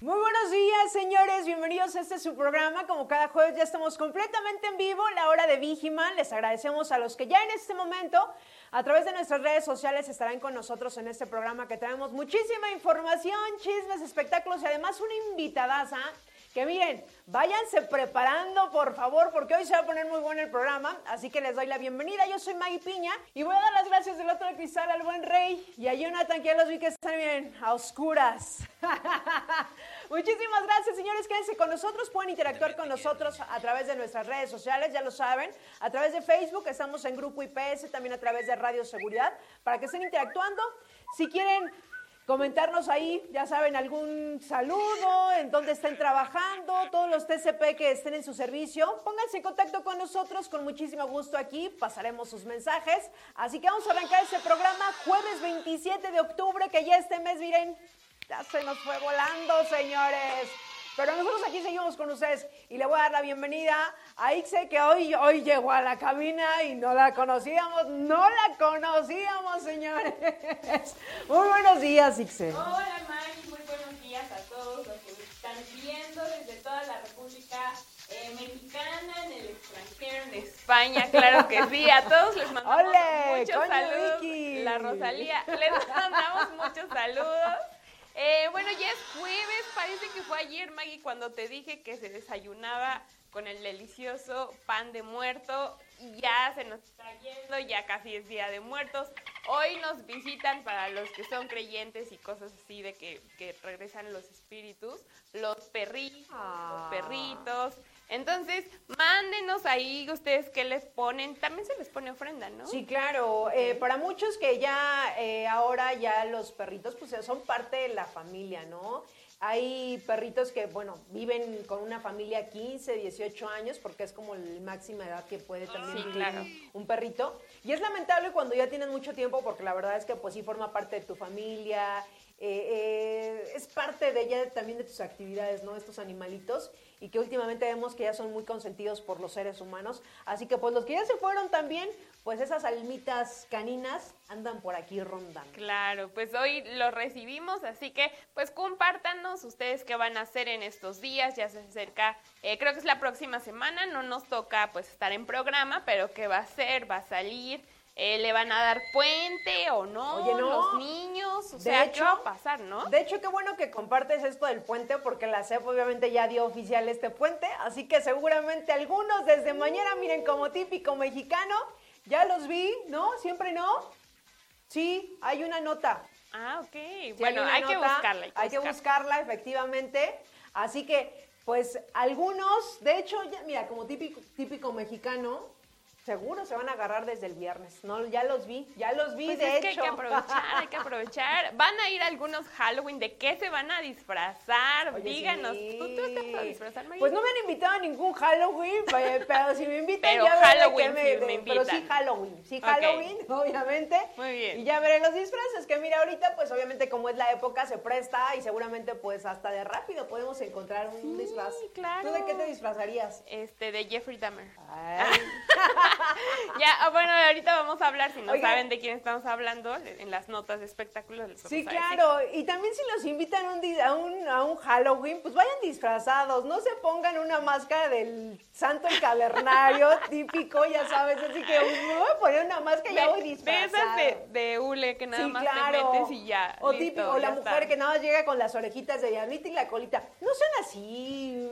Muy buenos días, señores. Bienvenidos a este su programa. Como cada jueves ya estamos completamente en vivo, la hora de Vigiman. Les agradecemos a los que ya en este momento, a través de nuestras redes sociales, estarán con nosotros en este programa que traemos muchísima información, chismes, espectáculos y además una invitadaza que miren, váyanse preparando, por favor, porque hoy se va a poner muy bueno el programa. Así que les doy la bienvenida. Yo soy Maggie Piña y voy a dar las gracias del otro de cristal al buen rey y a Jonathan, que ya los vi que están bien a oscuras. Muchísimas gracias, señores. Quédense con nosotros. Pueden interactuar con nosotros a través de nuestras redes sociales, ya lo saben. A través de Facebook, estamos en Grupo IPS, también a través de Radio Seguridad, para que estén interactuando. Si quieren comentarnos ahí, ya saben, algún saludo, en dónde estén trabajando, todos los TCP que estén en su servicio, pónganse en contacto con nosotros, con muchísimo gusto aquí, pasaremos sus mensajes. Así que vamos a arrancar este programa jueves 27 de octubre, que ya este mes, miren, ya se nos fue volando, señores. Pero nosotros aquí seguimos con ustedes y le voy a dar la bienvenida a Ixe que hoy, hoy llegó a la cabina y no la conocíamos, no la conocíamos, señores. Muy buenos días, Ixe. Hola Mari, muy buenos días a todos los que nos están viendo desde toda la República eh, Mexicana, en el extranjero, en España, claro que sí, a todos les mandamos muchos ¡Coño, saludos. Vicky! La Rosalía, les mandamos muchos saludos. Eh, bueno, ya es jueves, parece que fue ayer, Maggie, cuando te dije que se desayunaba con el delicioso pan de muerto. Y ya se nos está yendo, ya casi es Día de Muertos. Hoy nos visitan para los que son creyentes y cosas así de que, que regresan los espíritus, los perritos, Ah. los perritos. Entonces, mándenos ahí ustedes qué les ponen. También se les pone ofrenda, ¿no? Sí, claro. Eh, para muchos que ya eh, ahora ya los perritos pues son parte de la familia, ¿no? Hay perritos que, bueno, viven con una familia 15, 18 años, porque es como la máxima edad que puede también Sí, vivir claro. un, un perrito. Y es lamentable cuando ya tienes mucho tiempo, porque la verdad es que pues sí forma parte de tu familia, eh, eh, es parte de ella también de tus actividades, ¿no? Estos animalitos y que últimamente vemos que ya son muy consentidos por los seres humanos. Así que pues los que ya se fueron también, pues esas almitas caninas andan por aquí rondando. Claro, pues hoy lo recibimos, así que pues compártanos ustedes qué van a hacer en estos días, ya se acerca, eh, creo que es la próxima semana, no nos toca pues estar en programa, pero qué va a ser, va a salir, eh, le van a dar puente o no, Oye, no. los niños, o De sea, ¿qué hecho- va a pasar, no? De hecho, qué bueno que compartes esto del puente, porque la CEP obviamente ya dio oficial este puente, así que seguramente algunos desde mañana, miren, como típico mexicano, ya los vi, ¿no? ¿Siempre no? Sí, hay una nota. Ah, ok, Sí, bueno, hay que buscarla. Hay que buscarla, efectivamente. Así que, pues, algunos, de hecho, ya- mira, como típico, típico mexicano, seguro se van a agarrar desde el viernes. No, ya los vi, ya los vi, Pues de es que hay hecho. que aprovechar, hay que aprovechar. Van a ir algunos Halloween, ¿de qué se van a disfrazar? Oye, Díganos, sí. ¿tú, tú te vas a disfrazar? Pues no me han invitado a ningún Halloween, pe- pero si me invitan Pero ya veré Halloween que me, sí me de- Pero sí invitan. Halloween, sí. Halloween, obviamente. Muy bien. Y ya veré los disfraces, que mira, ahorita pues obviamente como es la época se presta y seguramente pues hasta de rápido podemos encontrar un Sí, disfraz. claro. ¿Tú de qué te disfrazarías? Este, de Jeffrey Dahmer. Ay, Ya, ah, bueno, ahorita vamos a hablar, si no Oigan. saben de quién estamos hablando, en las notas de espectáculos. les Sí, decir. claro. Y también si los invitan un a, un, a un Halloween, pues vayan disfrazados. No se pongan una máscara del santo el cavernario típico, ya sabes. Así que me voy a poner una máscara y ya voy De, de esas de, de hule que nada sí, más claro. te metes y ya. O listo, típico, la mujer está. que nada más llega con las orejitas de diablita y la colita. No sean así.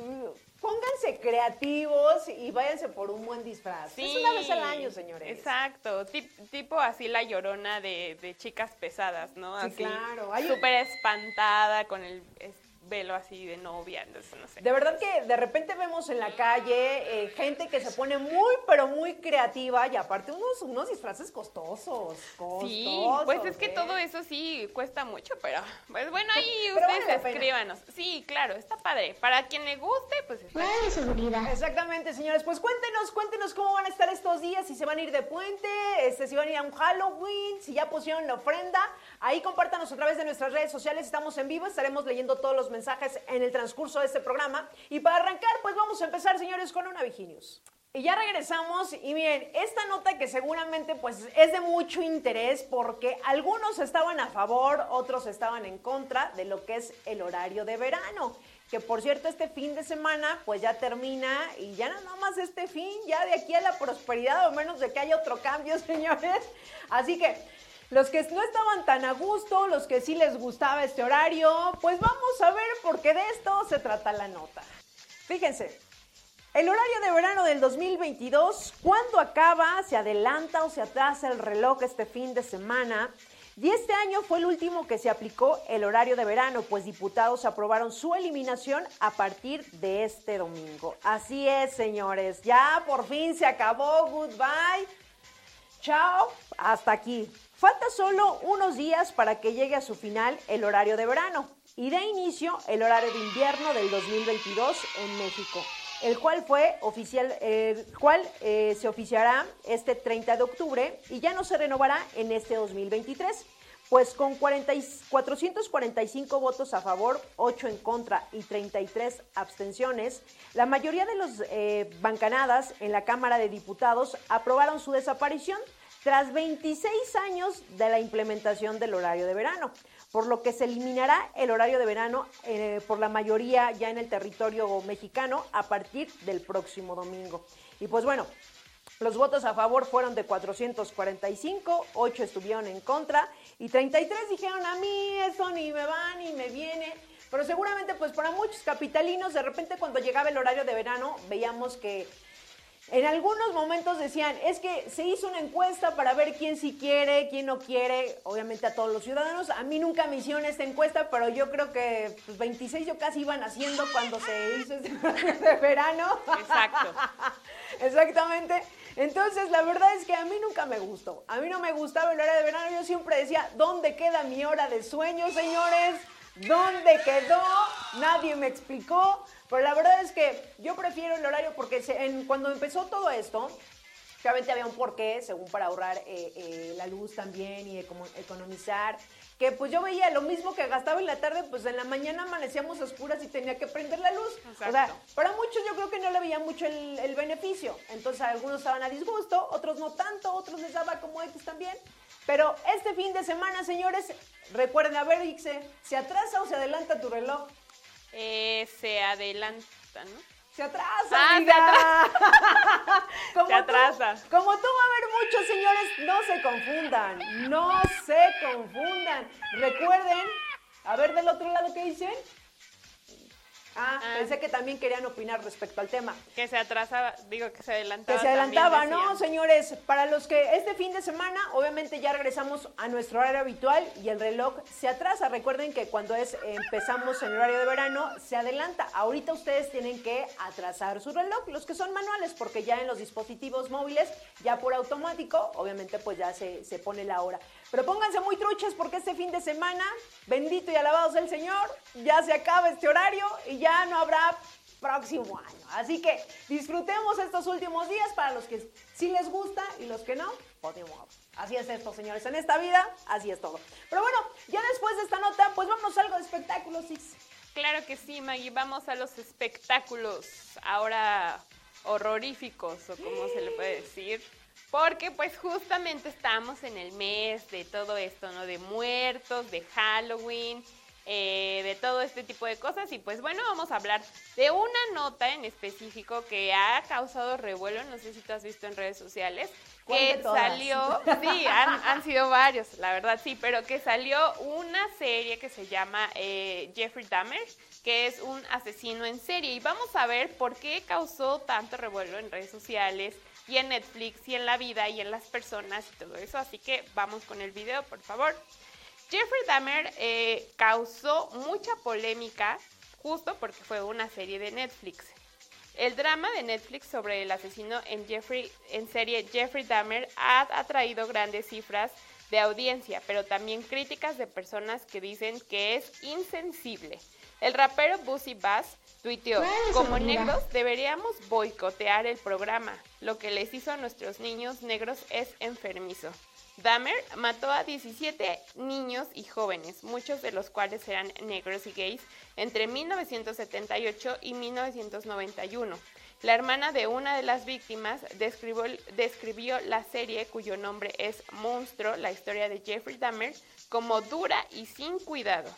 Pónganse creativos y váyanse por un buen disfraz. Es una vez al año, señores. Exacto, tip- tipo así la llorona de, de chicas pesadas, ¿no? Sí, Así, claro. Hay un- Súper espantada con el es- velo así de novia, entonces no sé. De verdad que de repente vemos en la calle eh, gente que se pone muy, pero muy creativa y aparte unos, unos disfraces costosos. costosos Sí, pues es que ¿eh? todo eso sí cuesta mucho, pero pues bueno, ahí Pero vale ustedes pena. escríbanos. Sí, claro, está padre. Para quien le guste, pues está de seguridad. Exactamente, señores. Pues cuéntenos, cuéntenos cómo van a estar estos días, si se van a ir de puente, este, si van a ir a un Halloween, si ya pusieron la ofrenda. Ahí compártanos a través de nuestras redes sociales, estamos en vivo, estaremos leyendo todos los mensajes en el transcurso de este programa. Y para arrancar, pues vamos a empezar, señores, con una Viginius. Y ya regresamos y miren, esta nota que seguramente pues es de mucho interés porque algunos estaban a favor, otros estaban en contra de lo que es el horario de verano. Que por cierto este fin de semana pues ya termina y ya nada más este fin, ya de aquí a la prosperidad o menos de que haya otro cambio, señores. Así que los que no estaban tan a gusto, los que sí les gustaba este horario, pues vamos a ver porque de esto se trata la nota. Fíjense, el horario de verano del 2022, ¿cuándo acaba? ¿Se adelanta o se atrasa el reloj este fin de semana? Y este año fue el último que se aplicó el horario de verano, pues diputados aprobaron su eliminación a partir de este domingo. Así es, señores, ya por fin se acabó, goodbye. Chao, hasta aquí. Falta solo unos días para que llegue a su final el horario de verano y de inicio el horario de invierno del 2022 en México, el cual fue oficial, el cual eh, se oficiará este 30 de octubre y ya no se renovará en este 2023. Pues con 40 y- 445 votos a favor, 8 en contra y 33 abstenciones, la mayoría de los eh, bancanadas en la Cámara de Diputados aprobaron su desaparición tras 26 años de la implementación del horario de verano, por lo que se eliminará el horario de verano eh, por la mayoría ya en el territorio mexicano a partir del próximo domingo. Y pues bueno, los votos a favor fueron de 445, 8 estuvieron en contra y 33 dijeron a mí eso ni me va ni me viene. Pero seguramente pues para muchos capitalinos de repente cuando llegaba el horario de verano veíamos que en algunos momentos decían, es que se hizo una encuesta para ver quién sí quiere, quién no quiere, obviamente a todos los ciudadanos. A mí nunca me hicieron esta encuesta, pero yo creo que pues, 26 yo casi iban haciendo cuando se hizo este de verano. Exacto. Exactamente. Entonces, la verdad es que a mí nunca me gustó. A mí no me gustaba el horario de verano. Yo siempre decía, ¿dónde queda mi hora de sueño, señores? ¿Dónde quedó? Nadie me explicó. Pero la verdad es que yo prefiero el horario porque se- en- cuando empezó todo esto, Obviamente había un porqué, según para ahorrar eh, eh, la luz también y econo- economizar. Que pues yo veía lo mismo que gastaba en la tarde, pues en la mañana amanecíamos a oscuras y tenía que prender la luz. O sea, Exacto. para muchos yo creo que no le veía mucho el, el beneficio. Entonces algunos estaban a disgusto, otros no tanto, otros les daba como X también. Pero este fin de semana, señores, recuerden, a ver, Ixe, ¿se atrasa o se adelanta tu reloj? Eh, se adelanta, ¿no? Se atrasa, Ah, se amiga. como Se atrasa. Tú, como tú va a haber muchos, señores, no se confundan. No se confundan. Recuerden, a ver del otro lado qué dicen. Ah, Ah. pensé que también querían opinar respecto al tema. Que se atrasaba, digo que se adelantaba. Que se adelantaba, ¿no, señores? Para los que este fin de semana, obviamente ya regresamos a nuestro horario habitual y el reloj se atrasa. Recuerden que cuando es empezamos en el horario de verano, se adelanta. Ahorita ustedes tienen que atrasar su reloj, los que son manuales, porque ya en los dispositivos móviles, ya por automático, obviamente pues ya se, se pone la hora. Pero pónganse muy truchas porque este fin de semana, bendito y alabado sea el Señor, ya se acaba este horario y ya no habrá próximo año. Así que disfrutemos estos últimos días para los que sí les gusta y los que no, modo. Así es esto, señores. En esta vida, así es todo. Pero bueno, ya después de esta nota, pues vamos a algo de espectáculos, Six. Claro que sí, Maggie. Vamos a los espectáculos ahora horroríficos o como se le puede decir. Porque pues justamente estamos en el mes de todo esto, ¿no? De muertos, de Halloween, eh, de todo este tipo de cosas. Y pues bueno, vamos a hablar de una nota en específico que ha causado revuelo, no sé si tú has visto en redes sociales, ¿Cuál de que todas? salió, sí, han, han sido varios, la verdad sí, pero que salió una serie que se llama eh, Jeffrey Dahmer, que es un asesino en serie. Y vamos a ver por qué causó tanto revuelo en redes sociales y en Netflix y en la vida y en las personas y todo eso. Así que vamos con el video, por favor. Jeffrey Dahmer eh, causó mucha polémica justo porque fue una serie de Netflix. El drama de Netflix sobre el asesino en, Jeffrey, en serie Jeffrey Dahmer ha atraído grandes cifras de audiencia, pero también críticas de personas que dicen que es insensible. El rapero Boosie Bass tuiteó, como negros deberíamos boicotear el programa. Lo que les hizo a nuestros niños negros es enfermizo. Dahmer mató a 17 niños y jóvenes, muchos de los cuales eran negros y gays, entre 1978 y 1991. La hermana de una de las víctimas describió, describió, la serie, cuyo nombre es Monstruo, la historia de Jeffrey Dahmer, como dura y sin cuidado.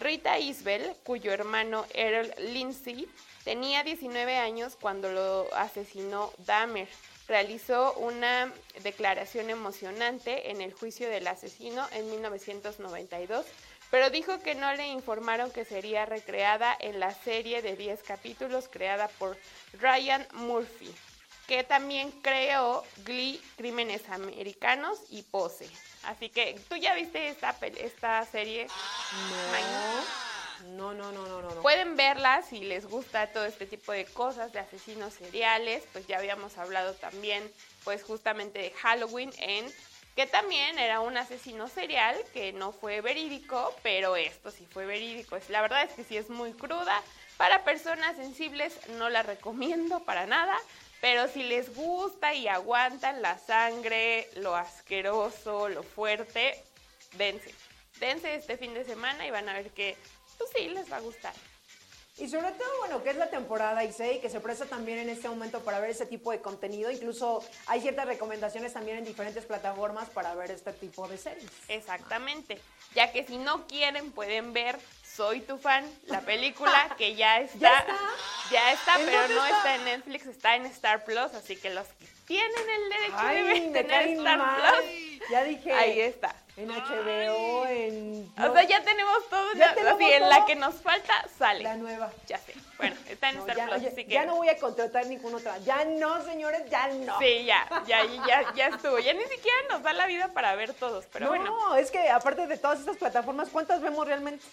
Rita Isbell, cuyo hermano Errol Lindsay tenía 19 años cuando lo asesinó Dahmer, realizó una declaración emocionante en el juicio del asesino en 1992 pero dijo que no le informaron que sería recreada en la serie de 10 capítulos creada por Ryan Murphy, que también creó Glee, Crímenes Americanos y Pose. Así que, ¿tú ya viste esta, esta serie? No. No, no, no, no, Pueden verla si les gusta todo este tipo de cosas de asesinos seriales, pues ya habíamos hablado también, pues justamente de Halloween en que también era un asesino serial, que no fue verídico, pero esto sí fue verídico. La verdad es que sí es muy cruda. Para personas sensibles no la recomiendo para nada, pero si les gusta y aguantan la sangre, lo asqueroso, lo fuerte, dense. Dense este fin de semana y van a ver que pues sí les va a gustar. Y sobre todo, bueno, que es la temporada y que se presta también en este momento para ver ese tipo de contenido. Incluso hay ciertas recomendaciones también en diferentes plataformas para ver este tipo de series. Exactamente. Ya que si no quieren, pueden ver Soy tu fan, la película que ya está. ¿Ya está? pero no está? en Netflix, está en Star Plus. Así que los que tienen el derecho de tener Star Plus. Ya dije. Ahí está. En HBO, en... O sea, ya tenemos todo, ya, así, en la que nos falta sale. La nueva. Ya sé. Bueno, está en Star ya, Plus, ya, así que... Ya no voy a contratar ninguna otra. Ya no, señores, ya no. Sí, ya, ya, ya, ya estuvo. Ya ni siquiera nos da la vida para ver todos, pero bueno. No, es que aparte de todas estas plataformas, ¿cuántas vemos realmente?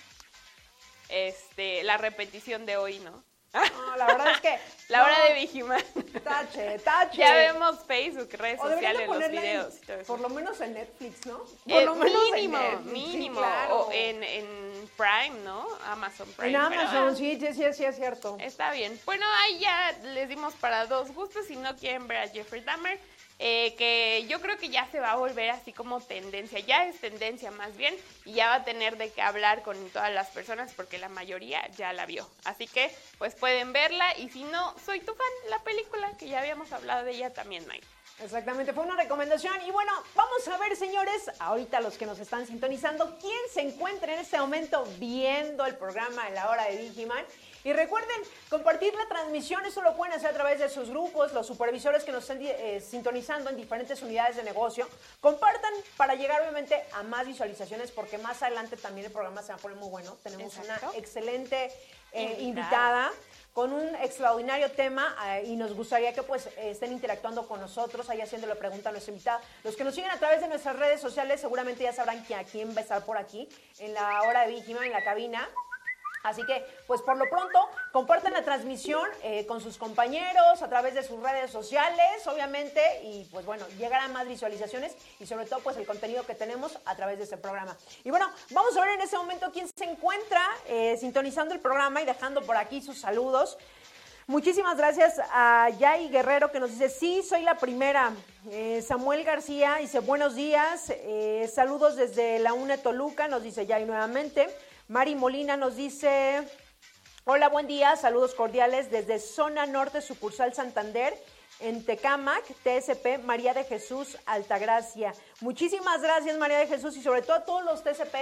Este, la repetición de hoy, ¿no? No, la verdad es que. La hora de Vigimán. Tache, tache. Ya vemos Facebook, redes sociales, los videos. por lo menos en Netflix, ¿no? Por lo menos mínimo, en mínimo. O en, en, Prime, ¿no? Amazon Prime. En Amazon, sí, sí, sí, sí, es cierto. Está bien. Bueno, ahí ya les dimos para dos gustos. Si no quieren ver a Jeffrey Dahmer, eh, que yo creo que ya se va a volver así como tendencia, ya es tendencia más bien, y ya va a tener de qué hablar con todas las personas porque la mayoría ya la vio. Así que pues pueden verla y si no, soy tu fan, la película que ya habíamos hablado de ella también, Mike. Exactamente, fue una recomendación. Y bueno, vamos a ver, señores, ahorita los que nos están sintonizando, quién se encuentra en este momento viendo el programa en la hora de Digiman y recuerden compartir la transmisión, eso lo pueden hacer a través de sus grupos, los supervisores que nos estén eh, sintonizando en diferentes unidades de negocio. Compartan para llegar obviamente a más visualizaciones porque más adelante también el programa se va a poner muy bueno. Tenemos una excelente eh, invitada con un extraordinario tema eh, y nos gustaría que pues estén interactuando con nosotros, ahí haciéndole pregunta a nuestra invitada. Los que nos siguen a través de nuestras redes sociales seguramente ya sabrán que a quién va a estar por aquí en la hora de Víctima, en la cabina. Así que, pues por lo pronto, compartan la transmisión eh, con sus compañeros a través de sus redes sociales, obviamente, y pues bueno, llegarán más visualizaciones y sobre todo pues el contenido que tenemos a través de este programa. Y bueno, vamos a ver en ese momento quién se encuentra eh, sintonizando el programa y dejando por aquí sus saludos. Muchísimas gracias a Yay Guerrero que nos dice, sí, soy la primera. Eh, Samuel García dice, buenos días, saludos desde la UNE Toluca, nos dice Yay nuevamente. Mari Molina nos dice, hola, buen día, saludos cordiales desde Zona Norte, sucursal Santander en Tecamac, TSP, María de Jesús Altagracia. Muchísimas gracias, María de Jesús, y sobre todo a todos los TSP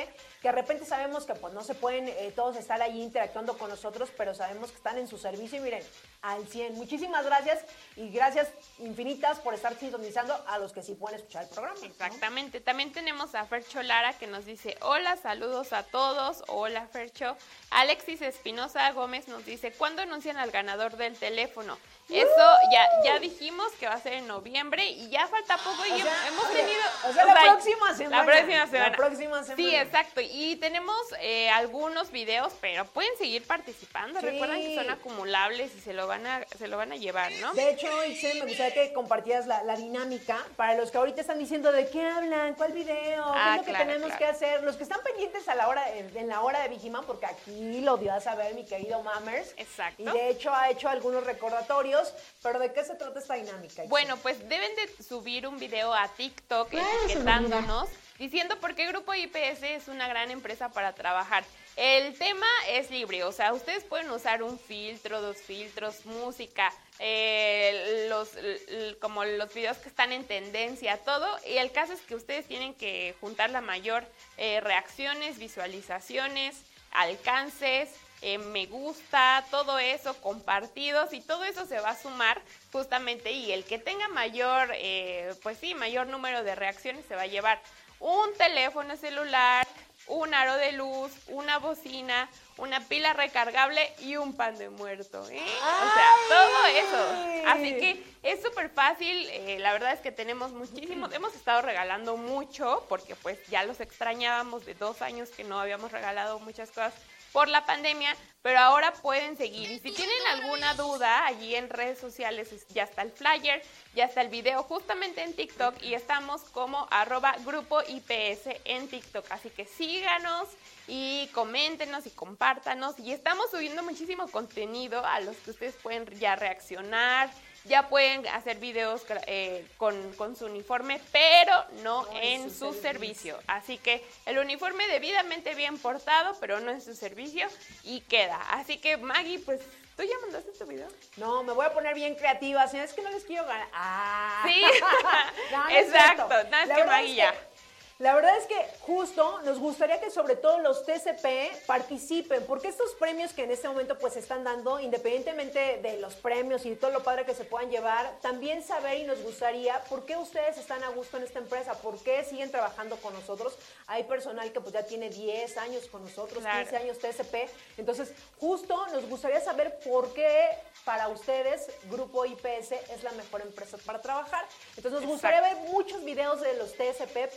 que de repente sabemos que pues no se pueden eh, todos estar ahí interactuando con nosotros, pero sabemos que están en su servicio y miren, al 100. Muchísimas gracias y gracias infinitas por estar sintonizando a los que sí pueden escuchar el programa. Exactamente. También tenemos a Fercho Lara que nos dice, hola, saludos a todos. Hola, Fercho. Alexis Espinosa Gómez nos dice, ¿cuándo anuncian al ganador del teléfono? Eso ya, ya dijimos que va a ser en noviembre y ya falta poco y O sea, hemos o sea, tenido... o sea, la próxima semana. La próxima semana. La próxima Sí, semana. exacto. Y tenemos eh, algunos videos, pero pueden seguir participando. Sí. Recuerden que son acumulables y se lo van a, se lo van a llevar, ¿no? De hecho, Itze, me gustaría que compartieras la, la dinámica para los que ahorita están diciendo de qué hablan, cuál video, qué Ah, es lo que claro, tenemos claro. que hacer. Los que están pendientes a la hora en la hora de Vigiman, porque aquí lo dio a saber mi querido Mammers. Exacto. Y de hecho ha hecho algunos recordatorios. Pero ¿de qué se trata esta dinámica? Bueno, pues deben de subir un video a TikTok Claro, etiquetándonos diciendo por qué Grupo IPS es una gran empresa para trabajar. El tema es libre, o sea, ustedes pueden usar un filtro, dos filtros, música, eh, los, como los videos que están en tendencia, todo. Y el caso es que ustedes tienen que juntar la mayor eh, reacciones, visualizaciones, alcances, eh, me gusta, todo eso, compartidos y todo eso se va a sumar justamente y el que tenga mayor, eh, pues sí, mayor número de reacciones se va a llevar un teléfono celular, un aro de luz, una bocina, una pila recargable y un pan de muerto. ¿eh? O sea, todo eso. Así que es súper fácil. eh, la verdad es que tenemos muchísimos. Hemos estado regalando mucho porque pues ya los extrañábamos de dos años que no habíamos regalado muchas cosas por la pandemia, pero ahora pueden seguir. Y si tienen alguna duda, allí en redes sociales es- ya está el flyer, ya está el video justamente en TikTok y estamos como arroba grupo IPS en TikTok. Así que síganos y coméntenos y compártanos. Y estamos subiendo muchísimo contenido a los que ustedes pueden ya reaccionar. Ya pueden hacer videos eh, con, con su uniforme, pero no, No en su servicio. Así que el uniforme debidamente bien portado, pero no en su servicio y queda. Así que Maggie, pues, ¿tú ya mandaste tu video? No, me voy a poner bien creativa. Si no, es que no les quiero ganar. Ah. Sí, No, no exacto. No, es que Maggie ya. La verdad es que justo nos gustaría que sobre todo los TCP participen, porque estos premios que en este momento pues se están dando, independientemente de los premios y todo lo padre que se puedan llevar, también saber y nos gustaría por qué ustedes están a gusto en esta empresa, por qué siguen trabajando con nosotros. Hay personal que pues ya tiene 10 años con nosotros, Claro. 15 años TCP. Entonces, justo nos gustaría saber por qué para ustedes Grupo IPS es la mejor empresa para trabajar. Entonces, nos gustaría ver muchos videos de los TSP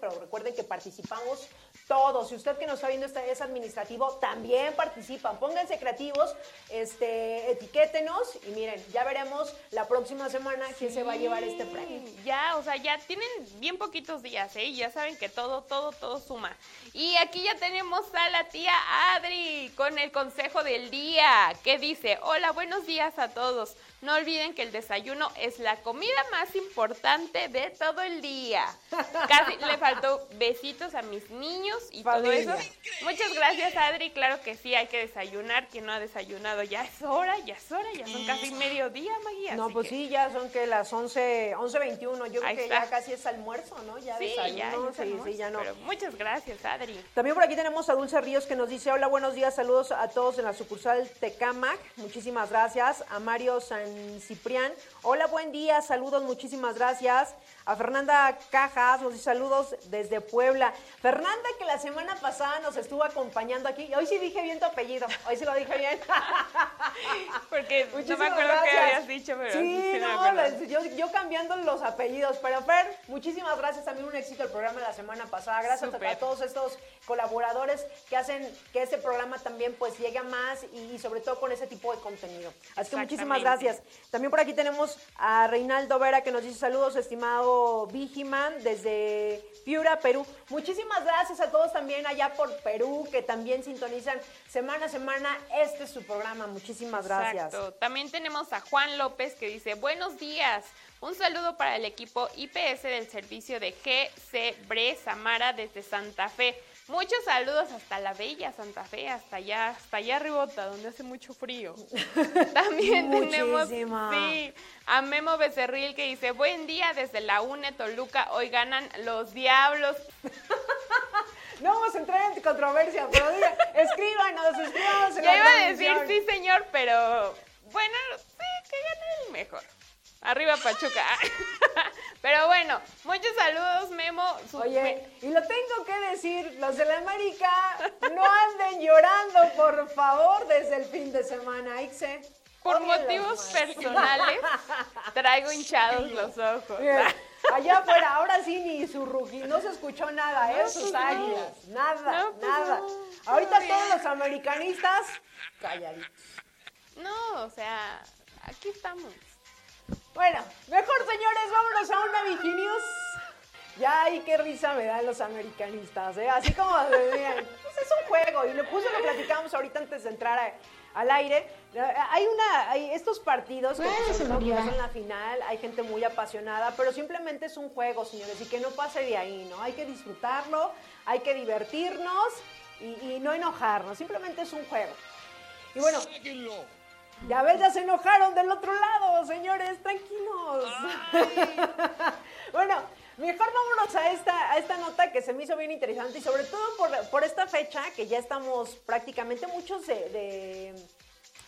pero recuerden que participamos todos. Si usted que nos está viendo está- es administrativo, también participan. Pónganse creativos, este, etiquétenos y miren, ya veremos la próxima semana quién se va a llevar este premio. Ya, o sea, ya tienen bien poquitos días, ¿eh? Ya saben que todo, todo, todo suma. Y aquí ya tenemos a la tía Adri con el consejo del día, que dice, hola, buenos días a todos. No olviden que el desayuno es la comida más importante de todo el día. Casi le faltó besitos a mis niños y Familia. todo eso. Muchas gracias, Adri. Claro que sí, hay que desayunar. Quien no ha desayunado, ya es hora, ya es hora, ya son casi mediodía, Maguía. No, pues que- sí, ya son que las 11, 11.21. Yo creo que está. ya casi es almuerzo, ¿no? Ya Sí, desayuno, ya, ya es sí, sí, ya no. Pero muchas gracias, Adri. También por aquí tenemos a Dulce Ríos que nos dice, hola, buenos días, saludos a todos en la sucursal Tecamac, muchísimas gracias. A Mario San Ciprián, hola, buen día, saludos, muchísimas gracias. A Fernanda Cajas nos dice saludos desde Puebla. Fernanda que la semana pasada nos estuvo acompañando aquí, hoy sí dije bien tu apellido, hoy sí lo dije bien. Porque no me Muchísimas acuerdo qué gracias. habías dicho, pero sí, no, yo, yo cambiando los apellidos. Pero Fer, muchísimas gracias. También un éxito el programa de la semana pasada. Gracias a, todos estos colaboradores que hacen que este programa también pues llegue a más y, y sobre todo con ese tipo de contenido. Así que muchísimas gracias. También por aquí tenemos a Reinaldo Vera que nos dice saludos, estimado Vigiman, desde Piura, Perú. Muchísimas gracias a todos también allá por Perú que también sintonizan semana a semana. Este es su programa. Muchísimas gracias. Exacto. También tenemos a Juan López que dice, buenos días. Un saludo para el equipo IPS del servicio de GC Bre Samara desde Santa Fe. Muchos saludos hasta la bella Santa Fe, hasta allá, hasta allá arribota, donde hace mucho frío. También tenemos sí, a Memo Becerril que dice, buen día desde la UNE Toluca, hoy ganan los diablos. No vamos a entrar en controversia, pero diga, escríbanos, escríbanos en la iba a decir sí, señor, pero bueno, sí, que gane el mejor. Arriba Pachuca. Pero bueno, muchos saludos, Memo. Oye, y lo tengo que decir, los de la América, no anden llorando, por favor, desde el fin de semana, Ixe. por motivos personales traigo hinchados los ojos. Allá afuera, ahora sí ni su rugi, no se escuchó nada, ¿eh? No, Sus pues no. águilas, nada, No, pues nada. Ahorita Todo todos los americanistas, calladitos. No, o sea, aquí estamos. Bueno, mejor señores, vámonos a una Viginews. Ya, ay, qué risa me dan los americanistas, ¿eh? Así como, pues es un juego, y lo puse, lo platicamos ahorita antes de entrar a- al aire. Hay una, hay estos partidos que Bueno, pues, me que son la final, hay gente muy apasionada, pero simplemente es un juego, señores, y que no pase de ahí, ¿no? Hay que disfrutarlo, hay que divertirnos y, y no enojarnos, simplemente es un juego. Y bueno, ya ves, ya se enojaron del otro lado, señores, tranquilos. bueno, mejor vámonos a esta, a esta nota que se me hizo bien interesante y sobre todo por, por esta fecha que ya estamos prácticamente muchos de, de-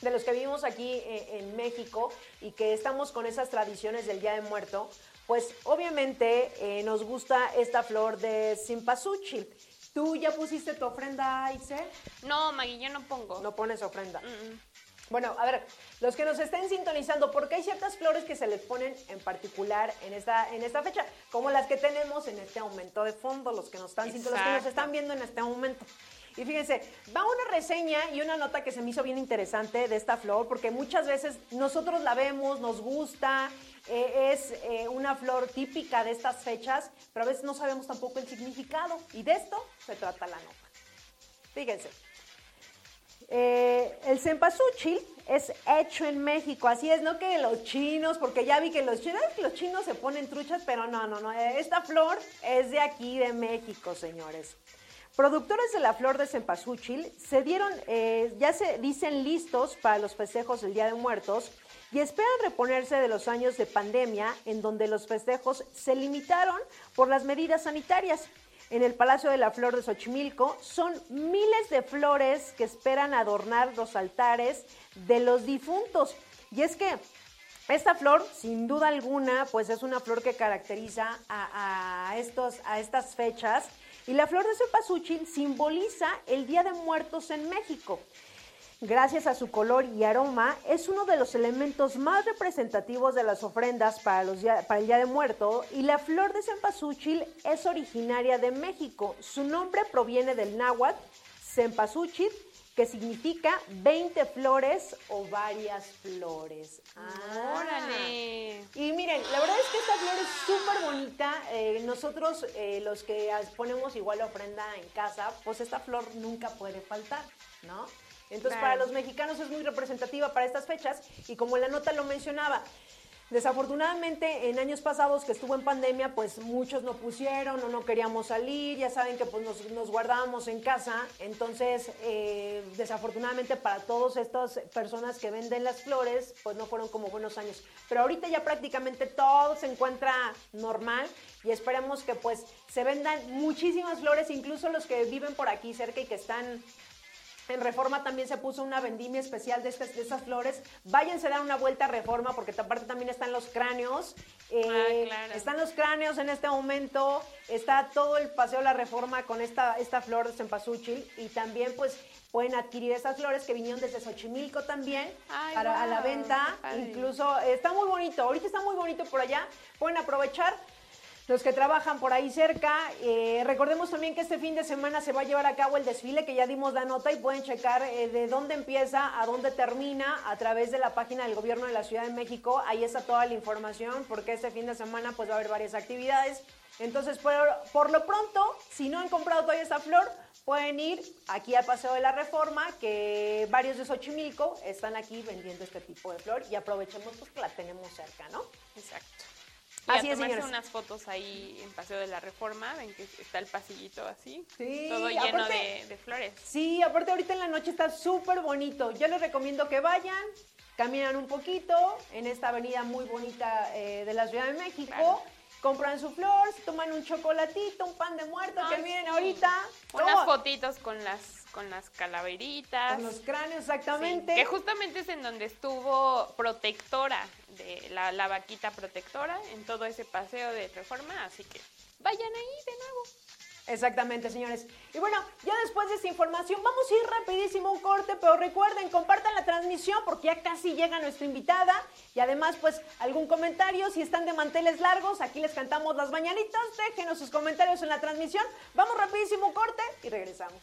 de los que vivimos aquí en, en México y que estamos con esas tradiciones del Día de Muerto, pues obviamente eh, nos gusta esta flor de Simpasuchi. ¿Tú ya pusiste tu ofrenda, Ise? No, Maggie, yo no pongo. No pones ofrenda. Mm, mm. Bueno, a ver, los que nos estén sintonizando, porque hay ciertas flores que se les ponen en particular en esta, en esta fecha, como las que tenemos en este momento de fondo, los que nos están los que nos están viendo en este momento. Y fíjense, va una reseña y una nota que se me hizo bien interesante de esta flor, porque muchas veces nosotros la vemos, nos gusta, eh, es eh, una flor típica de estas fechas, pero a veces no sabemos tampoco el significado. Y de esto se trata la nota. Fíjense. Eh, el cempasúchil es hecho en México, así es, no que los chinos, porque ya vi que los chinos, los chinos se ponen truchas, pero no, no, no, eh, esta flor es de aquí, de México, señores. Productores de la flor de cempasúchil se dieron, eh, ya se dicen listos para los festejos del Día de Muertos y esperan reponerse de los años de pandemia en donde los festejos se limitaron por las medidas sanitarias. En el Palacio de la Flor de Xochimilco son miles de flores que esperan adornar los altares de los difuntos. Y es que esta flor, sin duda alguna, pues es una flor que caracteriza a, estos, a estas fechas. Y la flor de cempasúchil simboliza el Día de Muertos en México. Gracias a su color y aroma, es uno de los elementos más representativos de las ofrendas para, los para el Día de Muerto y la flor de cempasúchil es originaria de México. Su nombre proviene del náhuatl cempasúchil, que significa 20 flores o varias flores. Ah. Órale. Y miren, la verdad es que esta flor es súper bonita. Eh, nosotros, eh, los que ponemos igual ofrenda en casa, pues esta flor nunca puede faltar, ¿no? Entonces, Claro. para los mexicanos es muy representativa para estas fechas y como la nota lo mencionaba, desafortunadamente en años pasados que estuvo en pandemia, pues muchos no pusieron o no queríamos salir, ya saben que pues nos, nos guardábamos en casa, entonces eh, desafortunadamente para todas estas personas que venden las flores, pues no fueron como buenos años. Pero ahorita ya prácticamente todo se encuentra normal y esperemos que pues se vendan muchísimas flores, incluso los que viven por aquí cerca y que están en Reforma también se puso una vendimia especial de, estas, de estas flores. Váyanse a dar una vuelta a Reforma porque aparte también están los cráneos. Eh, Ah, claro. Están los cráneos en este momento. Está todo el paseo de la Reforma con esta, esta flor de cempasúchil. Y también pues pueden adquirir estas flores que vinieron desde Xochimilco también Ay, para, a la venta. Incluso eh, está muy bonito. Ahorita está muy bonito por allá. Pueden aprovechar los que trabajan por ahí cerca. eh, recordemos también que este fin de semana se va a llevar a cabo el desfile, que ya dimos la nota y pueden checar eh, de dónde empieza a dónde termina a través de la página del gobierno de la Ciudad de México. Ahí está toda la información, porque este fin de semana pues va a haber varias actividades. Entonces, por, por lo pronto, si no han comprado todavía esta flor, pueden ir aquí al Paseo de la Reforma, que varios de Xochimilco están aquí vendiendo este tipo de flor y aprovechemos pues que la tenemos cerca, ¿no? Exacto. Así y a es, tomarse unas fotos ahí en Paseo de la Reforma, ven que está el pasillito así, Sí, todo lleno aparte- de, de flores. Sí, aparte ahorita en la noche está súper bonito. Yo les recomiendo que vayan, caminan un poquito en esta avenida muy bonita eh, de la Ciudad de México. Claro. Compran su flor, se toman un chocolatito, un pan de muerto, que miren ahorita. Unas todo, fotitos con las con las calaveritas. Con los cráneos, Sí, exactamente. que justamente es en donde estuvo protectora, de la, la vaquita protectora, en todo ese paseo de reforma, así que vayan ahí de nuevo. Exactamente, señores. Y bueno, ya después de esta información, vamos a ir rapidísimo a un corte, pero recuerden, compartan la transmisión porque ya casi llega nuestra invitada. Y además, pues, algún comentario, si están de manteles largos, aquí les cantamos las mañanitas, déjenos sus comentarios en la transmisión. Vamos rapidísimo a un corte y regresamos.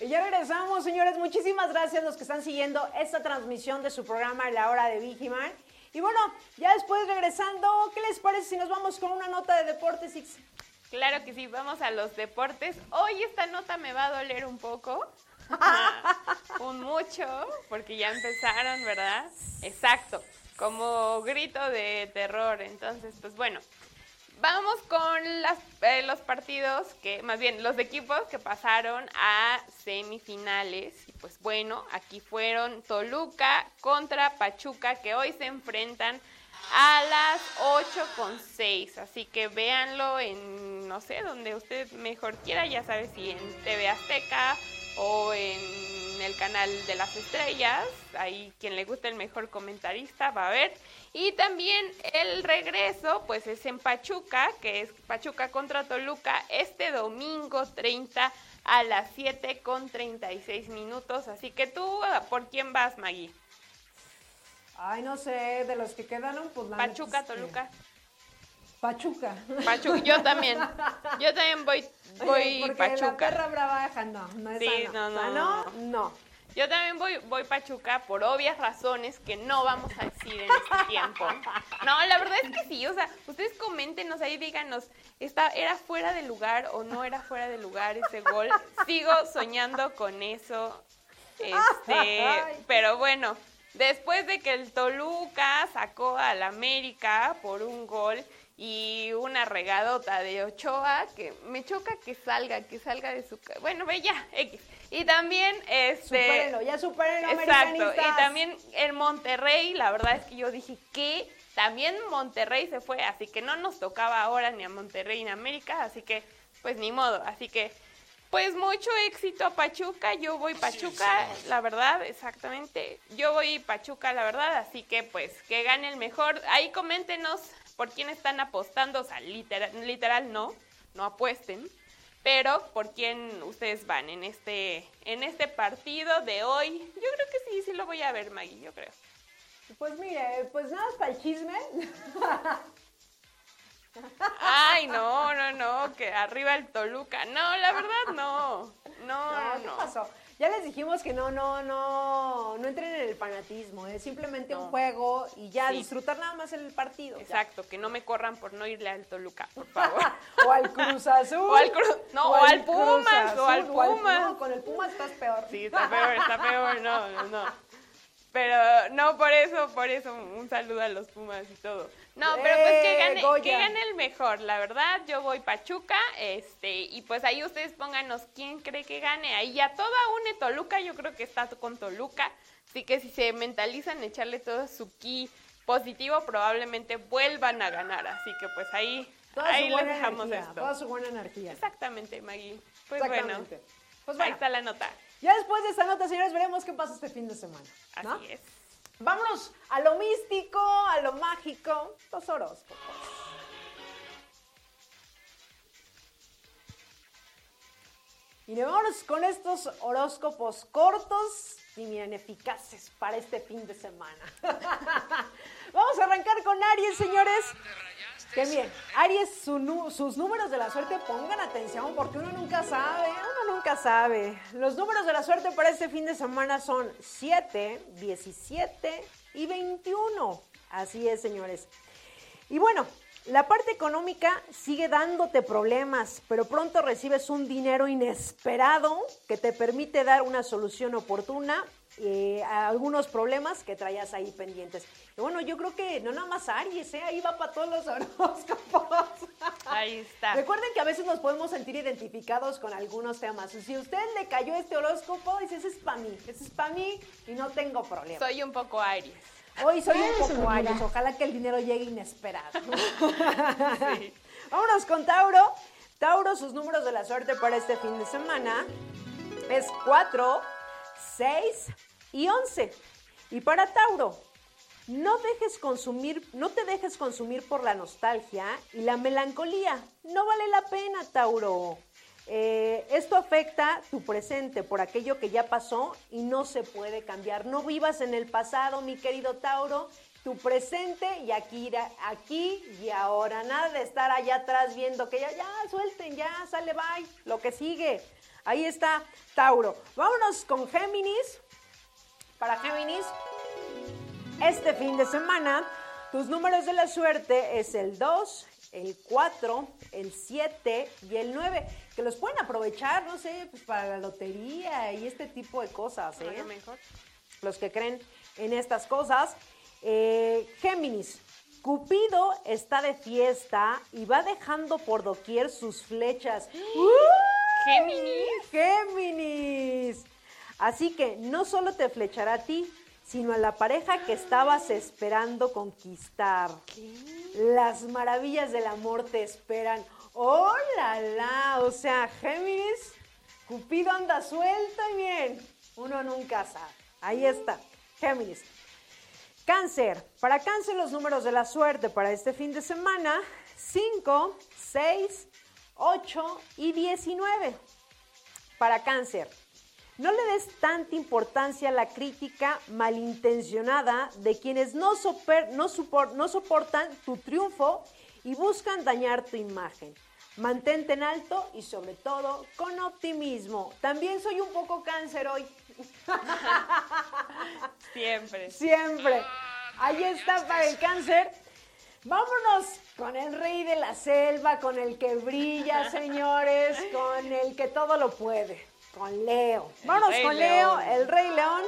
Y ya regresamos, señores. Muchísimas gracias a los que están siguiendo esta transmisión de su programa La Hora de Vigiman. Y bueno, ya después regresando, ¿qué les parece si nos vamos con una nota de deportes, Ix? Claro que sí, vamos a los deportes. Hoy esta nota me va a doler un poco. un mucho, porque ya empezaron, ¿verdad? Exacto, como grito de terror. Entonces, pues bueno, vamos con eh, los partidos que, más bien, los equipos que pasaron a semifinales. Y pues bueno, aquí fueron Toluca contra Pachuca, que hoy se enfrentan a las 8 con 6. Así que véanlo en, no sé, donde usted mejor quiera, ya sabe si en TV Azteca o en el canal de las estrellas. Ahí quien le guste el mejor comentarista va a ver. Y también el regreso, pues es en Pachuca, que es Pachuca contra Toluca, este domingo 30 a las 7 con 36 minutos. Así que tú, ¿por quién vas, Maggie? Ay, no sé, de los que quedaron, pues la Pachuca, que- Toluca. Pachuca. Pachuca, yo también. Yo también voy, voy porque Pachuca. la perra bravaja, no, no es Sí, sano. no, no, ¿Sano? no. no. Yo también voy, voy Pachuca por obvias razones que no vamos a decir en este tiempo. No, la verdad es que sí, o sea, ustedes coméntenos ahí, díganos, ¿está, ¿era fuera de lugar o no era fuera de lugar ese gol? Sigo soñando con eso. Este, pero bueno, después de que el Toluca sacó al América por un gol y una regadota de Ochoa, que me choca que salga, que salga de su... ca- Bueno, ve ya, X. Y también, este... Supérenlo, ya supérenlo, Exacto, y también en Monterrey, la verdad es que yo dije que también Monterrey se fue, así que no nos tocaba ahora ni a Monterrey ni a América, así que pues ni modo, así que pues mucho éxito a Pachuca, yo voy Pachuca, la verdad, exactamente, yo voy Pachuca, la verdad, así que pues que gane el mejor, ahí coméntenos por quién están apostando, o sea, literal, literal no, no apuesten, pero por quién ustedes van en este en este partido de hoy. Yo creo que sí, sí lo voy a ver, Maggie, yo creo. Pues mire, pues nada para el chisme. Ay, no, no, no, que arriba el Toluca. No, la verdad no. No, No, no, ¿qué no. pasó? Ya les dijimos que no, no, no, no entren en el fanatismo, es simplemente un juego y ya Sí. disfrutar nada más el partido. ya. Exacto, que no me corran por no irle al Toluca, por favor. o al Cruz Azul. O al Cruz- no, o al Pumas, o al Pumas. no, con el Pumas estás peor. Sí, está peor, está peor, no, no, no. Pero no, por eso, por eso, un saludo a los Pumas y todo. No, pero pues que ¡Eh, gane, que gane el mejor, la verdad, yo voy Pachuca, este, y pues ahí ustedes pónganos quién cree que gane. Ahí ya toda une Toluca, yo creo que está con Toluca, así que si se mentalizan echarle todo su ki positivo, probablemente vuelvan a ganar, así que pues ahí, Toda ahí les dejamos energía, esto. toda su buena energía. Exactamente, Maggie. Pues bueno. Pues ahí está la nota. Ya después de esta nota, señores, veremos qué pasa este fin de semana. Así es. Vámonos a lo místico, a lo mágico, los horóscopos. Y vámonos con estos horóscopos cortos y miren, eficaces para este fin de semana. Vamos a arrancar con Aries, señores. Qué bien. Aries, sus números de la suerte, pongan atención porque uno nunca sabe, uno nunca sabe. Los números de la suerte para este fin de semana son 7, 17 y 21. Así es, señores. Y bueno, la parte económica sigue dándote problemas, pero pronto recibes un dinero inesperado que te permite dar una solución oportuna eh, algunos problemas que traías ahí pendientes. Y bueno, yo creo que no nada más Aries, ¿eh? ahí va para todos los horóscopos. Ahí está. Recuerden que a veces nos podemos sentir identificados con algunos temas. Si a usted le cayó este horóscopo, dice, ese es para mí, ese es para mí y no tengo problema. Soy un poco Aries. Hoy soy un poco Aries, ojalá que el dinero llegue inesperado. Vámonos con Tauro. Tauro, sus números de la suerte para este fin de semana es 4, 6 y 11. Y para Tauro, no dejes consumir, no te dejes consumir por la nostalgia y la melancolía. No vale la pena, Tauro. Eh, esto afecta tu presente por aquello que ya pasó y no se puede cambiar. No vivas en el pasado, mi querido Tauro, tu presente y aquí, aquí y ahora. Nada de estar allá atrás viendo que ya, ya, suelten, ya, sale, bye, lo que sigue. Ahí está Tauro. Vámonos con Géminis. Para Géminis, este fin de semana, tus números de la suerte es el 2, el 4, el 7 y el 9, que los pueden aprovechar, no sé, pues para la lotería y este tipo de cosas. ¿eh? mejor. Los que creen en estas cosas. Eh, Géminis, Cupido está de fiesta y va dejando por doquier sus flechas. Géminis. Géminis. Así que no solo te flechará a ti, sino a la pareja que estabas esperando conquistar. Las maravillas del amor te esperan. ¡Oh, la, la! O sea, Géminis, Cupido anda suelto y bien. Uno nunca sabe. Ahí está, Géminis. Cáncer. Para cáncer los números de la suerte para este fin de semana, 5, 6, 8 y 19. Para cáncer. No le des tanta importancia a la crítica malintencionada de quienes no, no, no soportan tu triunfo y buscan dañar tu imagen. Mantente en alto y sobre todo con optimismo. También soy un poco cáncer hoy. Siempre. Siempre. Ahí está para el cáncer. Vámonos con el rey de la selva, con el que brilla, señores, con el que todo lo puede con Leo. Vamos con Leo, el Rey León.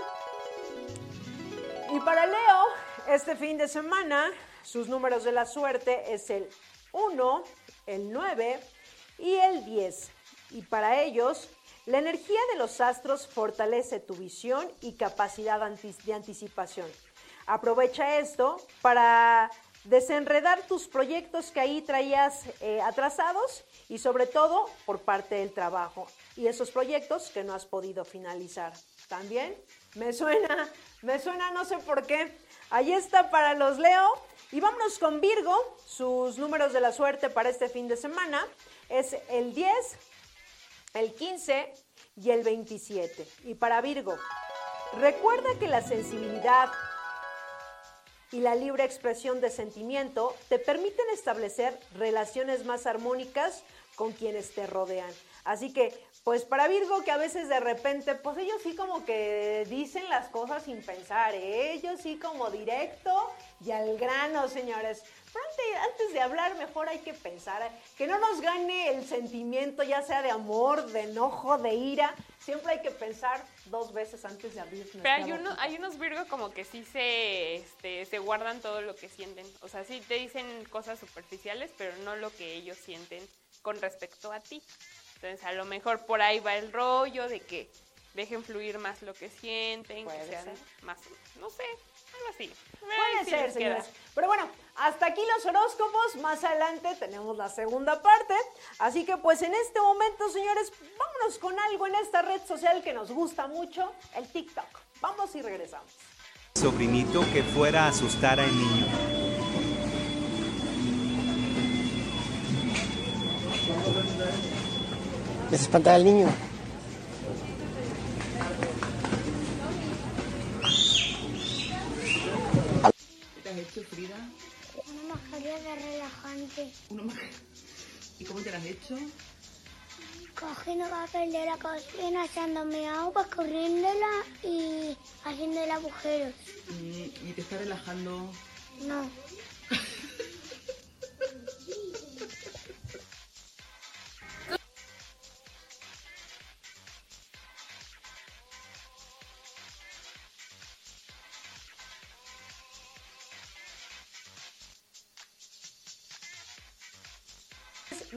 Y para Leo, este fin de semana, sus números de la suerte es el 1, el 9 y el 10. Y para ellos, la energía de los astros fortalece tu visión y capacidad de anticipación. Aprovecha esto para desenredar tus proyectos que ahí traías eh, atrasados y sobre todo por parte del trabajo y esos proyectos que no has podido finalizar. También me suena, me suena, no sé por qué. Ahí está para los Leo. Y vámonos con Virgo. Sus números de la suerte para este fin de semana es el 10, el 15 y el 27. Y para Virgo, recuerda que la sensibilidad y la libre expresión de sentimiento te permiten establecer relaciones más armónicas con quienes te rodean. Así que, pues para Virgo, que a veces de repente, pues ellos sí como que dicen las cosas sin pensar, ¿eh? ellos sí como directo y al grano, señores. Pero antes, de hablar, mejor hay que pensar, que no nos gane el sentimiento, ya sea de amor, de enojo, de ira. Siempre hay que pensar dos veces antes de abrir Pero hay, uno, hay unos Virgo como que sí se, este, se guardan todo lo que sienten. O sea, sí te dicen cosas superficiales, pero no lo que ellos sienten con respecto a ti. Entonces, a lo mejor por ahí va el rollo de que dejen fluir más lo que sienten, que sean más, no sé, algo así. Puede ser, señores. Pero bueno, hasta aquí los horóscopos. Más adelante tenemos la segunda parte. Así que pues en este momento, señores, vámonos con algo en esta red social que nos gusta mucho, el TikTok. Vamos y regresamos. Sobrinito que fuera a asustar al niño. Que se espanta al niño. ¿Qué te has hecho, Frida? Una mascarilla de relajante. Una ma- ¿Y cómo te la has hecho? Cogiendo papel de la cocina, echándome agua, corriéndola y haciéndole agujeros. Mm, ¿Y te está relajando? No.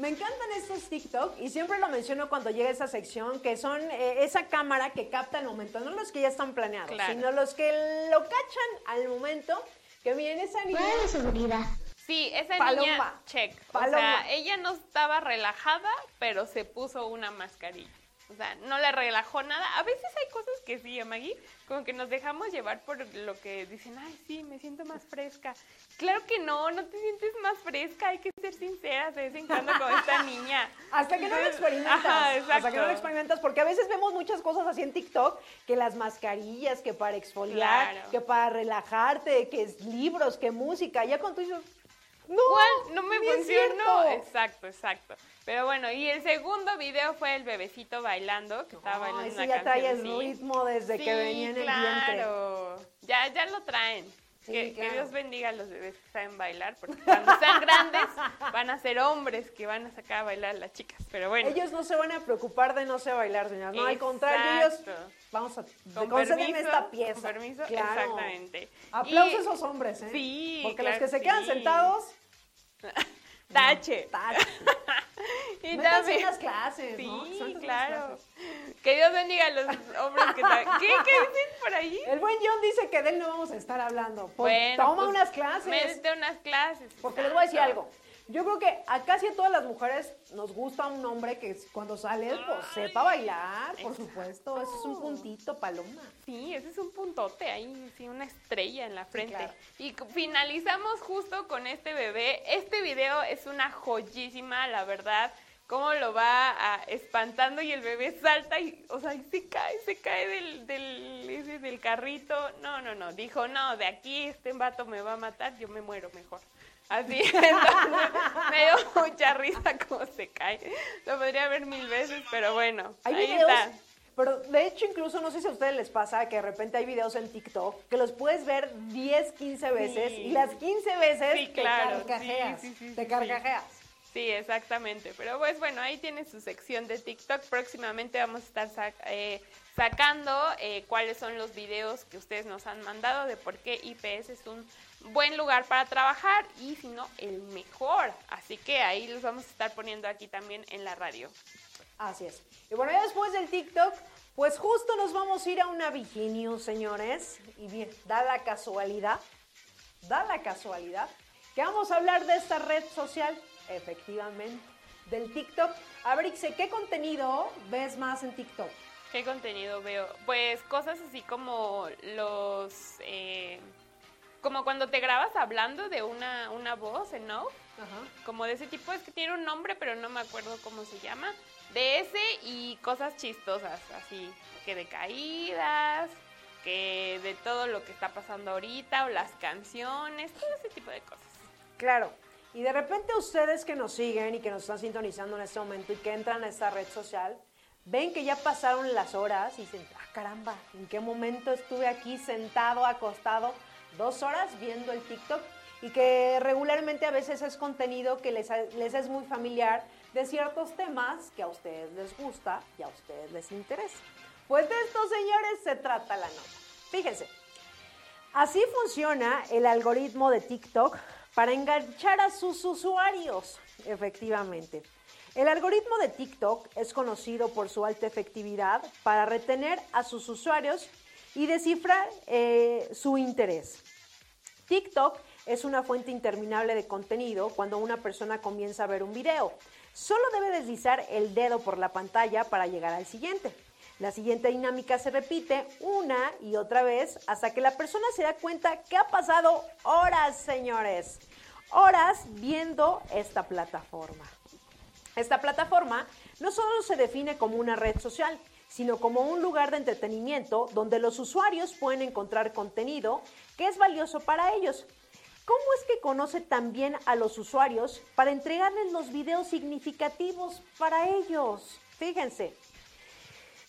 Me encantan estos TikTok y siempre lo menciono cuando llega esa sección, que son eh, esa cámara que capta el momento, no los que ya están planeados, Claro. sino los que lo cachan al momento, que miren esa niña. de seguridad. Sí, esa Paloma. niña, check. O Paloma. sea, ella no estaba relajada, pero se puso una mascarilla. O sea, no le relajó nada. A veces hay cosas que sí, ¿eh, Maggie, como que nos dejamos llevar por lo que dicen, ay, sí, me siento más fresca. Claro que no, no te sientes más fresca, hay que ser sinceras de vez en cuando con esta niña. Hasta que no lo experimentas. Ajá, Hasta que no lo experimentas, porque a veces vemos muchas cosas así en TikTok, que las mascarillas, que para exfoliar, Claro. que para relajarte, que es libros, que música. Ya cuando tú dices, no, ¿Cuál? No me funcionó. Exacto, exacto. Pero bueno, y el segundo video fue el bebecito bailando, que estaba bailando ese una ya trae el canción, sí. ritmo desde que venía en el vientre. claro. Ya, ya lo traen. Sí, que. Dios bendiga a los bebés que saben bailar, porque cuando sean grandes van a ser hombres que van a sacar a bailar a las chicas. Pero bueno, Ellos no se van a preocupar de no sé bailar, señor. No, al contrario, ellos vamos a con permiso, esta pieza. con permiso, Claro. exactamente. Aplausos a esos hombres, ¿eh? Sí, Porque claro los que se que quedan sí. sentados, Tache. tache. Y también- unas clases, Sí, ¿no? Claro. clases. Que Dios bendiga a los hombres que ta- ¿Qué? ¿Qué dicen por ahí? El buen John dice que de él no vamos a estar hablando. Pues, Bueno, toma pues, unas clases. Métete unas clases. Porque les voy a decir algo. Yo creo que a casi a todas las mujeres nos gusta un hombre que cuando sale, pues sepa bailar, por supuesto. Eso es un puntito, paloma. Sí, ese es un puntote ahí, sí, una estrella en la frente. claro. Y finalizamos justo con este bebé. Este video es una joyísima, la verdad. Cómo lo va ah, espantando y el bebé salta y, o sea, y se cae, se cae del, del, ese del carrito. No, no, no. Dijo, no, de aquí este vato me va a matar, yo me muero mejor. Así, entonces me dio mucha risa cómo se cae. Lo podría ver mil veces, pero bueno, Hay ahí videos, está. pero de hecho incluso no sé si a ustedes les pasa que de repente hay videos en TikTok que los puedes ver 10, 15 veces Sí. y las 15 veces Sí, te carcajeas. sí, te carcajeas. Sí, exactamente. Pero pues bueno, ahí tiene su sección de TikTok. Próximamente vamos a estar sac- eh, sacando eh, cuáles son los videos que ustedes nos han mandado de por qué IPS es un buen lugar para trabajar y si no, el mejor. Así que ahí los vamos a estar poniendo aquí también en la radio. Así es. Y bueno, ya después del TikTok, pues justo nos vamos a ir a una Viginio, señores. Y bien, da la casualidad, da la casualidad, que vamos a hablar de esta red social, efectivamente, del TikTok. A ver, Ixe, ¿qué contenido ves más en TikTok? ¿Qué contenido veo? Pues cosas así como los... eh, como cuando te grabas hablando de una, una voz en off. Ajá. como de ese tipo, es que tiene un nombre, pero no me acuerdo cómo se llama. De ese y cosas chistosas, así que de caídas, que de todo lo que está pasando ahorita, o las canciones, todo ese tipo de cosas. Claro. Y de repente ustedes que nos siguen y que nos están sintonizando en este momento y que entran a esta red social, ven que ya pasaron las horas y dicen, ah, caramba, ¿en qué momento estuve aquí sentado, acostado, dos horas viendo el TikTok? Y que regularmente a veces es contenido que les, es muy familiar de ciertos temas que a ustedes les gusta y a ustedes les interesa. Pues de esto, señores, se trata la nota. Fíjense, Así funciona el algoritmo de TikTok para enganchar a sus usuarios, efectivamente. El algoritmo de TikTok es conocido por su alta efectividad para retener a sus usuarios y descifrar eh, su interés. TikTok es una fuente interminable de contenido cuando una persona comienza a ver un video. Solo debe deslizar el dedo por la pantalla para llegar al siguiente. La siguiente dinámica se repite una y otra vez hasta que la persona se da cuenta que ha pasado horas, señores. Horas viendo esta plataforma. Esta plataforma no solo se define como una red social, sino como un lugar de entretenimiento donde los usuarios pueden encontrar contenido que es valioso para ellos. ¿Cómo es que conoce también a los usuarios para entregarles los videos significativos para ellos? Fíjense,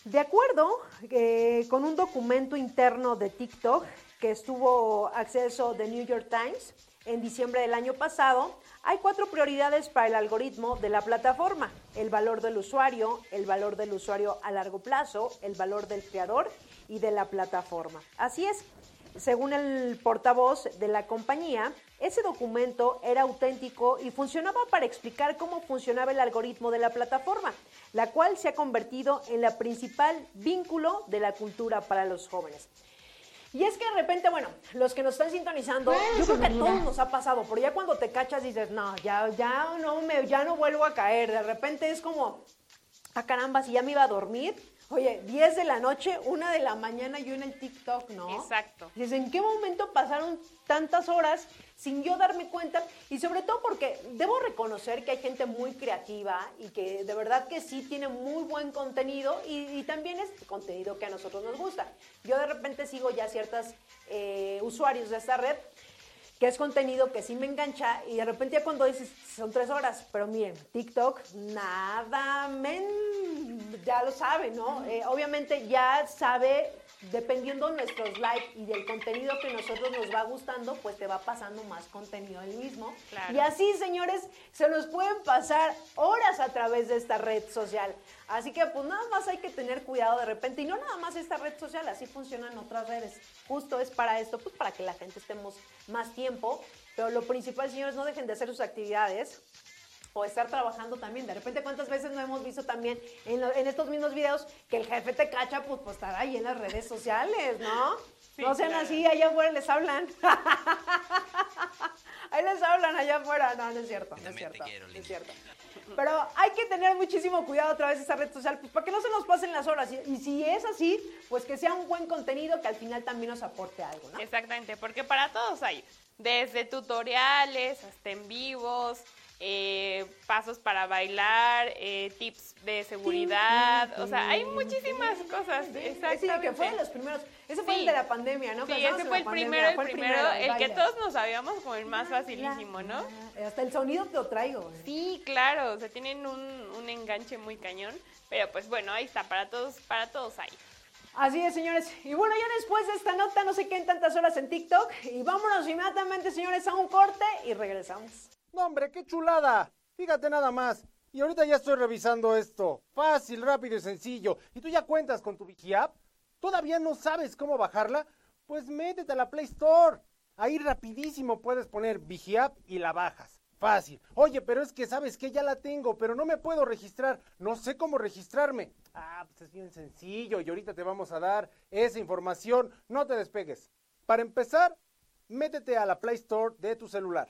de acuerdo eh, con un documento interno de TikTok que estuvo acceso de New York Times en diciembre del año pasado, hay cuatro prioridades para el algoritmo de la plataforma. El valor del usuario, el valor del usuario a largo plazo, el valor del creador y de la plataforma. Así es, según el portavoz de la compañía, ese documento era auténtico y funcionaba para explicar cómo funcionaba el algoritmo de la plataforma, la cual se ha convertido en la principal vínculo de la cultura para los jóvenes. Y es que de repente, bueno, los que nos están sintonizando, yo creo que a todos nos ha pasado, pero ya cuando te cachas dices, no, ya, ya no me, ya no vuelvo a caer. De repente es como, ah caramba, si ya me iba a dormir. Oye, 10 de la noche, una de la mañana yo en el TikTok, ¿no? Exacto. Dices, ¿en qué momento pasaron tantas horas sin yo darme cuenta? Y sobre todo porque debo reconocer que hay gente muy creativa y que de verdad que sí tiene muy buen contenido y, y también es contenido que a nosotros nos gusta. Yo de repente sigo ya ciertas eh, usuarios de esta red que es contenido que sí me engancha y de repente ya cuando dices son tres horas, pero miren, TikTok nada, men, ya lo sabe, ¿no? Eh, obviamente ya sabe, dependiendo nuestros likes y del contenido que nosotros nos va gustando, pues te va pasando más contenido el mismo. Claro. Y así, señores, se nos pueden pasar horas a través de esta red social. Así que pues nada más hay que tener cuidado de repente y no nada más esta red social, así funcionan otras redes. Justo es para esto, pues para que la gente estemos más tiempo, pero lo principal, señores, no dejen de hacer sus actividades o estar trabajando también. De repente, ¿cuántas veces no hemos visto también en, lo- en estos mismos videos que el jefe te cacha, pues, pues estar ahí en las redes sociales, ¿no? Sí, no sean claro. así, allá afuera les hablan. Ahí les hablan allá afuera. No, no es cierto, no es cierto. no es cierto. Pero hay que tener muchísimo cuidado a través de esa red social, pues para que no se nos pasen las horas. Y, y si es así, pues que sea un buen contenido que al final también nos aporte algo, ¿no? Exactamente, porque para todos hay, desde tutoriales hasta en vivos, eh, pasos para bailar, eh, tips de seguridad, o sea, hay muchísimas cosas. Sí, Exactamente. que fue de los primeros. Ese fue el de la pandemia, ¿no? Sí, Pensamos ese fue el pandemia, primero, el primero, el, que todos nos sabíamos como el más facilísimo, ¿no? Hasta el sonido te lo traigo. ¿eh? Sí, claro, o sea, tienen un, un enganche muy cañón, pero pues bueno, ahí está, para todos, para todos hay. Así es, señores. Y bueno, ya después de esta nota, no sé qué en tantas horas en TikTok. Y vámonos inmediatamente, señores, a un corte y regresamos. No, hombre, qué chulada. Fíjate nada más. Y ahorita ya estoy revisando esto. Fácil, rápido y sencillo. ¿Y tú ya cuentas con tu VigiApp? ¿Todavía no sabes cómo bajarla? Pues métete a la Play Store. Ahí rapidísimo puedes poner VigiApp y la bajas. Fácil. Oye, pero es que sabes que ya la tengo, pero no me puedo registrar. No sé cómo registrarme. Ah, pues es bien sencillo y ahorita te vamos a dar esa información. No te despegues. Para empezar, métete a la Play Store de tu celular.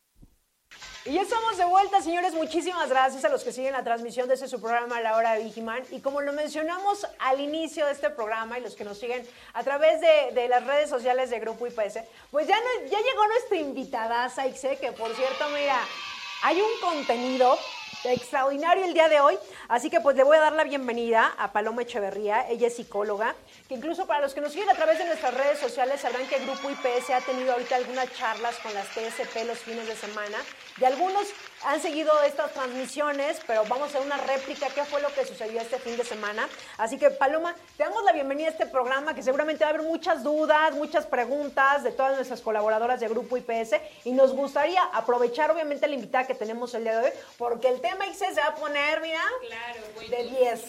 Y ya estamos de vuelta, señores. Muchísimas gracias a los que siguen la transmisión de este su programa La Hora de Vigiman. Y como lo mencionamos al inicio de este programa y los que nos siguen a través de, las redes sociales de Grupo IPS, pues ya, no- ya llegó nuestra invitada, Saixe, que por cierto, mira, hay un contenido extraordinario el día de hoy. Así que pues le voy a dar la bienvenida a Paloma Echeverría. Ella es psicóloga, que incluso para los que nos siguen a través de nuestras redes sociales sabrán que Grupo IPS ha tenido ahorita algunas charlas con las TSP los fines de semana. De algunos han seguido estas transmisiones, pero vamos a hacer una réplica. ¿Qué fue lo que sucedió este fin de semana? Así que Paloma, te damos la bienvenida a este programa que seguramente va a haber muchas dudas, muchas preguntas de todas nuestras colaboradoras de Grupo IPS y nos gustaría aprovechar obviamente la invitada que tenemos el día de hoy porque el tema ICE se va a poner, mira, de 10.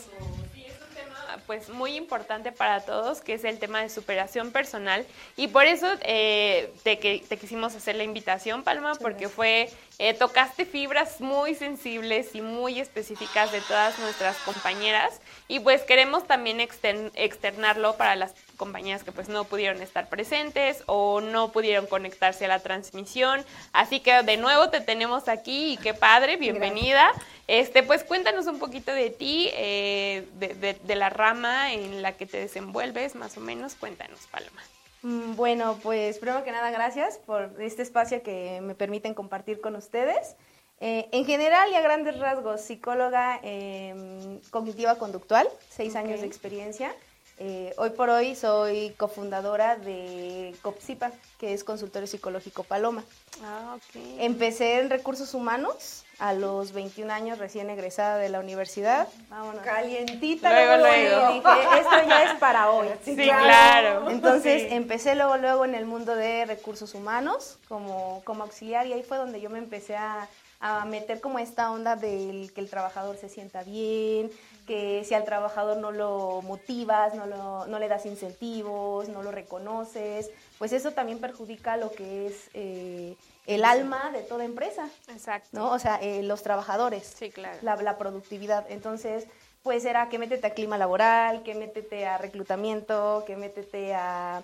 pues muy importante para todos, que es el tema de superación personal. Y por eso eh, te, que- te quisimos hacer la invitación, Palma, porque fue, eh, tocaste fibras muy sensibles y muy específicas de todas nuestras compañeras. Y pues queremos también extern- externarlo para las compañeras que pues no pudieron estar presentes o no pudieron conectarse a la transmisión. Así que de nuevo te tenemos aquí y qué padre, bienvenida. Este, pues cuéntanos un poquito de ti, eh, de, de- de la rama en la que te desenvuelves, más o menos. Cuéntanos, Paloma. Mm, Bueno, pues primero que nada, gracias por este espacio que me permiten compartir con ustedes. Eh, en general y a grandes rasgos, psicóloga em, cognitiva conductual, seis años de experiencia. Eh, hoy por hoy soy cofundadora de COPSIPA, que es Consultorio Psicológico Paloma. Ah, ok. Empecé en recursos humanos a los 21 años, recién egresada de la universidad. Vámonos. Calientita. Luego, luego. dije, esto ya es para hoy. Sí, claro. Entonces Sí. empecé luego, luego en el mundo de recursos humanos como, como auxiliar y ahí fue donde yo me empecé a, a meter como esta onda del que el trabajador se sienta bien, que si al trabajador no lo motivas, no, lo, no le das incentivos, no lo reconoces, pues eso también perjudica lo que es eh, el alma de toda empresa. Exacto. ¿no? O sea, eh, los trabajadores. Sí, claro. La, la productividad. Entonces, pues era que métete a clima laboral, que métete a reclutamiento, que métete a,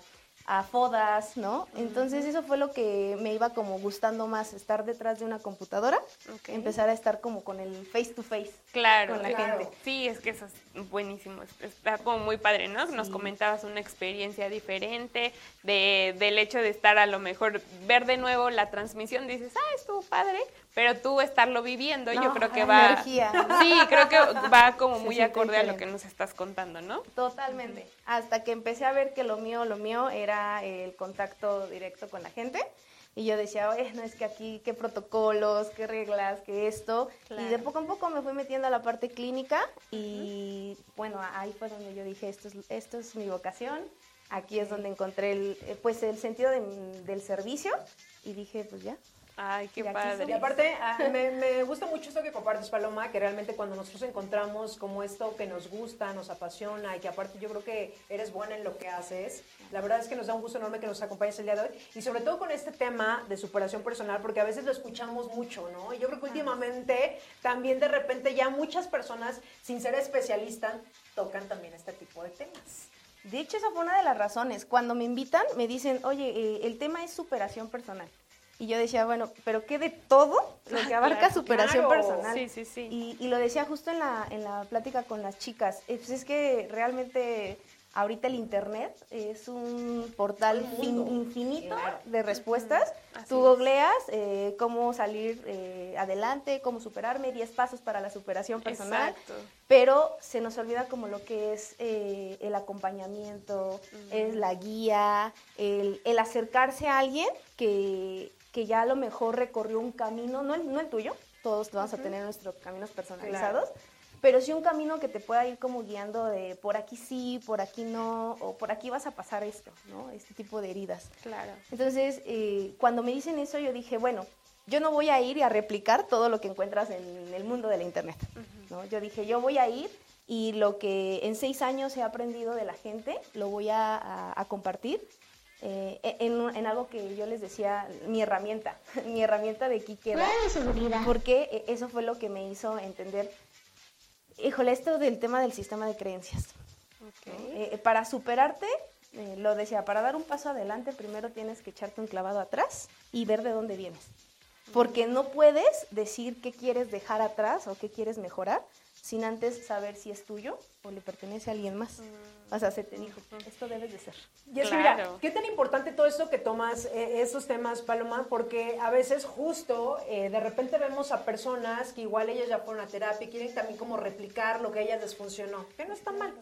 a fodas, ¿no? Entonces eso fue lo que me iba como gustando más, estar detrás de una computadora, Ok. empezar a estar como con el face to face. Claro, con la claro. gente. Sí, es que eso es buenísimo. es- Está como muy padre, ¿no? Nos comentabas una experiencia diferente de, del hecho de estar a lo mejor, ver de nuevo la transmisión, dices, ah, estuvo padre, pero tú estarlo viviendo, yo No, creo que va. energía. Sí, creo que va como muy siente acorde a lo que nos estás contando, ¿no? Totalmente. Hasta que empecé a ver que lo mío, lo mío era el contacto directo con la gente. Y yo decía, oye, no es que aquí, qué protocolos, qué reglas, qué esto. Claro. Y de poco a poco me fui metiendo a la parte clínica y bueno, ahí fue donde yo dije, esto es, esto es mi vocación. Aquí es donde encontré el, eh, pues el sentido de- del servicio y dije, pues ya. Ay, qué padre. Y aparte, ah, me, me gusta mucho esto que compartes, Paloma, que realmente cuando nosotros encontramos como esto que nos gusta, nos apasiona y que aparte yo creo que eres buena en lo que haces, la verdad es que nos da un gusto enorme que nos acompañes el día de hoy y sobre todo con este tema de superación personal, porque a veces lo escuchamos mucho, ¿no? Y yo creo que últimamente también de repente ya muchas personas, sin ser especialistas, tocan también este tipo de temas. De hecho, esa fue una de las razones. Cuando me invitan, me dicen, oye, eh, el tema es superación personal. Y yo decía, bueno, pero ¿qué de todo lo que abarca Claro, superación claro. personal? Sí, sí, sí. Y, y lo decía justo en la, en la plática con las chicas. Eh, pues es que realmente ahorita el Internet es un portal infinito Claro. de respuestas. Así Tú es. googleas eh, cómo salir eh, adelante, cómo superarme, 10 pasos para la superación personal. Exacto. Pero se nos olvida como lo que es eh, el acompañamiento, es la guía, el, el acercarse a alguien que, que ya a lo mejor recorrió un camino, no el, no el tuyo, todos vamos a tener nuestros caminos personalizados, pero sí un camino que te pueda ir como guiando de por aquí sí, por aquí no, o por aquí vas a pasar esto, ¿no? Este tipo de heridas. Claro. Entonces, eh, cuando me dicen eso, yo dije, bueno, yo no voy a ir y a replicar todo lo que encuentras en el mundo de la Internet. ¿no? Yo dije, yo voy a ir y lo que en seis años he aprendido de la gente, lo voy a, a- a compartir eh, en, en algo que yo les decía, mi herramienta, mi herramienta de aquí queda. Porque eh, eso fue lo que me hizo entender, híjole, esto del tema del sistema de creencias. Eh, para superarte, eh, lo decía, para dar un paso adelante, primero tienes que echarte un clavado atrás y ver de dónde vienes. Porque no puedes decir qué quieres dejar atrás o qué quieres mejorar sin antes saber si es tuyo o le pertenece a alguien más. O sea, se te dijo, esto debes de ser. Y es que, mira, Claro. qué tan importante todo esto que tomas, eh, estos temas, Paloma, porque a veces justo eh, de repente vemos a personas que igual ellas ya fueron a terapia y quieren también como replicar lo que a ellas les funcionó, que no está mal.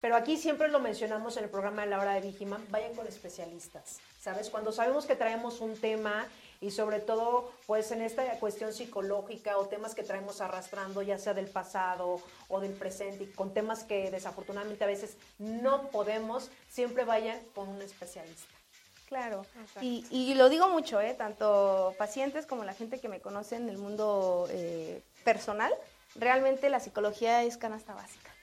Pero aquí siempre lo mencionamos en el programa de la hora de Vigiman, vayan con especialistas, ¿sabes? Cuando sabemos que traemos un tema y sobre todo pues en esta cuestión psicológica o temas que traemos arrastrando ya sea del pasado o del presente y con temas que desafortunadamente a veces no podemos, siempre vayan con un especialista. Claro. Y, y lo digo mucho, ¿eh? tanto pacientes como la gente que me conoce en el mundo eh, personal, realmente la psicología es canasta básica.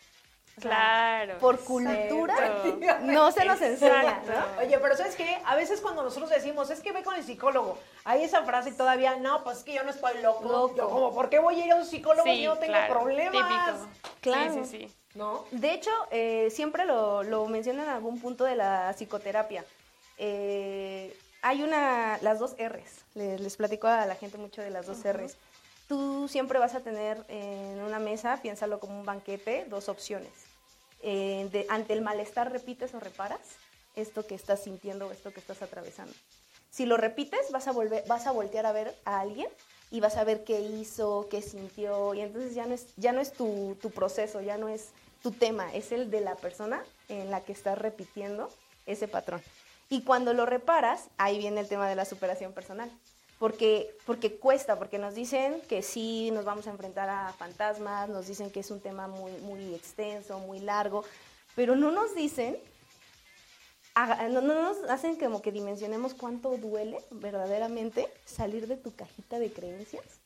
Claro. Por cultura Exacto. no se nos enseña. Oye, pero ¿sabes qué? A veces cuando nosotros decimos, es que ve con el psicólogo, hay esa frase y todavía, no, pues es que yo no estoy loco. Loco. Yo como, ¿por qué voy a ir a un psicólogo si Sí, yo no tengo claro. problemas? Típico. Claro. Sí, sí, sí. ¿No? De hecho, eh, siempre lo, lo menciono en algún punto de la psicoterapia. Eh, hay una, las dos R's. Les, les platico a la gente mucho de las dos R's. Tú siempre vas a tener en una mesa, piénsalo como un banquete, dos opciones. Eh, ante el malestar, repites o reparas esto que estás sintiendo o esto que estás atravesando. Si lo repites, vas a, volver, vas a voltear a ver a alguien y vas a ver qué hizo, qué sintió, y entonces ya no es, ya no es tu, tu proceso, ya no es tu tema, es el de la persona en la que estás repitiendo ese patrón. Y cuando lo reparas, ahí viene el tema de la superación personal. Porque, porque cuesta, porque nos dicen que sí nos vamos a enfrentar a fantasmas, nos dicen que es un tema muy, muy extenso, muy largo, pero no nos dicen no nos hacen como que dimensionemos cuánto duele verdaderamente salir de tu cajita de creencias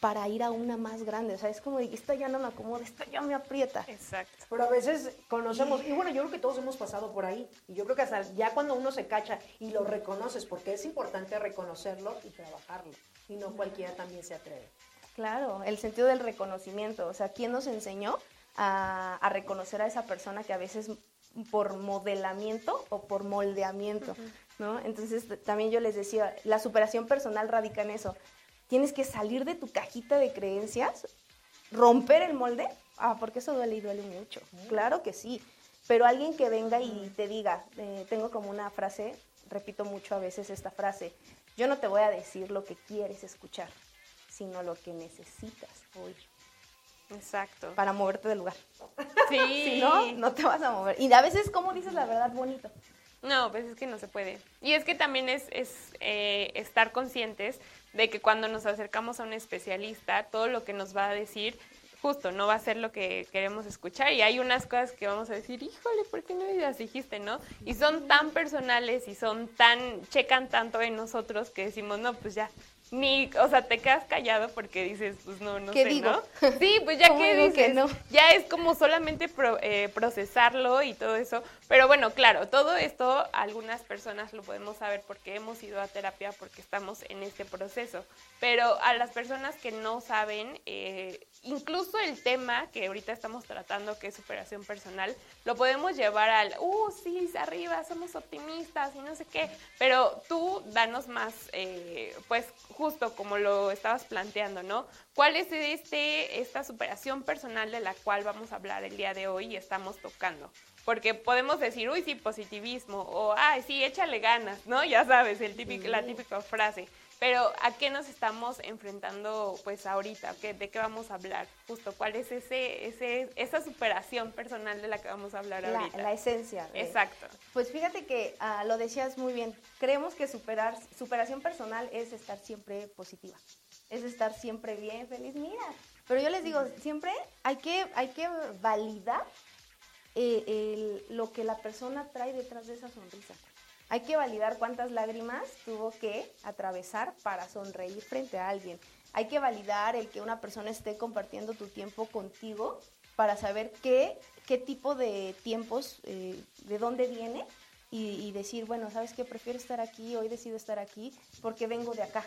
para ir a una más grande. O sea, es como esta ya no me acomoda, esta ya me aprieta. Exacto. Pero a veces conocemos, y bueno, yo creo que todos hemos pasado por ahí, y yo creo que hasta ya cuando uno se cacha y lo reconoces, porque es importante reconocerlo y trabajarlo, y no cualquiera también se atreve. Claro, el sentido del reconocimiento. O sea, ¿quién nos enseñó a, a reconocer a esa persona que a veces por modelamiento o por moldeamiento, ¿no? Entonces, también yo les decía, la superación personal radica en eso. Tienes que salir de tu cajita de creencias, romper el molde, ah, porque eso duele y duele mucho. Claro que sí. Pero alguien que venga y te diga, eh, tengo como una frase, repito mucho a veces esta frase, yo no te voy a decir lo que quieres escuchar, sino lo que necesitas oír Exacto. para moverte del lugar. Sí. Si no, no te vas a mover. Y a veces, ¿cómo dices la verdad bonito? No, pues es que no se puede. Y es que también es, es eh, estar conscientes de que cuando nos acercamos a un especialista, todo lo que nos va a decir, justo, no va a ser lo que queremos escuchar. Y hay unas cosas que vamos a decir, híjole, ¿por qué no las dijiste, no? Y son tan personales y son tan, checan tanto en nosotros que decimos, no, pues ya. Ni, o sea, te quedas callado porque dices, pues no, no ¿Qué sé, digo? ¿no? Sí, pues ya ¿Cómo que dices, que no? ya es como solamente pro- eh, procesarlo y todo eso. Pero bueno, claro, todo esto algunas personas lo podemos saber porque hemos ido a terapia, porque estamos en este proceso. Pero a las personas que no saben, eh, incluso el tema que ahorita estamos tratando, que es superación personal, lo podemos llevar al, uh, sí, arriba, somos optimistas y no sé qué. Pero tú danos más, eh, pues justo como lo estabas planteando, ¿no? ¿Cuál es este, esta superación personal de la cual vamos a hablar el día de hoy y estamos tocando? Porque podemos decir, uy, sí, positivismo, o, ay, sí, échale ganas, ¿no? Ya sabes, el típico, la típica frase. Pero ¿a qué nos estamos enfrentando pues ahorita? ¿Qué, ¿De qué vamos a hablar? Justo, ¿cuál es ese, ese, esa superación personal de la que vamos a hablar La, ahorita? la esencia. de- Exacto. Pues fíjate que ah, lo decías muy bien. Creemos que superar, superación personal es estar siempre positiva. Es estar siempre bien, feliz. Mira. Pero yo les digo, siempre hay que, hay que validar eh, el- lo que la persona trae detrás de esa sonrisa. Hay que validar cuántas lágrimas tuvo que atravesar para sonreír frente a alguien. Hay que validar el que una persona esté compartiendo tu tiempo contigo para saber qué, qué tipo de tiempos, eh, de dónde viene y, y decir, bueno, ¿sabes qué? Prefiero estar aquí, hoy decido estar aquí porque vengo de acá.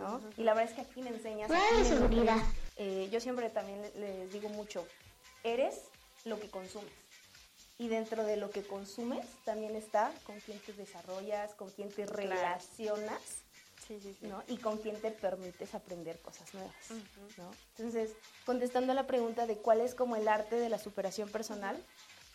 ¿no? Y la verdad es que aquí me enseñas. Aquí seguridad. Eh, yo siempre también le- les digo mucho, eres lo que consumes. Y dentro de lo que consumes también está con quién te desarrollas, con quién te relacionas, ¿no? Y con quién te permites aprender cosas nuevas, ¿no? Entonces, contestando a la pregunta de cuál es como el arte de la superación personal,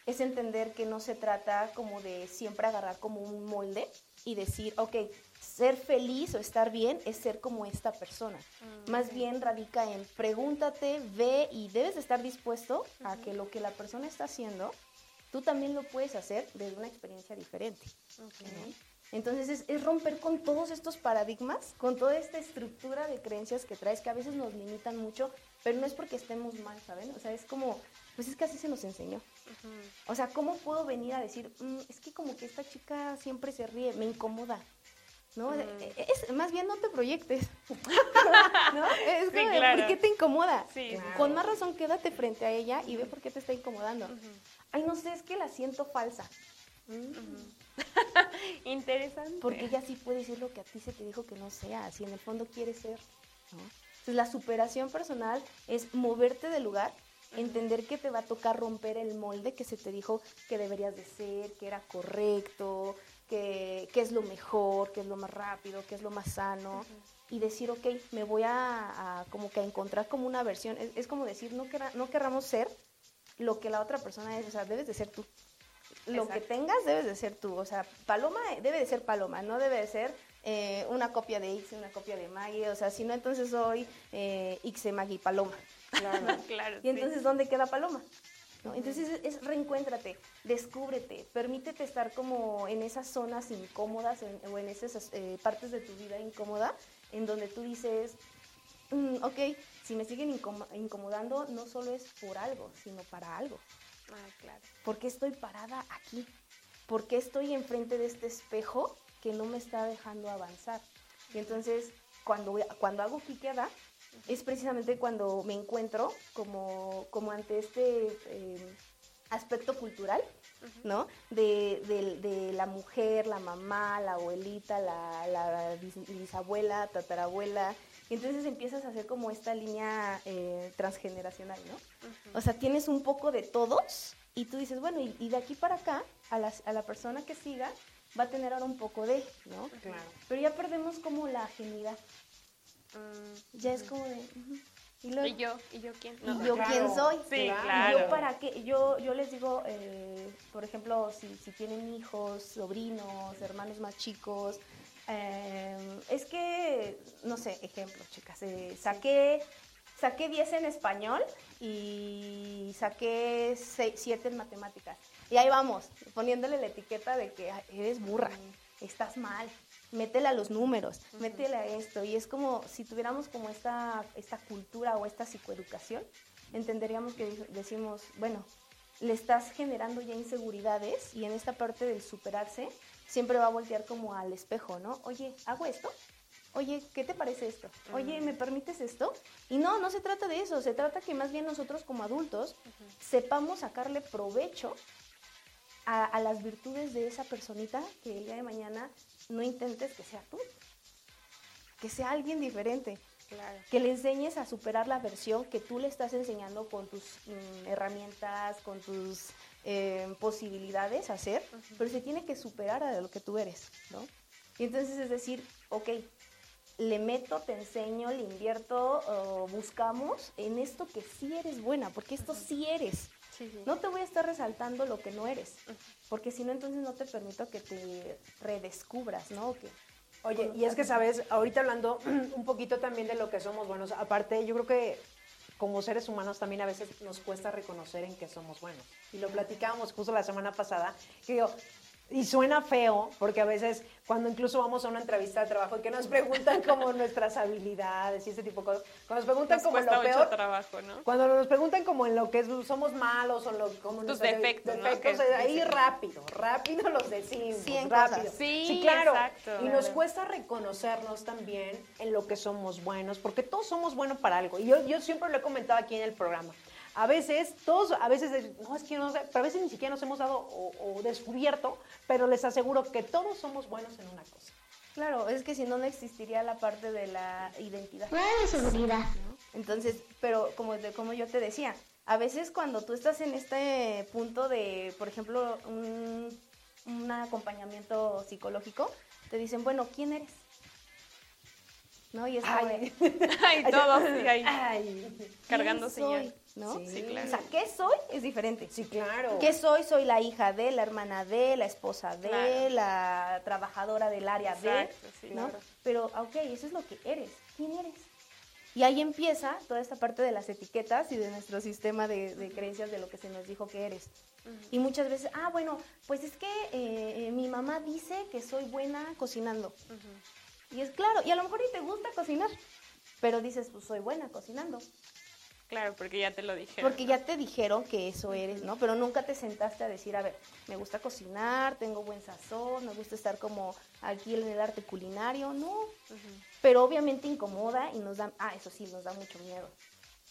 es entender que no se trata como de siempre agarrar como un molde y decir, ok, ser feliz o estar bien es ser como esta persona. Más bien radica en pregúntate, ve y debes de estar dispuesto a que lo que la persona está haciendo, tú también lo puedes hacer desde una experiencia diferente. ¿no? Entonces es, es romper con todos estos paradigmas, con toda esta estructura de creencias que traes que a veces nos limitan mucho, pero no es porque estemos mal, ¿saben? O sea, es como, pues es que así se nos enseñó. O sea, ¿cómo puedo venir a decir, "Mm, es que como que esta chica siempre se ríe, me incomoda? ¿No? E- Es, más bien no te proyectes. ¿No? Es como claro. ¿por qué te incomoda? Sí, sí, Con más razón quédate frente a ella y ve por qué te está incomodando. Ay, no sé, es que la siento falsa. Interesante. Porque ella sí puede decir lo que a ti se te dijo que no sea, si en el fondo quiere ser. ¿no? Entonces la superación personal es moverte del lugar, entender que te va a tocar romper el molde que se te dijo que deberías de ser, que era correcto, que, que es lo mejor, que es lo más rápido, que es lo más sano. Y decir, ok, me voy a, a como que a encontrar como una versión. Es, es como decir, no, querra- no querramos ser lo que la otra persona es, o sea, debes de ser tú lo que tengas debes de ser tú. O sea, Paloma eh, debe de ser Paloma, no debe de ser eh, una copia de X, una copia de Maggie. O sea, si no, entonces soy eh, X de Maggie Paloma. claro. Y entonces, ¿dónde queda Paloma? ¿No? Entonces es, es reencuéntrate, descúbrete, permítete estar como en esas zonas incómodas en- o en esas eh, partes de tu vida incómoda en donde tú dices, "Mm, ok, si me siguen incom- incomodando no solo es por algo, sino para algo. Ah, claro. ¿Por qué estoy parada aquí? ¿Por qué estoy enfrente de este espejo que no me está dejando avanzar? Y entonces, cuando, cuando hago quiqueada, es precisamente cuando me encuentro como, como ante este eh, aspecto cultural, ¿no? De, de- de la mujer, la mamá, la abuelita, la, la bis- bisabuela, tatarabuela. Y entonces empiezas a hacer como esta línea eh, transgeneracional, ¿no? O sea, tienes un poco de todos y tú dices, bueno, y, y de aquí para acá, a, las- a la persona que siga, va a tener ahora un poco de, ¿no? Claro. Pero ya perdemos como la afinidad. Ya es como de... Y, luego, ¿Y yo? ¿Y yo quién? ¿Y yo quién soy? Sí, ¿Y claro. Yo para qué, yo, yo les digo, eh, por ejemplo, si, si tienen hijos, sobrinos, hermanos más chicos, eh, es que, no sé, ejemplo, chicas, eh, saqué, saqué 10 en español y saqué 7 en matemáticas. Y ahí vamos, poniéndole la etiqueta de que "Ay, eres burra, estás mal, métele a los números, métele a esto. Y es como si tuviéramos como esta, esta cultura o esta psicoeducación, entenderíamos que decimos, bueno, le estás generando ya inseguridades y en esta parte del superarse siempre va a voltear como al espejo, ¿no? Oye, ¿hago esto? Oye, ¿qué te parece esto? Oye, ¿me permites esto? Y no, no se trata de eso, se trata que más bien nosotros como adultos sepamos sacarle provecho a, a las virtudes de esa personita que el día de mañana no intentes que sea tú, que sea alguien diferente. Claro. Que le enseñes a superar la versión que tú le estás enseñando con tus mm, herramientas, con tus eh, posibilidades hacer, pero se tiene que superar a lo que tú eres, ¿no? Y entonces es decir, ok, le meto, te enseño, le invierto, o buscamos en esto que sí eres buena, porque esto sí eres. Sí, sí. No te voy a estar resaltando lo que no eres, porque si no, entonces no te permito que te redescubras, ¿no? Que, Oye, y es que, ¿sabes? Ahorita hablando un poquito también de lo que somos buenos, aparte, yo creo que como seres humanos también a veces nos cuesta reconocer en qué somos buenos. Y lo platicábamos justo la semana pasada, que digo, y suena feo, porque a veces cuando incluso vamos a una entrevista de trabajo y que nos preguntan como nuestras habilidades y ese tipo de cosas, cuando nos preguntan Nos como cuesta lo mucho peor, trabajo, ¿no? cuando nos preguntan como en lo que es- somos malos o lo, como Tus nuestros defectos, ¿no? defectos, ahí rápido, rápido los decimos, Cien rápido. cosas. Sí, claro. exacto. Y nos cuesta reconocernos también en lo que somos buenos, porque todos somos buenos para algo. Y yo, yo siempre lo he comentado aquí en el programa. A veces, todos, a veces, es- no es que no sé, pero a veces ni siquiera nos hemos dado o, o descubierto, pero les aseguro que todos somos buenos en una cosa. claro, es que si no, no existiría la parte de la identidad. Nueve de seguridad. ¿no? Entonces, pero como, de- como yo te decía, a veces cuando tú estás en este punto de, por ejemplo, un, un acompañamiento psicológico, te dicen, bueno, ¿quién eres? ¿No? Y es como de, Ay, todos ahí, Ay, cargando señal. ¿No? Sí. Sí, claro. O sea, ¿qué soy? Es diferente. sí, claro. ¿Qué soy? Soy la hija de, la hermana de, la esposa de, Claro. la trabajadora del área Exacto, de, sí, ¿no? claro. Pero, ok, eso es lo que eres. ¿Quién eres? Y ahí empieza toda esta parte de las etiquetas y de nuestro sistema de, de creencias de lo que se nos dijo que eres. Y muchas veces, ah, bueno, pues es que eh, eh, mi mamá dice que soy buena cocinando. Y es claro, y a lo mejor ni te gusta cocinar, pero dices, pues soy buena cocinando. Claro, porque ya te lo dijeron. Porque ya te dijeron que eso eres, ¿no? Pero nunca te sentaste a decir, a ver, me gusta cocinar, tengo buen sazón, me gusta estar como aquí en el arte culinario, no. Pero obviamente incomoda y nos da, ah, eso sí, nos da mucho miedo.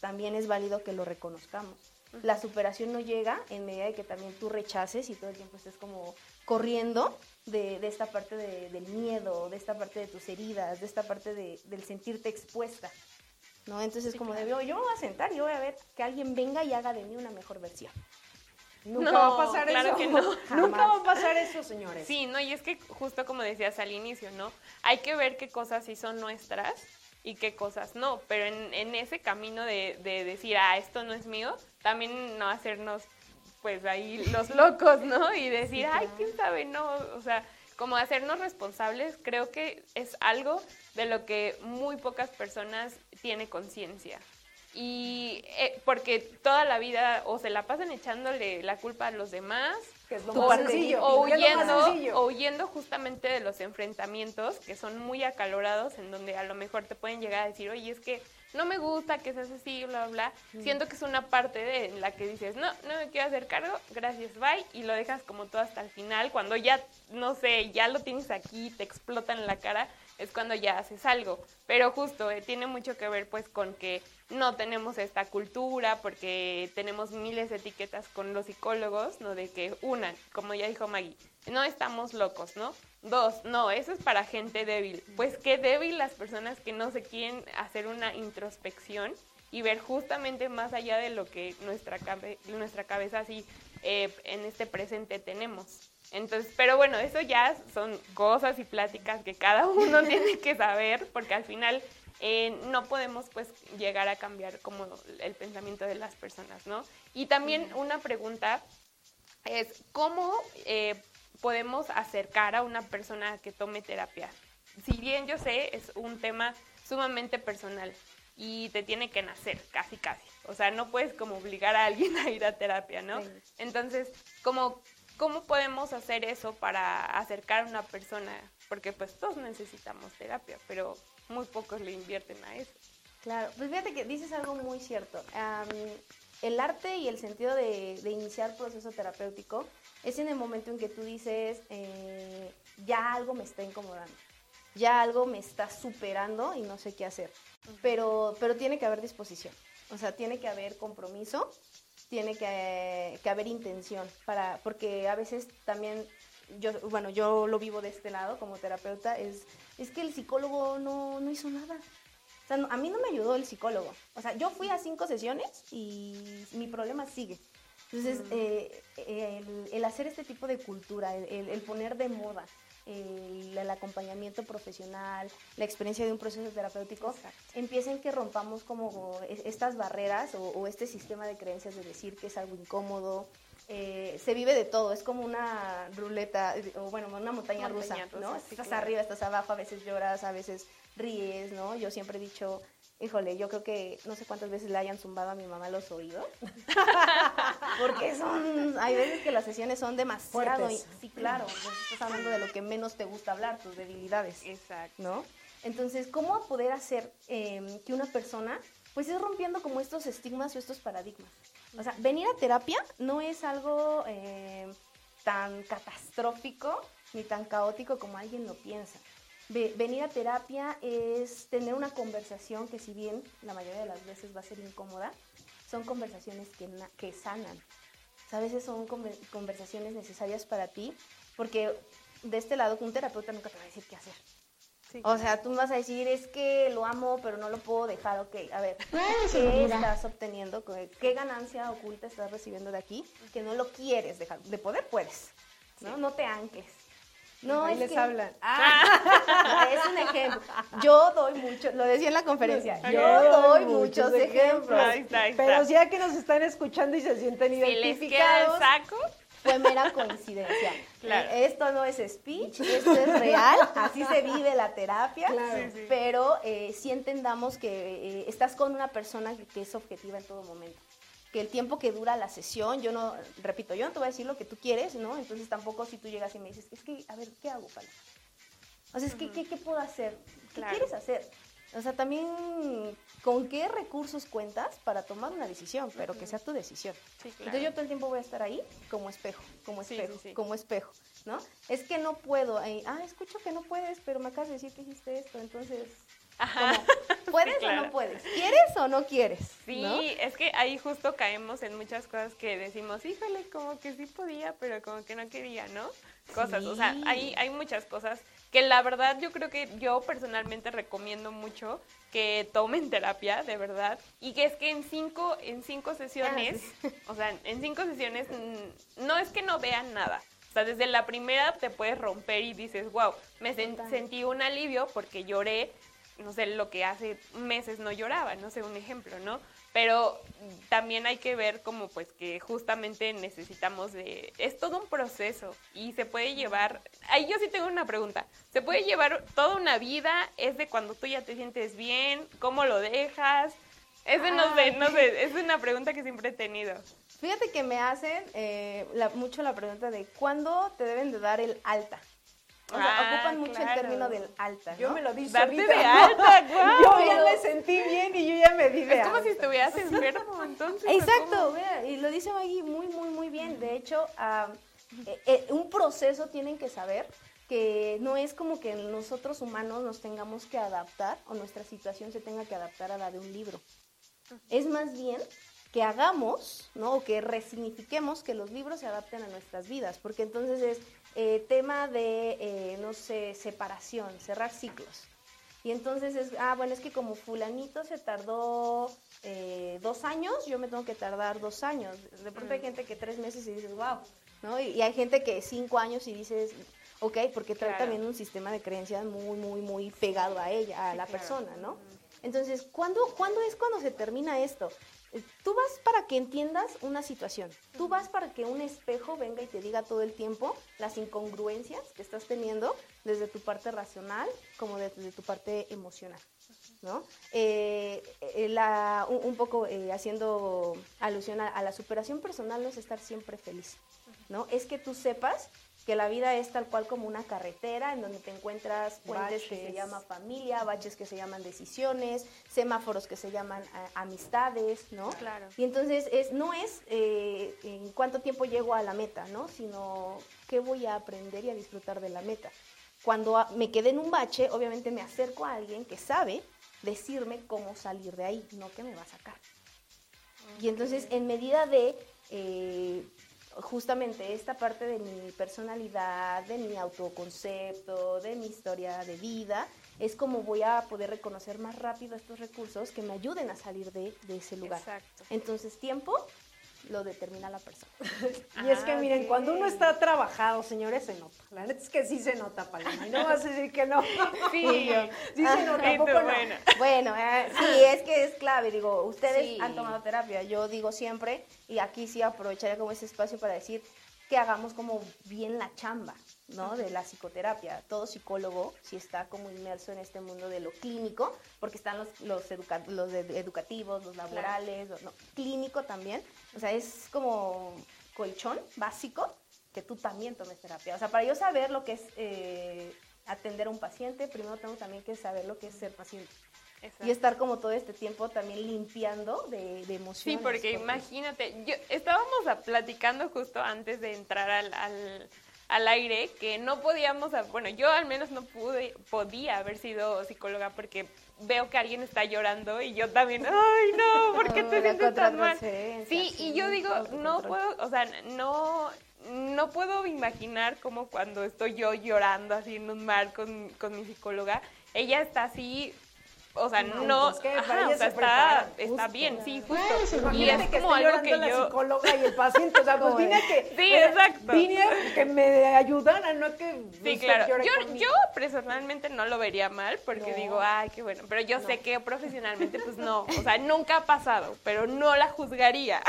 También es válido que lo reconozcamos. La superación no llega en medida de que también tú rechaces y todo el tiempo estés como corriendo de, de esta parte de- del miedo, de esta parte de tus heridas, de esta parte de- del sentirte expuesta. ¿No? Entonces, como de, yo, yo me voy a sentar y yo voy a ver que alguien venga y haga de mí una mejor versión. Nunca No, va a pasar claro eso. que no. Nunca va a pasar eso, señores. Sí, no, y es que justo como decías al inicio, ¿no? Hay que ver qué cosas sí son nuestras y qué cosas no, pero en, en ese camino de, de decir, ah, esto no es mío, también no hacernos, pues ahí los locos, ¿no? Y decir, ay, quién sabe, no, o sea, como hacernos responsables, creo que es algo de lo que muy pocas personas tienen conciencia. Y eh, porque toda la vida o se la pasan echándole la culpa a los demás, Que es lo más sencillo. o huyendo, sencillo. o huyendo justamente de los enfrentamientos que son muy acalorados, en donde a lo mejor te pueden llegar a decir, oye, es que no me gusta que seas así, bla, bla, bla. Siento que es una parte de en la que dices, no, no me quiero hacer cargo, gracias, bye, y lo dejas como todo hasta el final, cuando ya, no sé, ya lo tienes aquí, te explota en la cara, es cuando ya haces algo. Pero justo, eh, tiene mucho que ver pues con que no tenemos esta cultura, porque tenemos miles de etiquetas con los psicólogos, ¿no? De que una, como ya dijo Maggie, no estamos locos, ¿no? Dos, no, eso es para gente débil. Pues qué débil las personas que no se quieren hacer una introspección y ver justamente más allá de lo que nuestra, cabe- nuestra cabeza así eh, en este presente tenemos. Entonces, pero bueno, eso ya son cosas y pláticas que cada uno tiene que saber, porque al final eh, no podemos pues llegar a cambiar como el pensamiento de las personas, ¿no? Y también una pregunta es, ¿cómo eh, podemos acercar a una persona a que tome terapia? Si bien yo sé, es un tema sumamente personal y te tiene que nacer, casi, casi. O sea, no puedes como obligar a alguien a ir a terapia, ¿no? Sí. Entonces, ¿cómo, ¿cómo podemos hacer eso para acercar a una persona? Porque pues todos necesitamos terapia, pero muy pocos le invierten a eso. Claro, pues fíjate que dices algo muy cierto. Am, el arte y el sentido de, de iniciar proceso terapéutico es en el momento en que tú dices, eh, ya algo me está incomodando, ya algo me está superando y no sé qué hacer. Pero, pero tiene que haber disposición, o sea, tiene que haber compromiso, tiene que, que haber intención, para, porque a veces también, yo, bueno, yo lo vivo de este lado como terapeuta, es, es que el psicólogo no, no hizo nada. O sea, no- a mí no me ayudó el psicólogo. O sea, yo fui a cinco sesiones y mi problema sigue. Entonces, eh, el, el hacer este tipo de cultura, el, el- poner de moda el, el acompañamiento profesional, la experiencia de un proceso terapéutico, empieza en que rompamos como es- estas barreras o, o este sistema de creencias de decir que es algo incómodo. Eh, se vive de todo, es como una ruleta, o bueno, una montaña, Montaña rusa, rusa, ¿no? sí, estás claro. arriba, estás abajo, a veces lloras, a veces ríes, ¿no? Yo siempre he dicho, híjole, yo creo que no sé cuántas veces le hayan zumbado a mi mamá los oídos. Porque son, hay veces que las sesiones son demasiado, Fuertes. sí, claro, pues, estás hablando de lo que menos te gusta hablar, tus debilidades. Exacto. ¿no? Entonces, ¿cómo poder hacer eh, que una persona, pues es rompiendo como estos estigmas o estos paradigmas? O sea, venir a terapia no es algo eh, tan catastrófico ni tan caótico como alguien lo piensa. Ve- venir a terapia es tener una conversación que si bien la mayoría de las veces va a ser incómoda, son conversaciones que, que sanan. A veces son conver- conversaciones necesarias para ti, porque de este lado un terapeuta nunca te va a decir qué hacer. O sea, tú vas a decir, es que lo amo, pero no lo puedo dejar. Ok, a ver, ¿qué estás obteniendo? ¿Qué qué ganancia oculta estás recibiendo de aquí que no lo quieres dejar? De poder puedes, ¿no? No te anques. No, Ahí es les que- hablan. Ah, es un ejemplo. Yo doy mucho, lo decía en la conferencia, yo Yo doy muchos ejemplos. Ahí está, ahí Pero si ya que nos están escuchando y se sienten les el identificados, saco, Fue mera coincidencia. Claro. Eh, Esto no es speech, esto es real, así se vive la terapia, Claro. Pero eh, sí entendamos que eh, estás con una persona que es objetiva en todo momento. Que el tiempo que dura la sesión, yo no, repito, yo no te voy a decir lo que tú quieres, ¿no? Entonces tampoco si tú llegas y me dices, es que, a ver, ¿qué hago, Pali? O sea, es que, ¿qué, qué puedo hacer? ¿Qué Claro. quieres hacer? O sea, también, ¿con qué recursos cuentas para tomar una decisión? Pero que sea tu decisión. Sí, claro. Entonces yo todo el tiempo voy a estar ahí como espejo, como espejo, sí, sí. como espejo, ¿no? Es que no puedo, ahí, ah, escucho que no puedes, pero me acabas de decir que hiciste esto, entonces, Ajá. ¿cómo? ¿puedes o claro. no puedes? ¿Quieres o no quieres? Sí, ¿no? es que ahí justo caemos en muchas cosas que decimos, híjole, como que sí podía, pero como que no quería, ¿no? Cosas, o sea, Sí. hay, hay muchas cosas que la verdad yo creo que yo personalmente recomiendo mucho que tomen terapia, de verdad, y que es que en cinco, en cinco sesiones, o sea, en cinco sesiones no es que no vean nada. O sea, desde la primera te puedes romper y dices, wow, me sen- sentí un alivio porque lloré, no sé, lo que hace meses no lloraba, no sé, un ejemplo, ¿no? Pero también hay que ver como pues que justamente necesitamos de... Es todo un proceso y se puede llevar... Ahí yo sí tengo una pregunta. ¿Se puede llevar toda una vida? ¿Es de cuando tú ya te sientes bien? ¿Cómo lo dejas? Ese no sé, no sé, es una pregunta que siempre he tenido. Fíjate que me hacen eh, la- mucho la pregunta de ¿cuándo te deben de dar el alta? O sea, Ah, ocupan mucho el claro. término del alta, yo ¿no? me lo di Darte de alta, guau. Yo ya me sentí bien y yo ya me di de Es como si alta. estuvieras enfermo, entonces. ¿o Exacto, vea, y lo dice Maggie muy, muy, muy bien. De hecho, ah, eh, eh, un proceso tienen que saber que no es como que nosotros humanos nos tengamos que adaptar o nuestra situación se tenga que adaptar a la de un libro. Es más bien que hagamos, ¿no? O que resignifiquemos que los libros se adapten a nuestras vidas, porque entonces es eh, tema de, eh, no sé, separación, cerrar ciclos. Y entonces es, ah, bueno, es que como fulanito se tardó eh, dos años, yo me tengo que tardar dos años. De pronto hay gente que tres meses y dices, wow, ¿no? Y, y hay gente que cinco años y dices, ok, porque trae Claro. también un sistema de creencias muy, muy, muy pegado a ella, a Sí, la claro. persona, ¿no? Entonces, ¿cuándo, ¿cuándo es cuando se termina esto? Tú vas para que entiendas una situación. Tú vas para que un espejo venga y te diga todo el tiempo las incongruencias que estás teniendo desde tu parte racional como desde tu parte emocional. ¿no? Eh, eh, la- un, un poco eh, haciendo alusión a, a la superación personal no es estar siempre feliz, ¿no? Es que tú sepas que la vida es tal cual como una carretera en donde te encuentras puentes que se llama familia, baches que se llaman decisiones, semáforos que se llaman eh, amistades, ¿no? Claro. Y entonces es, no es eh, en cuánto tiempo llego a la meta, ¿no? Sino qué voy a aprender y a disfrutar de la meta. Cuando me quedé en un bache, obviamente me acerco a alguien que sabe decirme cómo salir de ahí, no que me va a sacar. Y entonces, en medida de eh, justamente esta parte de mi personalidad, de mi autoconcepto, de mi historia de vida, es como voy a poder reconocer más rápido estos recursos que me ayuden a salir de, de ese lugar. Exacto. Entonces, tiempo, lo determina la persona. Y es que Ah, miren, cuando uno está trabajado, señores, se nota. La neta es que sí se nota, Paloma. Y no vas a decir que no. Sí, Sí se nota, ¿a Y tú, poco no? bueno. Bueno, eh, sí, es que es clave. Digo, ustedes Sí. han tomado terapia. Yo digo siempre, y aquí sí aprovecharía como ese espacio para decir que hagamos como bien la chamba, ¿no? De la psicoterapia. Todo psicólogo, si está como inmerso en este mundo de lo clínico, porque están los, los, educa- los educativos, los laborales, los- no, clínico también. O sea, es como colchón básico que tú también tomes terapia. O sea, para yo saber lo que es eh, atender a un paciente, primero tengo también que saber lo que es ser paciente. Exacto. Y estar como todo este tiempo también limpiando de, de Sí, emociones. porque imagínate, yo estábamos platicando justo antes de entrar al, al, al aire que no podíamos, bueno, yo al menos no pude, podía haber sido psicóloga porque veo que alguien está llorando y yo también, ay no, ¿por qué te Ah, sientes tan mal? Sí, y yo digo, no puedo, o sea, no, no puedo imaginar como cuando estoy yo llorando así en un mar con, con mi psicóloga, ella está así, o sea, No, no, es que ajá, para ella o sea, se está, está justo. bien, sí, Pues, justo. y imagínate es que como algo que la yo... psicóloga y el paciente, o sea, pues Como vine a es. que... Sí, exacto. Vine a que me ayudaran, no que... Sí, claro. Yo, yo personalmente no lo vería mal porque No. digo, ay, qué bueno. Pero yo sé que profesionalmente, pues no. O sea, nunca ha pasado, pero no la juzgaría.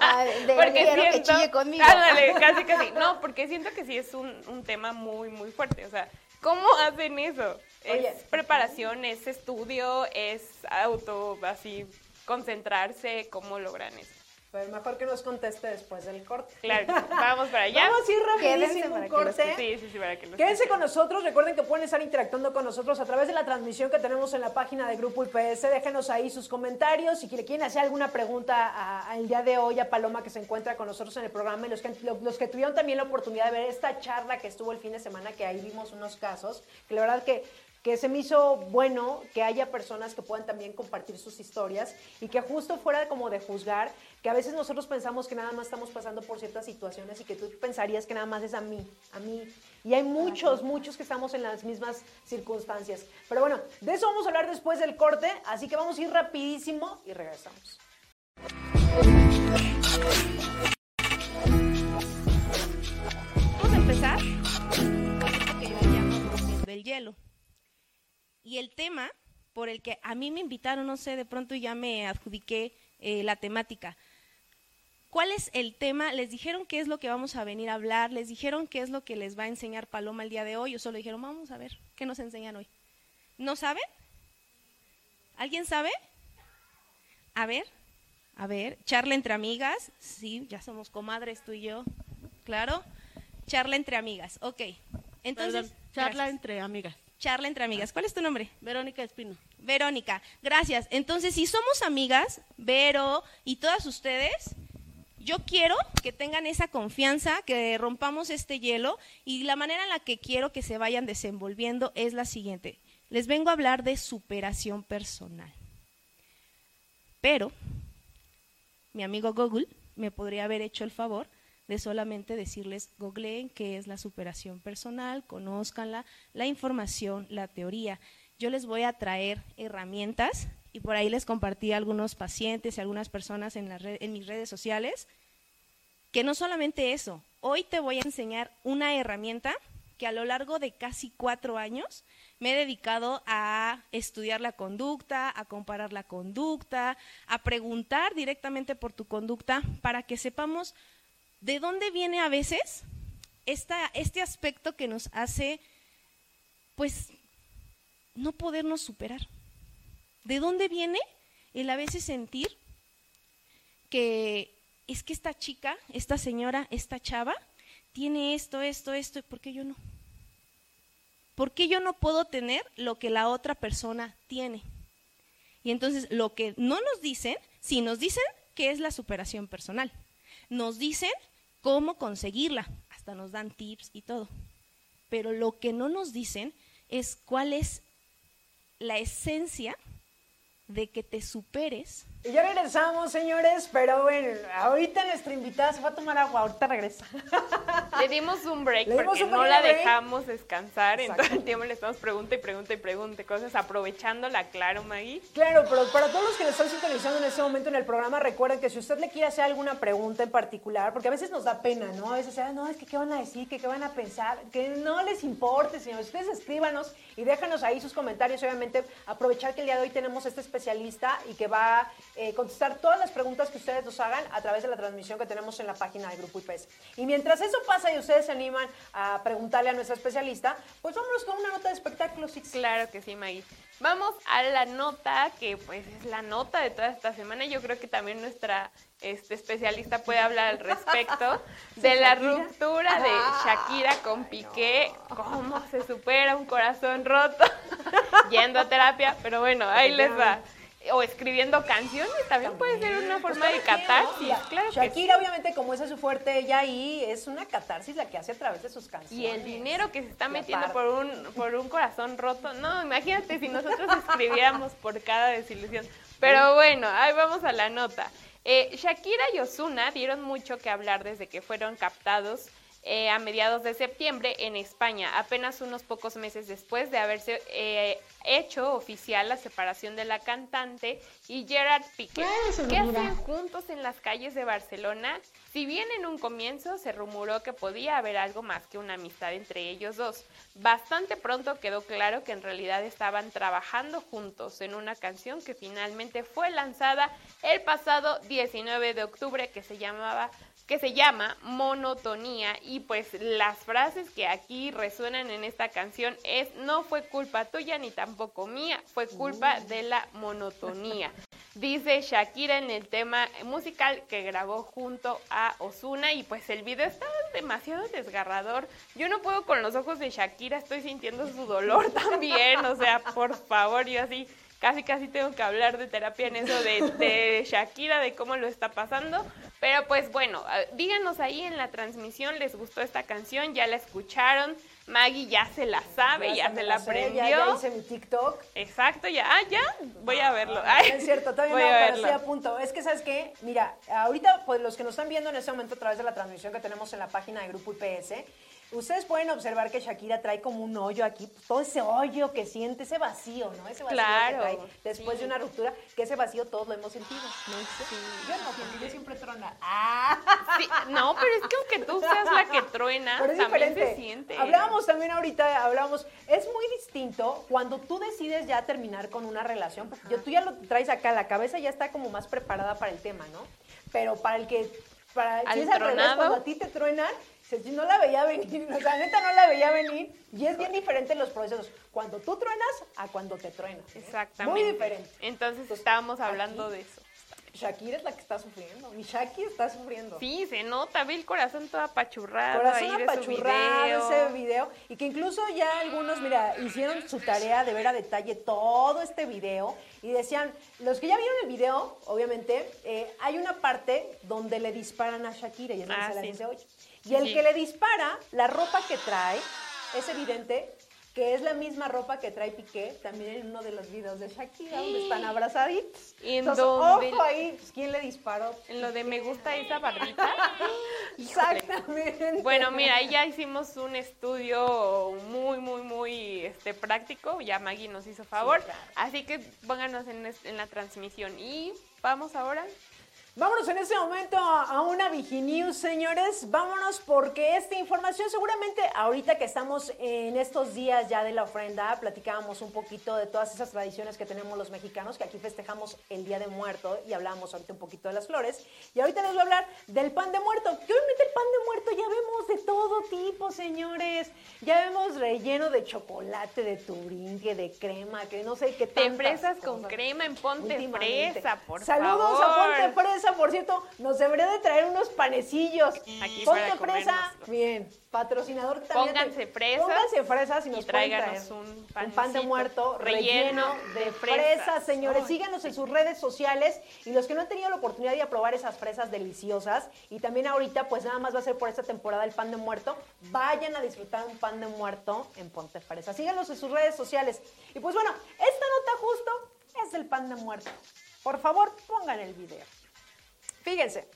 Ah, de- porque que siento. chille conmigo. Ándale, casi, casi. No, porque siento que sí es un, un tema muy, muy fuerte. O sea, ¿cómo hacen eso? Oye. Es preparación, es estudio, es auto, así, concentrarse. ¿Cómo logran eso? Pero mejor que nos conteste después del corte. Claro, vamos para allá. Vamos a ir Quédense rapidísimo un los corte. Sí, sí, sí, para que los Quédense con nosotros, recuerden que pueden estar interactuando con nosotros a través de la transmisión que tenemos en la página de Grupo IPS. Déjenos ahí sus comentarios. Si le quieren hacer alguna pregunta a- a el día de hoy a Paloma que se encuentra con nosotros en el programa y los que, lo- los que tuvieron también la oportunidad de ver esta charla que estuvo el fin de semana, que ahí vimos unos casos, que la verdad que que se me hizo bueno que haya personas que puedan también compartir sus historias y que justo fuera como de juzgar, que a veces nosotros pensamos que nada más estamos pasando por ciertas situaciones y que tú pensarías que nada más es a mí, a mí. Y hay muchos, muchos que estamos en las mismas circunstancias. Pero bueno, de eso vamos a hablar después del corte, así que vamos a ir rapidísimo y regresamos. Vamos a empezar que yo llamo rompiendo el hielo. Y el tema por el que a mí me invitaron, no sé, de pronto ya me adjudiqué eh, la temática. ¿Cuál es el tema? ¿Les dijeron qué es lo que vamos a venir a hablar? ¿Les dijeron qué es lo que les va a enseñar Paloma el día de hoy? ¿O solo dijeron, vamos a ver, qué nos enseñan hoy? ¿No saben? ¿Alguien sabe? A ver, a ver, charla entre amigas. Sí, ya somos comadres tú y yo. Claro. Charla entre amigas. Ok. Entonces, Perdón, charla gracias. entre amigas. Charla entre amigas. ¿Cuál es tu nombre? Verónica Espino. Verónica, gracias. Entonces, si somos amigas, Vero y todas ustedes, yo quiero que tengan esa confianza, que rompamos este hielo y la manera en la que quiero que se vayan desenvolviendo es la siguiente. Les vengo a hablar de superación personal. Pero mi amigo Google me podría haber hecho el favor de solamente decirles, googleen qué es la superación personal, conózcanla, la información, la teoría. Yo les voy a traer herramientas y por ahí les compartí a algunos pacientes y algunas personas en, en mis redes sociales que no solamente eso, hoy te voy a enseñar una herramienta que a lo largo de casi cuatro años me he dedicado a estudiar la conducta, a comparar la conducta, a preguntar directamente por tu conducta para que sepamos de dónde viene a veces esta, este aspecto que nos hace, pues, no podernos superar. ¿De dónde viene el a veces sentir que es que esta chica, esta señora, esta chava, tiene esto, esto, esto, ¿y por qué yo no? ¿Por qué yo no puedo tener lo que la otra persona tiene? Y entonces lo que no nos dicen, sí nos dicen que es la superación personal. Nos dicen cómo conseguirla, hasta nos dan tips y todo. Pero lo que no nos dicen es cuál es la esencia de que te superes. Y ya regresamos, señores, pero bueno, ahorita nuestra invitada se va a tomar agua, ahorita regresa. Le dimos un break Le dimos porque un no la break. dejamos descansar, en todo el tiempo le estamos pregunta y pregunta y pregunta cosas, aprovechándola, claro, Maggie. Claro, pero para todos los que nos están sintonizando en este momento en el programa, recuerden que si usted le quiere hacer alguna pregunta en particular, porque a veces nos da pena, ¿no? A veces, ah, no, es que qué van a decir, que qué van a pensar, que no les importe, señores. Ustedes escríbanos y déjanos ahí sus comentarios. Obviamente, aprovechar que el día de hoy tenemos este especialista y que va a eh, contestar todas las preguntas que ustedes nos hagan a través de la transmisión que tenemos en la página del Grupo IPES. Y mientras eso pasa y ustedes se animan a preguntarle a nuestra especialista, pues vámonos con una nota de espectáculos. Claro que sí, Maggie. Vamos a la nota, que pues es la nota de toda esta semana. Yo creo que también nuestra este, especialista puede hablar al respecto de la ruptura de Shakira con Piqué. ¿Cómo se supera un corazón roto? Yendo a terapia, pero bueno, ahí les va. O escribiendo canciones, también puede ser una forma de catarsis. Claro que Shakira, sí. obviamente, como ese es su fuerte, ella ahí es una catarsis la que hace a través de sus canciones. Y el dinero que se está metiendo por un, por un corazón roto. No, imagínate si nosotros escribiéramos por cada desilusión. Pero bueno, ahí vamos a la nota. Eh, Shakira y Osuna dieron mucho que hablar desde que fueron captados eh, a mediados de septiembre en España, apenas unos pocos meses después de haberse eh, hecho oficial la separación de la cantante y Gerard Piqué. ¿Qué hacían juntos en las calles de Barcelona? Si bien en un comienzo se rumoró que podía haber algo más que una amistad entre ellos dos, bastante pronto quedó claro que en realidad estaban trabajando juntos en una canción que finalmente fue lanzada el pasado 19 de octubre que se llamaba que se llama Monotonía y pues las frases que aquí resuenan en esta canción es no fue culpa tuya ni tampoco mía, fue culpa de la monotonía. Dice Shakira en el tema musical que grabó junto a Osuna y pues el video está demasiado desgarrador. Yo no puedo con los ojos de Shakira, estoy sintiendo su dolor también, o sea, por favor, yo así casi casi tengo que hablar de terapia en eso de, de Shakira, de cómo lo está pasando. Pero pues bueno, díganos ahí en la transmisión, ¿les gustó esta canción? ¿Ya la escucharon? Maggie ya se la sabe, ya, se la sé, aprendió. Ya, ya hice mi TikTok. Exacto, ya, ah, ya, voy a verlo. Ay, No es cierto, todavía voy no, a pero verlo. sí a punto. Es que, ¿sabes qué? Mira, ahorita, pues los que nos están viendo en este momento a través de la transmisión que tenemos en la página de Grupo IPS, ustedes pueden observar que Shakira trae como un hoyo aquí, todo ese hoyo que siente, ese vacío, ¿no? Ese vacío Claro, que trae después sí. de una ruptura, que ese vacío todos lo hemos sentido, ¿no? Yo no, porque yo siempre trona. Sí, no, pero es que aunque tú seas la que truena, Pero es también diferente. se siente. Hablábamos también ahorita, hablábamos, es muy distinto cuando tú decides ya terminar con una relación, porque yo, tú ya lo traes acá, la cabeza ya está como más preparada para el tema, ¿no? Pero para el que, para si es al revés, cuando a ti te truenan, dices, no la veía venir, o sea, neta no la veía venir, y es bien diferente los procesos, cuando tú truenas a cuando te truenas. ¿eh? Exactamente. Muy diferente. Entonces estábamos hablando aquí- de eso. Shakira es la que está sufriendo, mi Shaki está sufriendo. Sí, se nota, ve el corazón todo apachurrado Corazón ahí de su apachurrado video. ese video y que incluso ya algunos, mira, hicieron su tarea de ver a detalle todo este video y decían, los que ya vieron el video, obviamente, eh, hay una parte donde le disparan a Shakira y es Ah, se la sí. dice, oye. Y el Sí. que le dispara, la ropa que trae, es evidente que es la misma ropa que trae Piqué también en uno de los videos de Shakira, donde están abrazaditos. En Entonces, donde- ojo ahí, pues, ¿quién le disparó? En lo de me gusta esa barbita. Exactamente. Bueno, mira, ahí ya hicimos un estudio muy, muy, muy este, práctico. Ya Maggie nos hizo favor. claro. Así que pónganos en la transmisión. Y vamos ahora. Vámonos en este momento a, una Viginews, señores. Vámonos porque esta información seguramente ahorita que estamos en estos días ya de la ofrenda, platicábamos un poquito de todas esas tradiciones que tenemos los mexicanos, que aquí festejamos el Día de Muerto y hablábamos ahorita un poquito de las flores. Y ahorita les voy a hablar del pan de muerto, que obviamente el pan de muerto ya vemos de todo tipo, señores. Ya vemos relleno de chocolate, de turín, que de crema, que no sé qué tantas fresas con crema en Ponte. Fresa, por Saludos favor. a Ponte Fresa, por cierto, nos debería de traer unos panecillos. Aquí Ponte para bien, patrocinador también. Pónganse fresas Pónganse fresas y nos y tráiganos un pan de muerto relleno relleno de de fresas, fresas. señores. Ay. Síganos en sus redes sociales y los que no han tenido la oportunidad de probar esas fresas deliciosas y también ahorita pues nada más va a ser por esta temporada el pan de muerto, vayan a disfrutar un pan de muerto en Ponte Fresa. Síganos en sus redes sociales. Y pues bueno, esta nota justo es el pan de muerto? Por favor, pongan el video. Fíjense,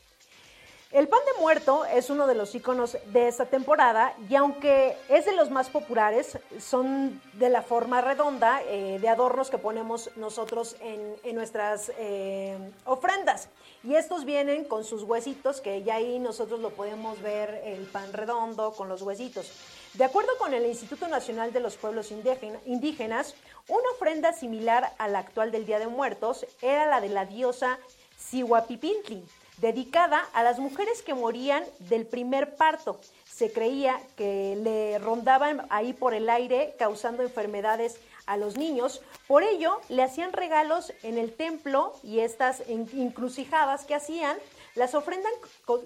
el pan de muerto es uno de los iconos de esta temporada y aunque es de los más populares, son de la forma redonda eh, de adornos que ponemos nosotros en, nuestras eh, ofrendas. Y estos vienen con sus huesitos, que ya ahí nosotros lo podemos ver, el pan redondo con los huesitos. De acuerdo con el Instituto Nacional de los Pueblos Indígena- Indígenas, una ofrenda similar a la actual del Día de Muertos era la de la diosa Sihuapipintli, dedicada a las mujeres que morían del primer parto. Se creía que le rondaban ahí por el aire causando enfermedades a los niños. Por ello, le hacían regalos en el templo y estas en- encrucijadas que hacían, las, ofrendan,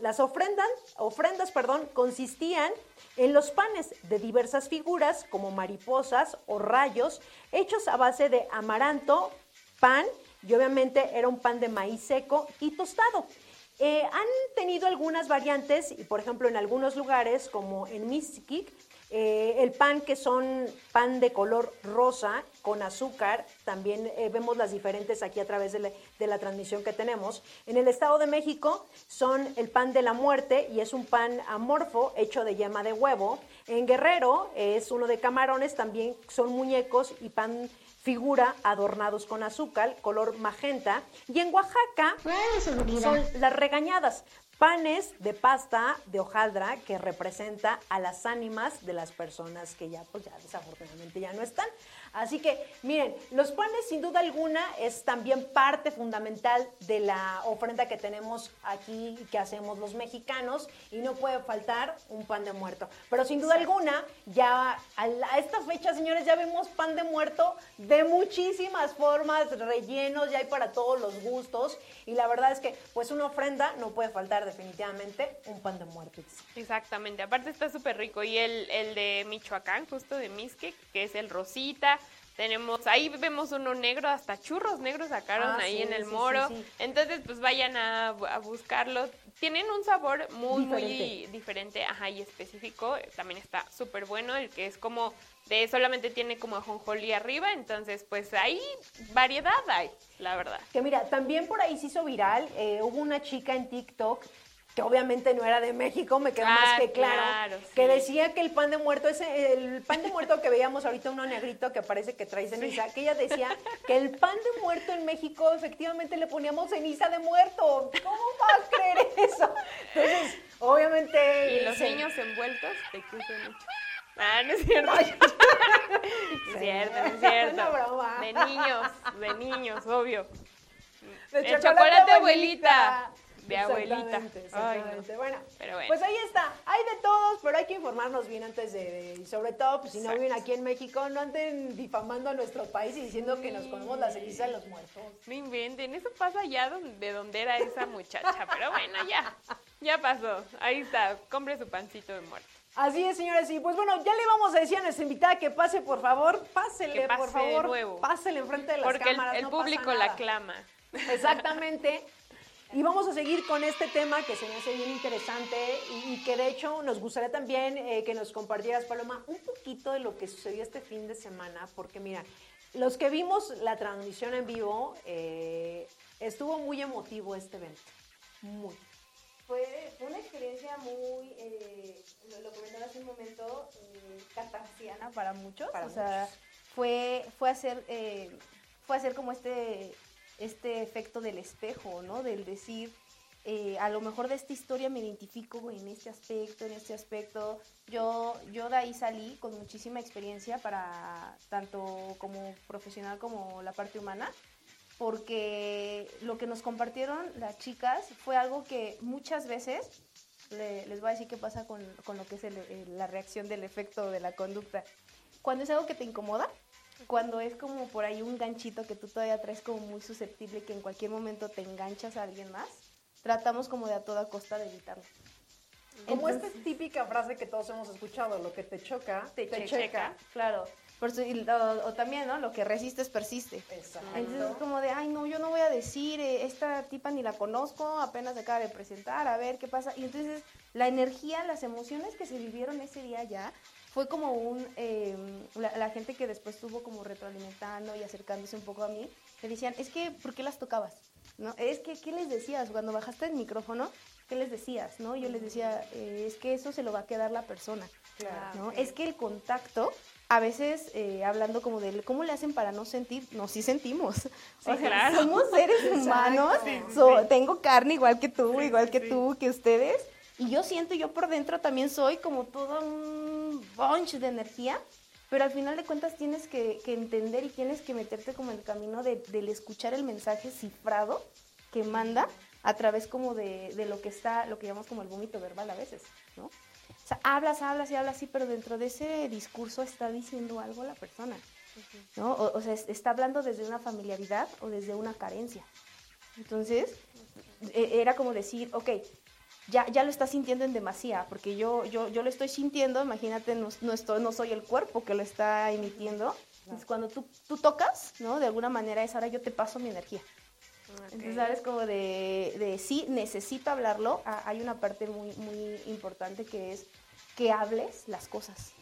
las ofrendan, ofrendas perdón, consistían en los panes de diversas figuras como mariposas o rayos hechos a base de amaranto, pan y obviamente era un pan de maíz seco y tostado. Eh, han tenido algunas variantes y por ejemplo en algunos lugares como en Mixquic, eh, el pan que son pan de color rosa con azúcar, también eh, vemos las diferentes aquí a través de la, de la transmisión que tenemos. En el Estado de México son el pan de la muerte y es un pan amorfo hecho de yema de huevo. En Guerrero es uno de camarones, también son muñecos y pan figura adornados con azúcar, color magenta. Y en Oaxaca son las regañadas, panes de pasta de hojaldra que representa a las ánimas de las personas que ya, pues ya desafortunadamente ya no están. Así que, miren, los panes sin duda alguna es también parte fundamental de la ofrenda que tenemos aquí y que hacemos los mexicanos y no puede faltar un pan de muerto. Pero sin duda alguna, ya a, la- a esta fecha, señores, ya vemos pan de muerto de muchísimas formas, rellenos, ya hay para todos los gustos y la verdad es que pues una ofrenda no puede faltar definitivamente un pan de muerto. Exactamente, aparte está súper rico. Y el, el de Michoacán, justo de Misque, que es el rosita. Tenemos, ahí vemos uno negro, hasta churros negros sacaron Ah, ahí sí, en el sí, moro. sí. Entonces, pues vayan a, a buscarlos. Tienen un sabor muy, muy Diferente. diferente, ajá, y específico. También está súper bueno, el que es como de solamente tiene como ajonjolí arriba. Entonces, pues ahí variedad hay, la verdad. Que mira, también por ahí se hizo viral, eh, hubo una chica en TikTok que obviamente no era de México, me quedó más Ah, que claro, claro, que decía que el pan de muerto, ese, el pan de muerto que veíamos ahorita, uno negrito que parece que trae ceniza, que ella decía que el pan de muerto en México efectivamente le poníamos ceniza de muerto. ¿Cómo vas a creer eso? Entonces, obviamente... Y los se- niños envueltos te cruzan mucho. Ah, no es cierto. es cierto, no es cierto. Una broma. De niños, de niños, obvio. De El chocolate, chocolate abuelita. abuelita. De abuelita. Exactamente, Ay, no. Bueno, Pero bueno. pues ahí está. Hay de todos, pero hay que informarnos bien antes de, de- y sobre todo, pues si no viven aquí en México, no anden difamando a nuestro país y diciendo que nos comemos la ceniza de los muertos. No inventen, eso pasa allá de donde era esa muchacha. Pero bueno, ya. Ya pasó. Ahí está. Compre su pancito de muerto. Así es, señores. Y pues bueno, ya le vamos a decir a nuestra invitada que pase, por favor. Pásele, Que pase por de favor. nuevo. Pásele enfrente de las Porque el, cámaras. el no pasa público la clama. Exactamente. Y vamos a seguir con este tema que se me hace bien interesante y, y que de hecho nos gustaría también eh, que nos compartieras, Paloma, un poquito de lo que sucedió este fin de semana, porque mira, los que vimos la transmisión en vivo, eh, estuvo muy emotivo este evento. Muy. Fue, fue una experiencia muy, eh, lo, lo comentaba hace un momento, catarsiana para muchos. Para o sea, fue, fue hacer, fue hacer como este, este efecto del espejo, ¿no? Del decir, eh, a lo mejor de esta historia me identifico en este aspecto, en este aspecto. Yo, yo de ahí salí con muchísima experiencia para tanto como profesional como la parte humana porque lo que nos compartieron las chicas fue algo que muchas veces, le- les voy a decir qué pasa con, con lo que es el- el- la reacción del efecto de la conducta. Cuando es algo que te incomoda, cuando es como por ahí un ganchito que tú todavía traes como muy susceptible que en cualquier momento te enganchas a alguien más, tratamos como de a toda costa de evitarlo. Como Entonces- esta típica frase que todos hemos escuchado, lo que te choca, te, te checa. checa, claro. Por su- lo- o, también, ¿no? Lo que resistes persiste. Exacto. Entonces es como de, ay, no, yo no voy a decir, eh, esta tipa ni la conozco, apenas acaba de presentar, a ver qué pasa. Y entonces la energía, las emociones que se vivieron ese día ya, fue como un, eh, la, la gente que después estuvo como retroalimentando y acercándose un poco a mí, me decían, es que, ¿por qué las tocabas? ¿No? Es que, ¿qué les decías? Cuando bajaste el micrófono, ¿qué les decías? ¿No? Yo les decía, eh, es que eso se lo va a quedar la persona. ¿no? Es que el contacto, a veces eh, hablando como de cómo le hacen para no sentir, no, sí sentimos. o sea, claro. somos seres humanos, so- tengo carne igual que tú, igual que tú, que ustedes. Y yo siento, yo por dentro también soy como todo un bunch de energía, pero al final de cuentas tienes que, que entender y tienes que meterte como en el camino de, del escuchar el mensaje cifrado que manda a través como de, de lo que está, lo que llamamos como el vómito verbal a veces, ¿no? O sea, hablas, hablas y hablas, sí, pero dentro de ese discurso está diciendo algo la persona, ¿no? O, o sea, es- está hablando desde una familiaridad o desde una carencia. Entonces, e- era como decir, ok, ya, ya lo estás sintiendo en demasía, porque yo, yo, yo lo estoy sintiendo, imagínate, no, no, estoy, no soy el cuerpo que lo está emitiendo. Entonces, cuando tú, tú tocas, ¿no? De alguna manera es ahora yo te paso mi energía. Entonces, ¿sabes? Como de, de sí, necesito hablarlo. Ah, hay una parte muy, muy importante que es que hables las cosas.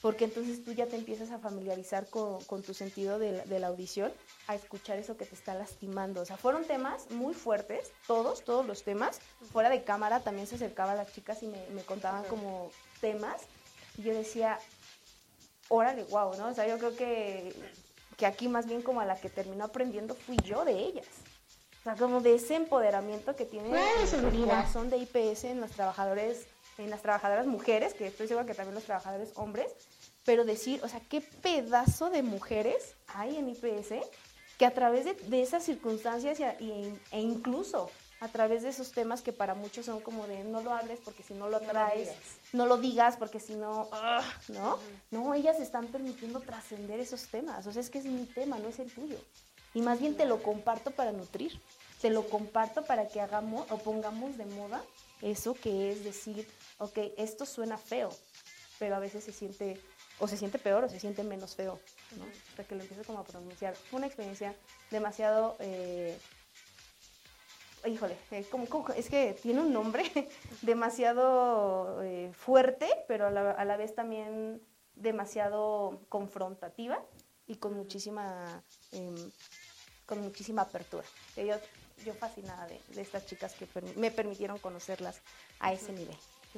Porque entonces tú ya te empiezas a familiarizar con, con tu sentido de la, de la audición, a escuchar eso que te está lastimando. O sea, fueron temas muy fuertes, todos, todos los temas. Fuera de cámara también se acercaban las chicas y me, me contaban como temas. Y yo decía, órale, wow, ¿no? O sea, yo creo que, que aquí más bien como a la que terminó aprendiendo fui yo de ellas. O sea, como de ese empoderamiento que tiene Pues, el corazón de IPS en los trabajadores, en las trabajadoras mujeres, que estoy segura que también los trabajadores hombres, pero decir, o sea, qué pedazo de mujeres hay en IPS que a través de, de esas circunstancias y e incluso a través de esos temas que para muchos son como de no lo hables porque si no lo traes, no lo digas porque si no, ah, ¿no? No, ellas están permitiendo trascender esos temas. O sea, es que es mi tema, no es el tuyo. Y más bien te lo comparto para nutrir. Te lo comparto para que hagamos o pongamos de moda eso que es decir, ok, esto suena feo, pero a veces se siente, o se siente peor o se siente menos feo, ¿no? Hasta que lo empiezo como a pronunciar. Fue una experiencia demasiado... eh, híjole, eh, como- como- es que tiene un nombre demasiado eh, fuerte, pero a la, a la vez también demasiado confrontativa y con muchísima, em, con muchísima apertura. Yo, yo fascinada de, de estas chicas que permi- me permitieron conocerlas a ese nivel.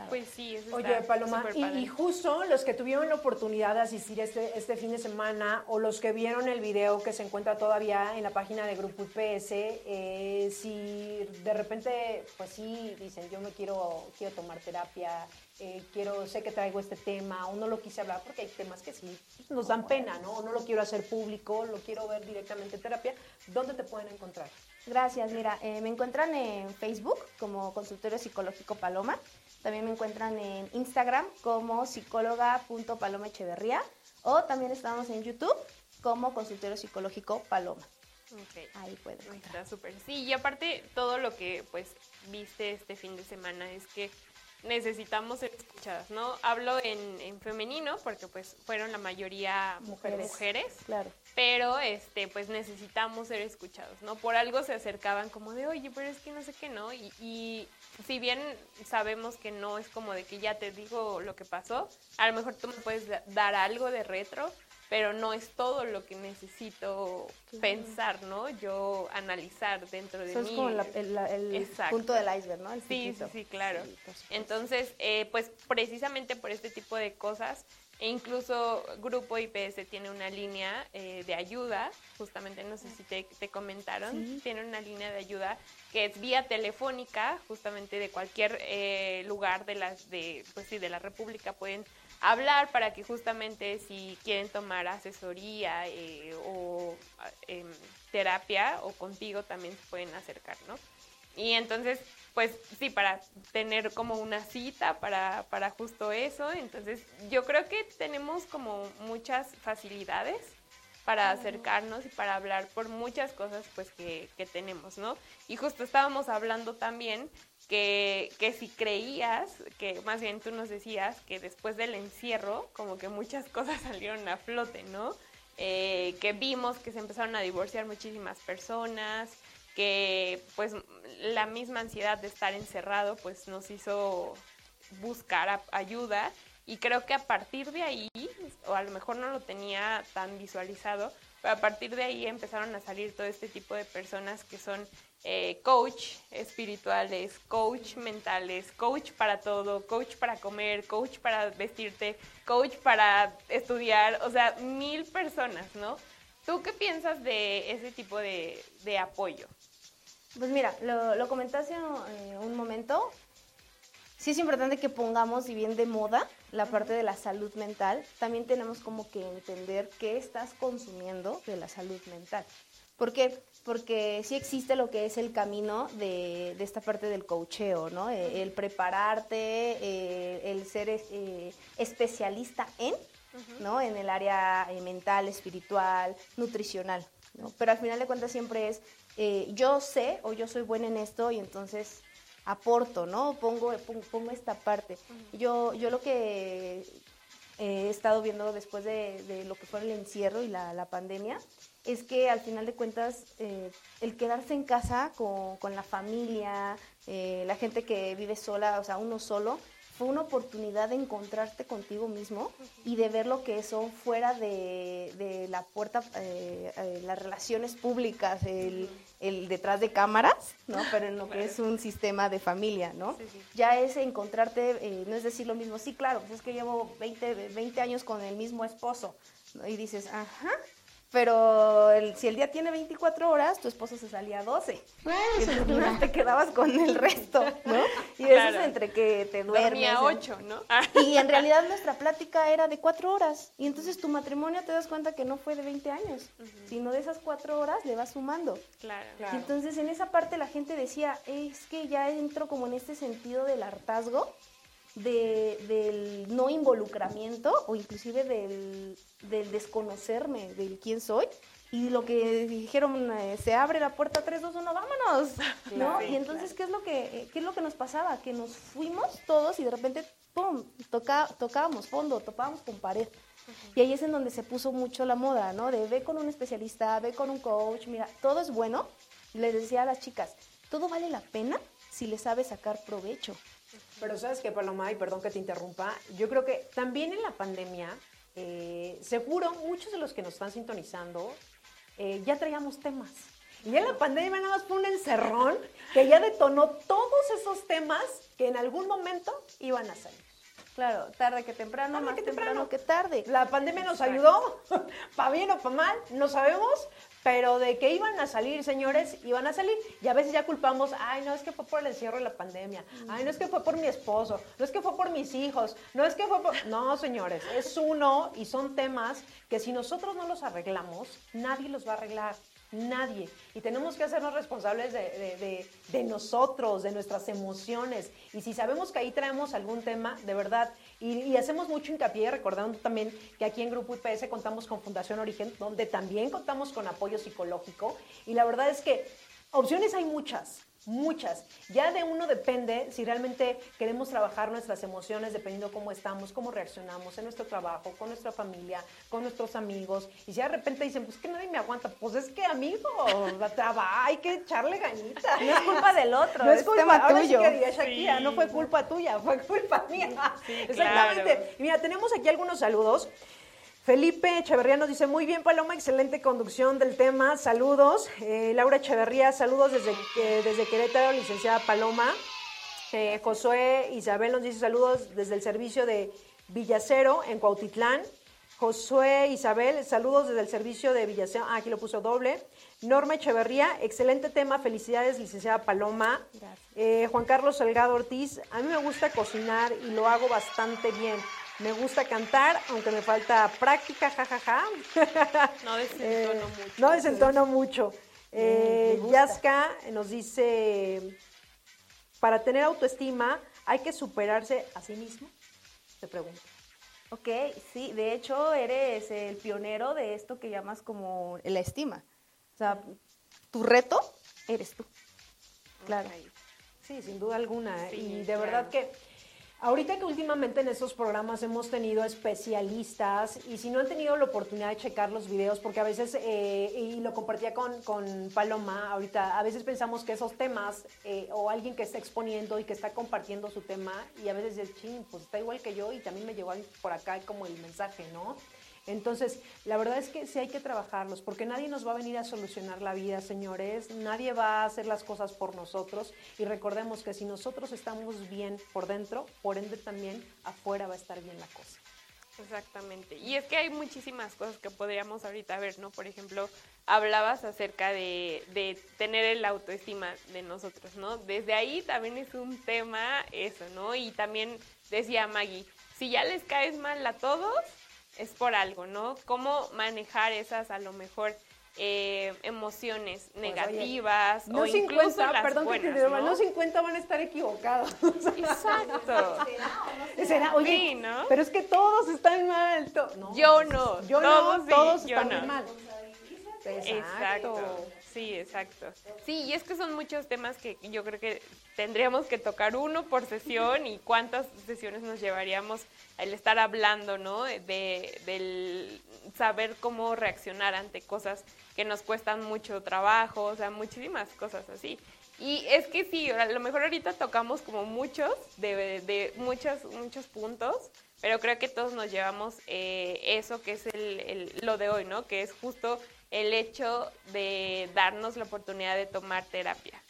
Pues sí, eso Oye, está Paloma, súper y, padre. y justo los que tuvieron la oportunidad de asistir este, este fin de semana o los que vieron el video que se encuentra todavía en la página de Grupo IPS, eh, si de repente, pues sí, dicen, yo me quiero, quiero tomar terapia, eh, quiero, sé que traigo este tema, o no lo quise hablar porque hay temas que sí pues, nos dan pena, ¿no? O no lo quiero hacer público, lo quiero ver directamente en terapia, ¿dónde te pueden encontrar? Gracias, mira, eh, me encuentran en Facebook como consultorio psicológico Paloma. También me encuentran en Instagram como psicóloga.paloma Echeverría. O también estamos en YouTube como consultorio psicológico Paloma. Ok. Ahí pueden. Está súper. Sí, y aparte todo lo que pues viste este fin de semana es que necesitamos ser escuchadas, ¿no? Hablo en, en femenino porque pues fueron la mayoría Mujeres. mujeres, Claro. Pero este pues necesitamos ser escuchados, ¿no? Por algo se acercaban como de, oye, pero es que no sé qué, ¿no? Y, y si bien sabemos que no es como de que ya te digo lo que pasó, a lo mejor tú me puedes da- dar algo de retro, pero no es todo lo que necesito pensar, ¿no? Yo analizar dentro de Eso mí. es como la- el, la- el Exacto. punto del iceberg, ¿no? El Sí, sí, sí, claro. Sí. Entonces, eh, pues precisamente por este tipo de cosas, e incluso Grupo IPS tiene una línea eh, de ayuda, justamente no sé si te, te comentaron, Sí. tiene una línea de ayuda que es vía telefónica, justamente de cualquier eh, lugar de las de pues sí de la República pueden hablar para que justamente si quieren tomar asesoría eh, o em, terapia o contigo también se pueden acercar, ¿no? Y entonces, pues sí, para tener como una cita para, para justo eso, entonces yo creo que tenemos como muchas facilidades para acercarnos y para hablar por muchas cosas pues que, que tenemos, ¿no? Y justo estábamos hablando también que, que si creías, que más bien tú nos decías que después del encierro como que muchas cosas salieron a flote, ¿no? Eh, que vimos que se empezaron a divorciar muchísimas personas, que pues la misma ansiedad de estar encerrado pues nos hizo buscar ayuda y creo que a partir de ahí, o a lo mejor no lo tenía tan visualizado, Pero a partir de ahí empezaron a salir todo este tipo de personas que son eh, coach espirituales, coach mentales, coach para todo, coach para comer, coach para vestirte, coach para estudiar, o sea, mil personas, ¿no? ¿Tú qué piensas de ese tipo de, de apoyo? Pues mira, lo, hace eh, un momento. Sí es importante que pongamos, si bien de moda, la parte de la salud mental, también tenemos como que entender qué estás consumiendo de la salud mental. ¿Por qué? Porque sí existe lo que es el camino de, de esta parte del coacheo, ¿no? Eh, El, prepararte, eh, el ser eh, especialista en, ¿no? En el área mental, espiritual, nutricional, ¿no? Pero al final de cuentas siempre es, eh, yo sé o yo soy buena en esto y entonces aporto, ¿no? Pongo, pongo, esta parte. Yo, yo lo que he estado viendo después de, de lo que fue el encierro y la, la pandemia, es que al final de cuentas eh, el quedarse en casa con, con la familia, eh, la gente que vive sola, o sea, uno solo, fue una oportunidad de encontrarte contigo mismo y de ver lo que eso fuera de, de la puerta, eh, eh, las relaciones públicas, el, el detrás de cámaras, ¿no? Pero en lo que es un sistema de familia, ¿no? Ya es encontrarte, eh, no es decir lo mismo, sí, claro, pues es que llevo 20, 20 años con el mismo esposo, ¿no? Y dices, ajá, pero el- si el día tiene 24 horas, tu esposo se salía a 12. Y entonces te quedabas con el resto, ¿no? Y eso Claro. es entre que te duermes. Dormía en- ocho, ¿no? Y en realidad nuestra plática era de cuatro horas. Y entonces tu matrimonio te das cuenta que no fue de 20 años, sino de esas cuatro horas le vas sumando. Claro. Y entonces en esa parte la gente decía, es que ya entro como en este sentido del hartazgo, de, del no involucramiento o inclusive del, del desconocerme del quién soy. Y lo que dijeron, eh, se abre la puerta 3, 2, 1, vámonos, ¿no? Claro. y entonces, ¿qué es, lo que, eh, ¿qué es lo que nos pasaba? Que nos fuimos todos y de repente, ¡pum!, toca, tocábamos fondo, topábamos con pared. Y ahí es en donde se puso mucho la moda, ¿no? De ve con un especialista, ve con un coach, mira, todo es bueno. Les decía a las chicas, todo vale la pena si le sabes sacar provecho. Pero sabes que Paloma, y perdón que te interrumpa, yo creo que también en la pandemia, eh, seguro muchos de los que nos están sintonizando eh, ya traíamos temas. Y ya la pandemia nada más fue un encerrón que ya detonó todos esos temas que en algún momento iban a salir. Claro, tarde que temprano, Tarde más que temprano. temprano. que tarde. La pandemia nos ayudó, para bien o para mal, no sabemos, pero de que iban a salir, señores, iban a salir. Y a veces ya culpamos, ay, no es que fue por el encierro de la pandemia, ay, no es que fue por mi esposo, no es que fue por mis hijos, no es que fue por... No, señores, es uno y son temas que si nosotros no los arreglamos, nadie los va a arreglar. Nadie. Y tenemos que hacernos responsables de, de- nosotros, de nuestras emociones. Y si sabemos que ahí traemos algún tema, de verdad, y, y hacemos mucho hincapié, recordando también que aquí en Grupo IPS contamos con Fundación Origen, donde también contamos con apoyo psicológico. Y la verdad es que opciones hay muchas. Muchas. Ya de uno depende si realmente queremos trabajar nuestras emociones dependiendo cómo estamos, cómo reaccionamos en nuestro trabajo, con nuestra familia, con nuestros amigos. Y si de repente dicen, pues que nadie me aguanta, pues es que amigo, la traba, hay que echarle ganitas. No es culpa del otro, No es, es culpa tema ahora sí tuyo. que diría Shakira, Sí. no fue culpa tuya, fue culpa mía. sí, Exactamente. claro. Y mira, tenemos aquí algunos saludos. Felipe Echeverría nos dice, muy bien Paloma, excelente conducción del tema, saludos. Eh, Laura Echeverría, saludos desde, eh, desde Querétaro, licenciada Paloma. Eh, Josué Isabel nos dice saludos desde el servicio de Villacero en Cuautitlán. Josué Isabel, saludos desde el servicio de Villacero. Ah, aquí lo puso doble. Norma Echeverría, excelente tema. Felicidades, licenciada Paloma. Eh, Juan Carlos Salgado Ortiz, a mí me gusta cocinar y lo hago bastante bien. Me gusta cantar, aunque me falta práctica, jajaja. No Eh, desentono mucho. No desentono mucho. Eh, me gusta. Yaska nos dice, para tener autoestima hay que superarse a sí mismo. Te pregunto. Ok, sí, de hecho eres el pionero de esto que llamas como la estima. O sea, tu reto eres tú. Claro. Sí, sin duda alguna. Sí, y de claro. verdad que ahorita que últimamente en estos programas hemos tenido especialistas y si no han tenido la oportunidad de checar los videos, porque a veces, eh, y lo compartía con, con Paloma, ahorita a veces pensamos que esos temas eh, o alguien que está exponiendo y que está compartiendo su tema y a veces el ching, pues está igual que yo y también me llegó por acá como el mensaje, ¿no? Entonces, la verdad es que sí hay que trabajarlos, porque nadie nos va a venir a solucionar la vida, señores. Nadie va a hacer las cosas por nosotros. Y recordemos que si nosotros estamos bien por dentro, por ende también afuera va a estar bien la cosa. Exactamente. Y es que hay muchísimas cosas que podríamos ahorita ver, ¿no? Por ejemplo, hablabas acerca de, de tener el autoestima de nosotros, ¿no? Desde ahí también es un tema eso, ¿no? Y también decía Maggie, si ya les caes mal a todos, es por algo, ¿no? ¿Cómo manejar esas a lo mejor eh, emociones Pues, negativas No o 50, incluso las perdón que te buenas, interrumpa, ¿no? no 50 van a estar equivocados. Exacto. Será, oye, Sí, ¿no? pero es que todos están mal. to- no, Yo no, Yo todos no, sí, todos yo están no. mal. Exacto. Sí, exacto. Sí, y es que son muchos temas que yo creo que tendríamos que tocar uno por sesión y cuántas sesiones nos llevaríamos el estar hablando, ¿no? De, del saber cómo reaccionar ante cosas que nos cuestan mucho trabajo, o sea, muchísimas cosas así. Y es que sí, a lo mejor ahorita tocamos como muchos, de, de muchos, muchos puntos, pero creo que todos nos llevamos eh, eso que es el, el- lo de hoy, ¿no? Que es justo el hecho de darnos la oportunidad de tomar terapia.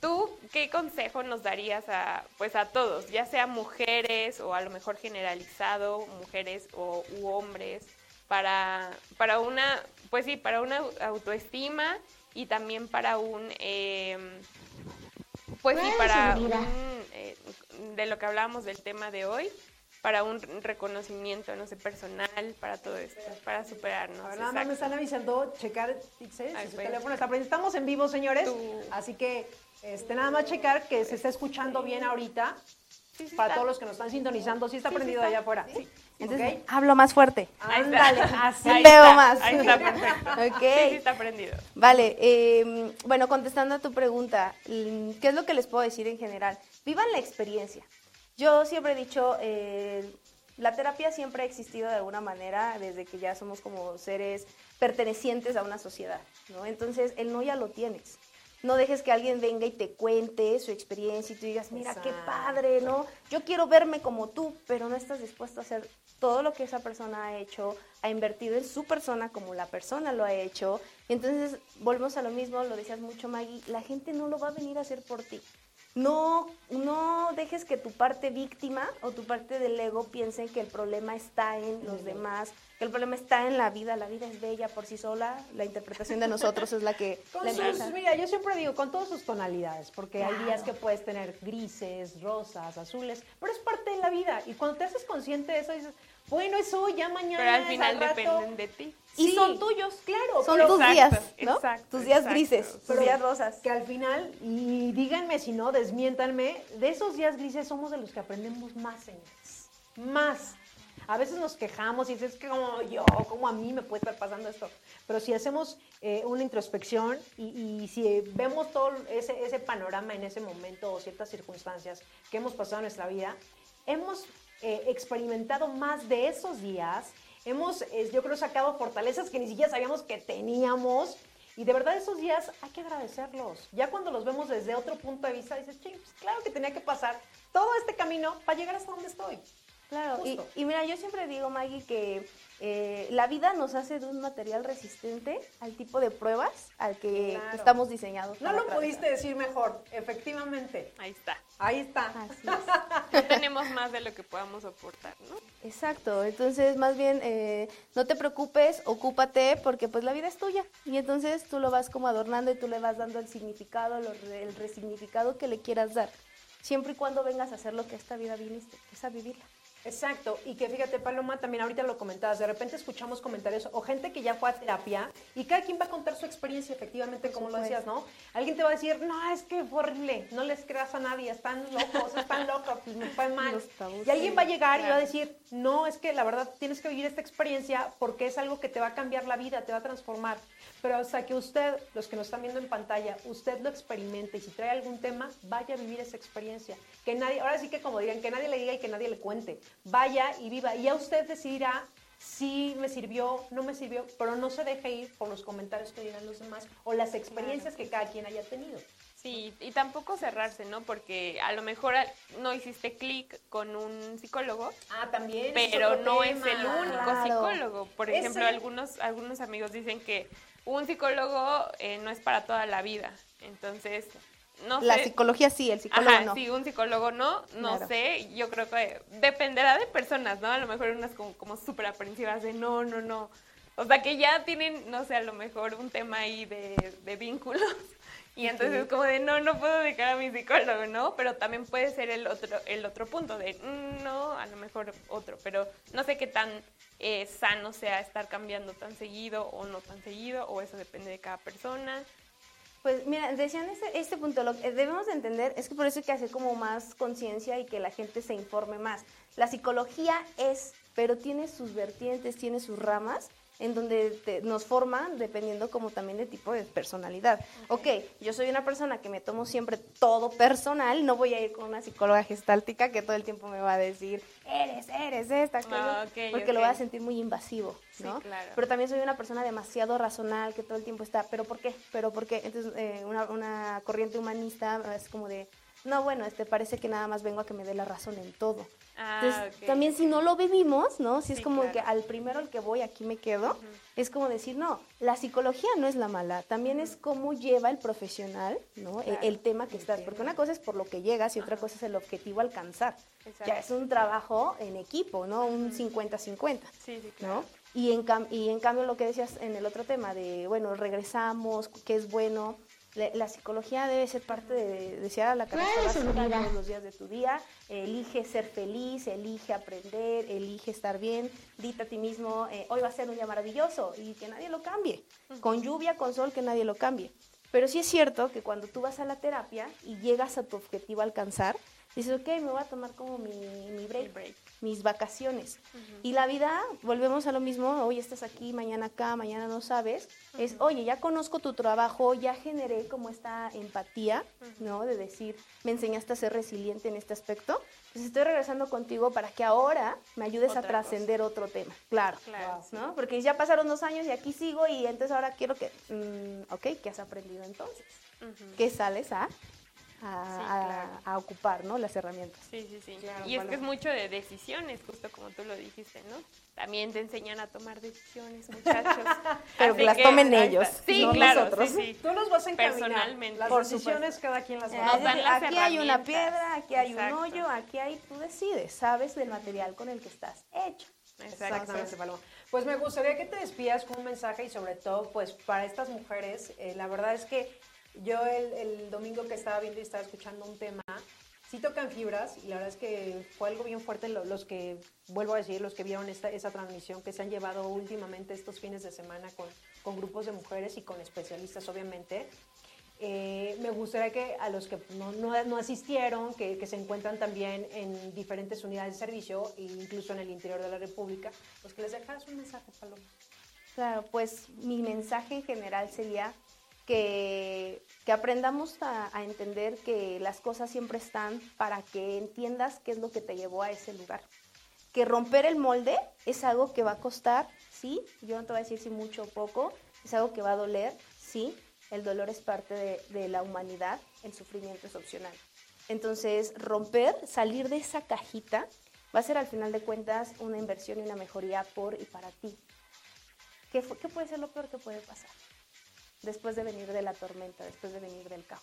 ¿Tú qué consejo nos darías a, pues a todos, ya sea mujeres o a lo mejor generalizado, mujeres o u hombres, para, para una, pues sí, para una autoestima y también para un, eh, pues sí, para un, eh, de lo que hablábamos del tema de hoy, para un reconocimiento, no sé, personal, para todo esto, para superarnos. A ver, nada más me están avisando, checar Ay, si su pues. teléfono está prendido. Estamos en vivo, señores. Tú. Así que este, nada más checar que se está escuchando bien ahorita. Sí, sí Para está. todos los que nos están sintonizando, sí está Sí, prendido allá afuera. Entonces, hablo más fuerte. Ándale, así. Ahí veo está, más. Ahí está, perfecto. Ok. Sí, sí está prendido. Vale, eh, bueno, contestando a tu pregunta, mm, ¿qué es lo que les puedo decir en general? Vivan la experiencia. Yo siempre he dicho, eh, la terapia siempre ha existido de alguna manera desde que ya somos como seres pertenecientes a una sociedad, ¿no? Entonces, el no ya lo tienes. No dejes que alguien venga y te cuente su experiencia y tú digas, mira, qué padre, ¿no? Yo quiero verme como tú, pero no estás dispuesto a hacer todo lo que esa persona ha hecho, ha invertido en su persona como la persona lo ha hecho. Entonces, volvemos a lo mismo, lo decías mucho, Maggie, la gente no lo va a venir a hacer por ti. No, no dejes que tu parte víctima o tu parte del ego piensen que el problema está en los demás, que el problema está en la vida. La vida es bella por sí sola, la interpretación de nosotros es la que Con la sus, mira, yo siempre digo, con todas sus tonalidades, porque hay días que puedes tener grises, rosas, azules, pero es parte de la vida. Y cuando te haces consciente de eso, dices, bueno, es hoy, ya mañana. Pero al final rato. dependen de ti. Y Sí, son tuyos, claro, Son pero- tus Exacto, días, ¿no? exacto, tus días exacto. grises, tus días rosas. Que al final, y díganme si no, desmiéntanme, de esos días grises somos de los que aprendemos más, señores. Más. A veces nos quejamos y dices, como yo, como a mí me puede estar pasando esto. Pero si hacemos eh, una introspección y, y si vemos todo ese, ese panorama en ese momento o ciertas circunstancias que hemos pasado en nuestra vida, hemos eh, experimentado más de esos días, hemos, eh, yo creo, sacado fortalezas que ni siquiera sabíamos que teníamos. Y de verdad esos días hay que agradecerlos. Ya cuando los vemos desde otro punto de vista, dices, "Ching, pues claro que tenía que pasar todo este camino para llegar hasta donde estoy. Claro, y, y mira, yo siempre digo, Maggie, que eh, la vida nos hace de un material resistente al tipo de pruebas al que Claro. estamos diseñados. No lo atravesar. pudiste decir mejor, efectivamente. Ahí está. Ahí está. Así es. No tenemos más de lo que podamos soportar, ¿no? Exacto, entonces más bien eh, no te preocupes, ocúpate porque pues la vida es tuya y entonces tú lo vas como adornando y tú le vas dando el significado, lo re- el resignificado que le quieras dar, siempre y cuando vengas a hacer lo que esta vida viniste, que es a vivirla. Exacto, y que fíjate, Paloma, también ahorita lo comentabas, de repente escuchamos comentarios o gente que ya fue a terapia y cada quien va a contar su experiencia, efectivamente, como lo decías, ¿no? Alguien te va a decir, no, es que horrible, no les creas a nadie, están locos, están locos, pues me fue mal. Y alguien va a llegar y va a decir, no, es que la verdad tienes que vivir esta experiencia porque es algo que te va a cambiar la vida, te va a transformar. Pero hasta que usted, los que nos están viendo en pantalla, usted lo experimente y si trae algún tema, vaya a vivir esa experiencia. Que nadie, ahora sí que como digan, que nadie le diga y que nadie le cuente. Vaya y viva. Y ya usted decidirá si me sirvió, no me sirvió, pero no se deje ir por los comentarios que digan los demás o las experiencias que cada quien haya tenido. Sí, y tampoco cerrarse, ¿no? Porque a lo mejor a- no hiciste clic con un psicólogo, Ah, también. pero no es el único Claro. psicólogo. Por Ese- ejemplo, algunos, algunos amigos dicen que un psicólogo eh, no es para toda la vida. Entonces, no La sé. psicología sí, el psicólogo Ajá, no. sí, un psicólogo no, no Claro. sé, yo creo que dependerá de personas, ¿no? A lo mejor unas como, como súper aprensivas de no, no, no. O sea, que ya tienen, no sé, a lo mejor un tema ahí de, de vínculos. Y entonces como de no, no puedo dejar a mi psicólogo, ¿no? Pero también puede ser el otro, el otro punto de "Mm, no, a lo mejor otro. Pero no sé qué tan eh, sano sea estar cambiando tan seguido o no tan seguido, o eso depende de cada persona. Pues mira, decían este, este punto, lo que debemos de entender es que por eso hay que hacer como más conciencia y que la gente se informe más. La psicología es, pero tiene sus vertientes, tiene sus ramas en donde te- nos forman dependiendo como también de tipo de personalidad. Ok, yo soy una persona que me tomo siempre todo personal, no voy a ir con una psicóloga gestáltica que todo el tiempo me va a decir, eres, eres esta, aquello", Ah, porque lo voy a sentir muy invasivo, Sí, ¿no? claro. Pero también soy una persona demasiado razonal que todo el tiempo está, ¿pero por qué? ¿Pero por qué? Entonces, eh, una, una corriente humanista es como de, no, bueno, este parece que nada más vengo a que me dé la razón en todo. Ah, Entonces, ok. también si no lo vivimos, ¿no? Si es como claro. que al primero al que voy, aquí me quedo, es como decir, no, la psicología no es la mala, también es cómo lleva el profesional, ¿no? E- Claro. El, tema que estás, porque una cosa es por lo que llegas y otra cosa es el objetivo alcanzar. Exacto. Ya es un trabajo en equipo, ¿no? Un 50-50. Sí, sí, claro. ¿no? Y en, cam- y en cambio lo que decías en el otro tema de, bueno, regresamos, qué es bueno, la, la psicología debe ser parte de desear a la cabeza ¿Cuál es su básica vida? todos los días de tu día, elige ser feliz, elige aprender, elige estar bien, dite a ti mismo, eh, hoy va a ser un día maravilloso y que nadie lo cambie, con lluvia, con sol, que nadie lo cambie. Pero sí es cierto que cuando tú vas a la terapia y llegas a tu objetivo a alcanzar, dices, ok, me voy a tomar como mi, mi break, break. mis vacaciones. Y la vida, volvemos a lo mismo, hoy estás aquí, mañana acá, mañana no sabes, es, oye, ya conozco tu trabajo, ya generé como esta empatía, ¿no? De decir, me enseñaste a ser resiliente en este aspecto, pues estoy regresando contigo para que ahora me ayudes a trascender otro tema, claro. Claro. ¿no? Porque ya pasaron dos años y aquí sigo y entonces ahora quiero que, mm, ok, ¿qué has aprendido entonces? ¿Qué sales a, a, Sí, a- claro. a ocupar, ¿no? Las herramientas. Sí, sí, sí. Claro, y es que es mucho de decisiones, justo como tú lo dijiste, ¿no? También te enseñan a tomar decisiones, muchachos. Pero que las tomen ahí ellos. Sí, no claro, nosotros. sí, sí. Tú nos vas a encaminar. Personalmente. Las Por decisiones cada quien las va a tomar. aquí hay una piedra, aquí hay Exacto. un hoyo, aquí hay, tú decides, sabes del material con el que estás hecho. Exactamente, Paloma. Pues me gustaría que te despidas con un mensaje y sobre todo, pues para estas mujeres, eh, la verdad es que yo el, domingo que estaba viendo y estaba escuchando un tema, sí tocan fibras y la verdad es que fue algo bien fuerte lo- los que, vuelvo a decir, los que vieron esta, esa transmisión que se han llevado últimamente estos fines de semana con, con grupos de mujeres y con especialistas, obviamente. Eh, me gustaría que a los que no, no- no asistieron, que, que se encuentran también en diferentes unidades de servicio, e incluso en el interior de la República, pues que les dejaras un mensaje, Paloma. Claro, pues mi mensaje en general sería que, aprendamos a, entender que las cosas siempre están para que entiendas qué es lo que te llevó a ese lugar. Que romper el molde es algo que va a costar, sí, yo no te voy a decir si mucho o poco, es algo que va a doler, sí, el dolor es parte de, la humanidad, el sufrimiento es opcional. Entonces, romper, salir de esa cajita, va a ser al final de cuentas una inversión y una mejoría por y para ti. ¿Qué, fu- qué puede ser lo peor que puede pasar? Después de venir de la tormenta, después de venir del caos.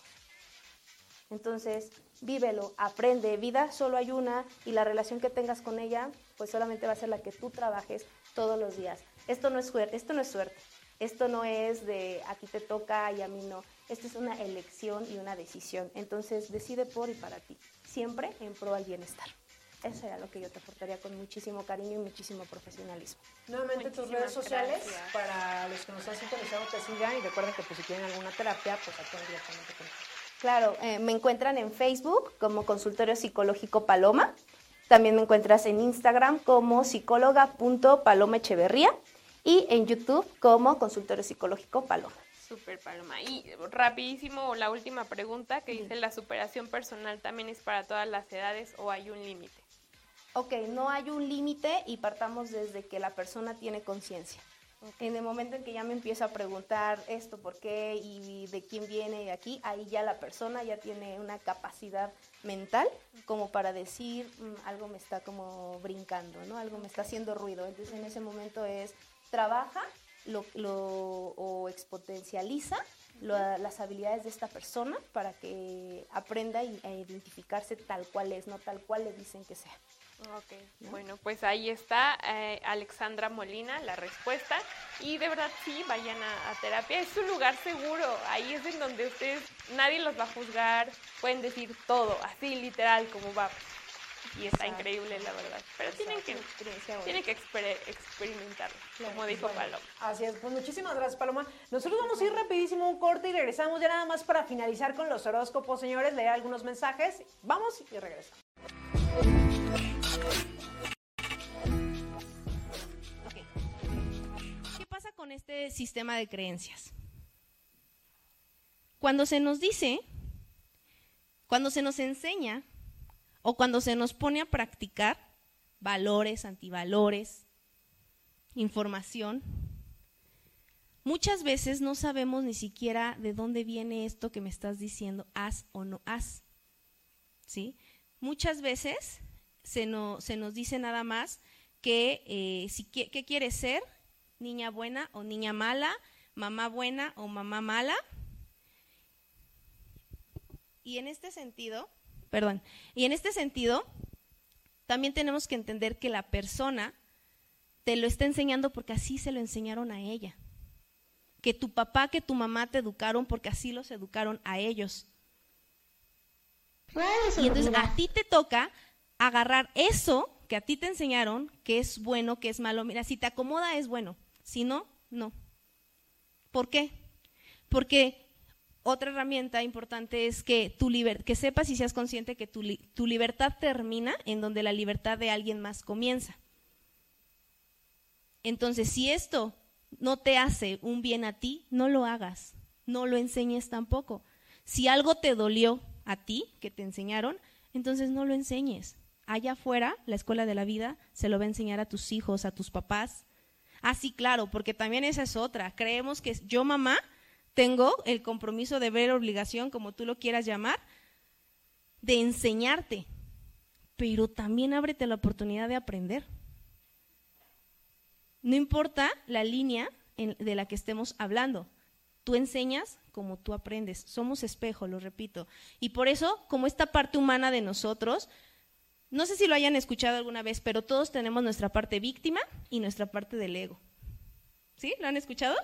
Entonces, vívelo, aprende, vida solo hay una y la relación que tengas con ella, pues solamente va a ser la que tú trabajes todos los días. Esto no es suerte, esto no es suerte. Esto no es de a ti te toca y a mí no. Esto es una elección y una decisión. Entonces, decide por y para ti, siempre en pro al bienestar. Eso era lo que yo te aportaría con muchísimo cariño y muchísimo profesionalismo. Nuevamente tus redes sociales gracias. para los que nos han sintonizado te sigan y recuerden que pues, si tienen alguna terapia, pues actúen directamente con Claro, eh, me encuentran en Facebook como Consultorio Psicológico Paloma. También me encuentras en Instagram como psicóloga.palomaecheverría y en YouTube como Consultorio Psicológico Paloma. Super Paloma. Y rapidísimo, la última pregunta que dice, ¿la superación personal también es para todas las edades o hay un límite? Ok, no hay un límite y partamos desde que la persona tiene conciencia. En el momento en que ya me empiezo a preguntar esto por qué y de quién viene de aquí, ahí ya la persona ya tiene una capacidad mental como para decir "Mm, algo me está como brincando, ¿no? Algo me está haciendo ruido. Entonces en ese momento es trabaja lo, lo- o exponencializa lo- las habilidades de esta persona para que aprenda y- a identificarse tal cual es, no tal cual le dicen que sea. Ok, bueno, pues ahí está eh, Alexandra Molina, la respuesta. Y de verdad sí, vayan a, a terapia. Es un lugar seguro. Ahí es en donde ustedes, nadie los va a juzgar. Pueden decir todo, así literal como va. Y está Exacto. increíble, la verdad. Pero tienen que, tienen que exper- experimentarlo, como dijo Bueno, Paloma. Así es, pues muchísimas gracias, Paloma. Nosotros vamos a ir rapidísimo un corte y regresamos ya nada más para finalizar con los horóscopos, señores, leer algunos mensajes. Vamos y regresamos. Con este sistema de creencias? Cuando se nos dice, cuando se nos enseña o cuando se nos pone a practicar valores, antivalores, información, muchas veces no sabemos ni siquiera de dónde viene esto que me estás diciendo, haz o no haz. ¿Sí? Muchas veces se, se nos dice nada más que eh, si qué quieres ser, niña buena o niña mala, mamá buena o mamá mala. Y en este sentido, perdón, y en este sentido, también tenemos que entender que la persona te lo está enseñando porque así se lo enseñaron a ella. Que tu papá, que tu mamá te educaron porque así los educaron a ellos. Y entonces a ti te toca agarrar eso que a ti te enseñaron, que es bueno, que es malo. Mira, si te acomoda es bueno, si no, no. ¿Por qué? Porque otra herramienta importante es que tu liber- que sepas y seas consciente que tu, tu libertad termina en donde la libertad de alguien más comienza. Entonces, si esto no te hace un bien a ti, no lo hagas, no lo enseñes tampoco. Si algo te dolió a ti, que te enseñaron, entonces no lo enseñes. Allá afuera, la escuela de la vida se lo va a enseñar a tus hijos, a tus papás. Ah, sí, claro, porque también esa es otra. Creemos que yo, mamá, tengo el compromiso, deber, obligación, como tú lo quieras llamar, de enseñarte. Pero también ábrete la oportunidad de aprender. No importa la línea de la que estemos hablando. Tú enseñas como tú aprendes. Somos espejo, lo repito. Y por eso, como esta parte humana de nosotros, no sé si lo hayan escuchado alguna vez, pero todos tenemos nuestra parte víctima y nuestra parte del ego. ¿Sí? ¿Lo han escuchado?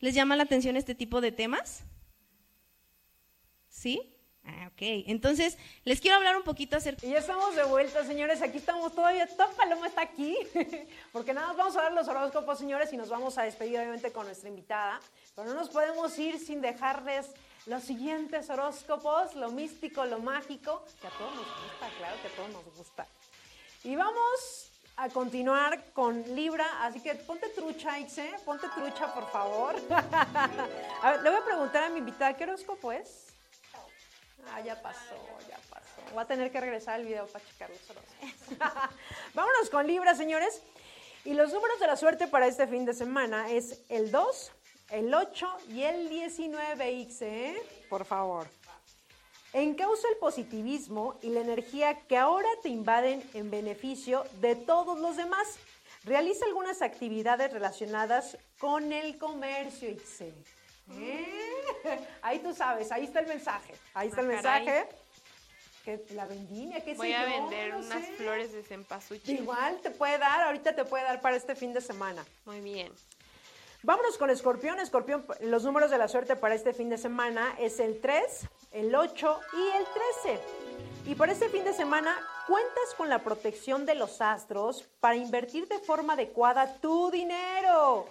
¿Les llama la atención este tipo de temas? ¿Sí? Ah, ok. Entonces, les quiero hablar un poquito acerca... Y ya estamos de vuelta, señores. Aquí estamos todavía. Toda Paloma está aquí. Porque nada más vamos a dar los horóscopos, señores, y nos vamos a despedir, obviamente, con nuestra invitada. Pero no nos podemos ir sin dejarles los siguientes horóscopos, lo místico, lo mágico, que a todos nos gusta, claro que a todos nos gusta. Y vamos a continuar con Libra, así que ponte trucha, Ixe, ponte trucha, por favor. a ver, le voy a preguntar a mi invitada, ¿qué horóscopo es? Ah, ya pasó, ya pasó. Voy a tener que regresar al video para checar los horóscopos. Vámonos con Libra, señores. Y los números de la suerte para este fin de semana es el 2, el 8 y el 19, Ixe, ¿eh? Por favor. Encausa el positivismo y la energía que ahora te invaden en beneficio de todos los demás. Realiza algunas actividades relacionadas con el comercio, Ixe. ¿Eh? Ahí tú sabes, ahí está el mensaje. Ahí está el Ah, caray. mensaje. Que la vendimia, qué sé Voy a yo, vender no unas sé. flores de cempasúchil. Igual te puede dar, ahorita te puede dar para este fin de semana. Muy bien. Vámonos con Escorpión. Escorpión, los números de la suerte para este fin de semana es el 3, el 8 y el 13. Y para este fin de semana cuentas con la protección de los astros para invertir de forma adecuada tu dinero.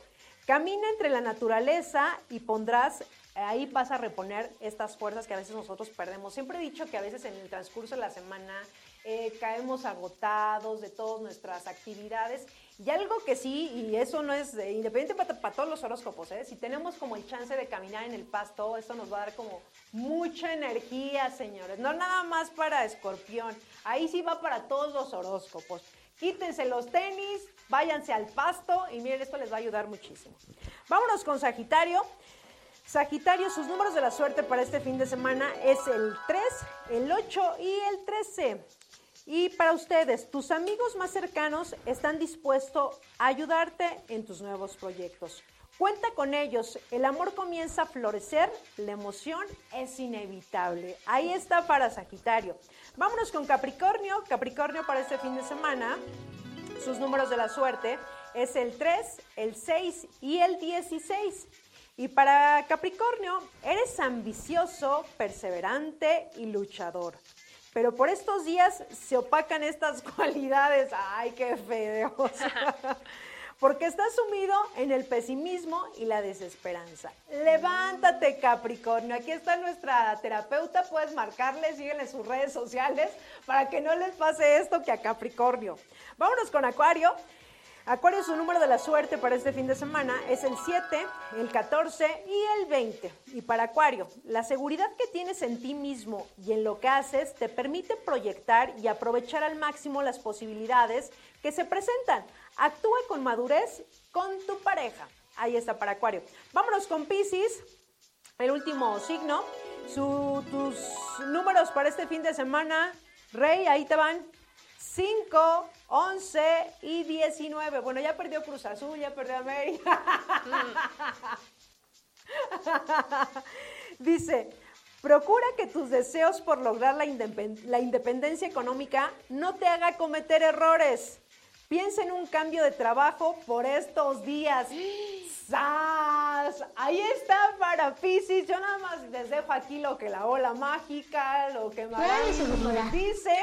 Camina entre la naturaleza y pondrás, ahí vas a reponer estas fuerzas que a veces nosotros perdemos. Siempre he dicho que a veces en el transcurso de la semana eh, caemos agotados de todas nuestras actividades. Y algo que sí, y eso no es eh, independiente para, todos los horóscopos, ¿eh? si tenemos como el chance de caminar en el pasto, esto nos va a dar como mucha energía, señores. No nada más para escorpión, ahí sí va para todos los horóscopos. quítense los tenis, váyanse al pasto y miren, esto les va a ayudar muchísimo. Vámonos con Sagitario. Sagitario, sus números de la suerte para este fin de semana es el 3, el 8 y el 13. Y para ustedes, tus amigos más cercanos están dispuestos a ayudarte en tus nuevos proyectos. Cuenta con ellos, el amor comienza a florecer, la emoción es inevitable. Ahí está para Sagitario. Vámonos con Capricornio. Capricornio para este fin de semana, sus números de la suerte es el 3, el 6 y el 16. Y para Capricornio, eres ambicioso, perseverante y luchador. Pero por estos días se opacan estas cualidades. ¡Ay, qué feos! Porque estás sumido en el pesimismo y la desesperanza. Levántate, Capricornio. Aquí está nuestra terapeuta. Puedes marcarle, síguenle sus redes sociales para que no les pase esto que a Capricornio. Vámonos con Acuario. Acuario, su número de la suerte para este fin de semana es el 7, el 14 y el 20. Y para Acuario, la seguridad que tienes en ti mismo y en lo que haces te permite proyectar y aprovechar al máximo las posibilidades que se presentan. Actúa con madurez con tu pareja. Ahí está para Acuario. Vámonos con Pisces, el último signo. tus números para este fin de semana, Rey, ahí te van. 5, 11 y 19. Bueno, ya perdió Cruz Azul, ya perdió América. Dice, procura que tus deseos por lograr la, la independencia económica no te haga cometer errores. Piensa en un cambio de trabajo por estos días. ¡Sas! Ahí está para Pisces. Yo nada más les dejo aquí lo que la ola mágica, lo que nos dice.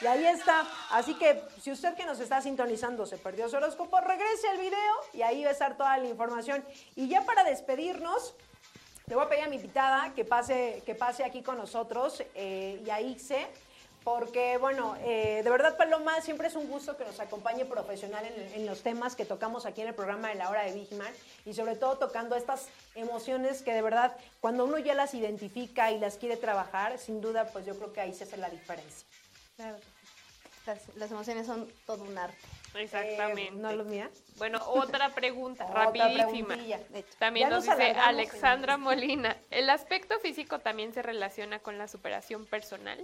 Y ahí está. Así que si usted que nos está sintonizando se perdió su horóscopo, regrese al video y ahí va a estar toda la información. Y ya para despedirnos, le voy a pedir a mi invitada que pase, que pase aquí con nosotros eh, y ahí se porque bueno, eh, de verdad Paloma, siempre es un gusto que nos acompañe profesional en, los temas que tocamos aquí en el programa de la hora de Vigiman y sobre todo tocando estas emociones que de verdad cuando uno ya las identifica y las quiere trabajar, sin duda pues yo creo que ahí se hace la diferencia. Claro. Las, emociones son todo un arte. Exactamente. Eh, ¿No lo mía? Bueno, otra pregunta, rapidísima. También nos, dice Alexandra Molina, ¿el aspecto físico también se relaciona con la superación personal?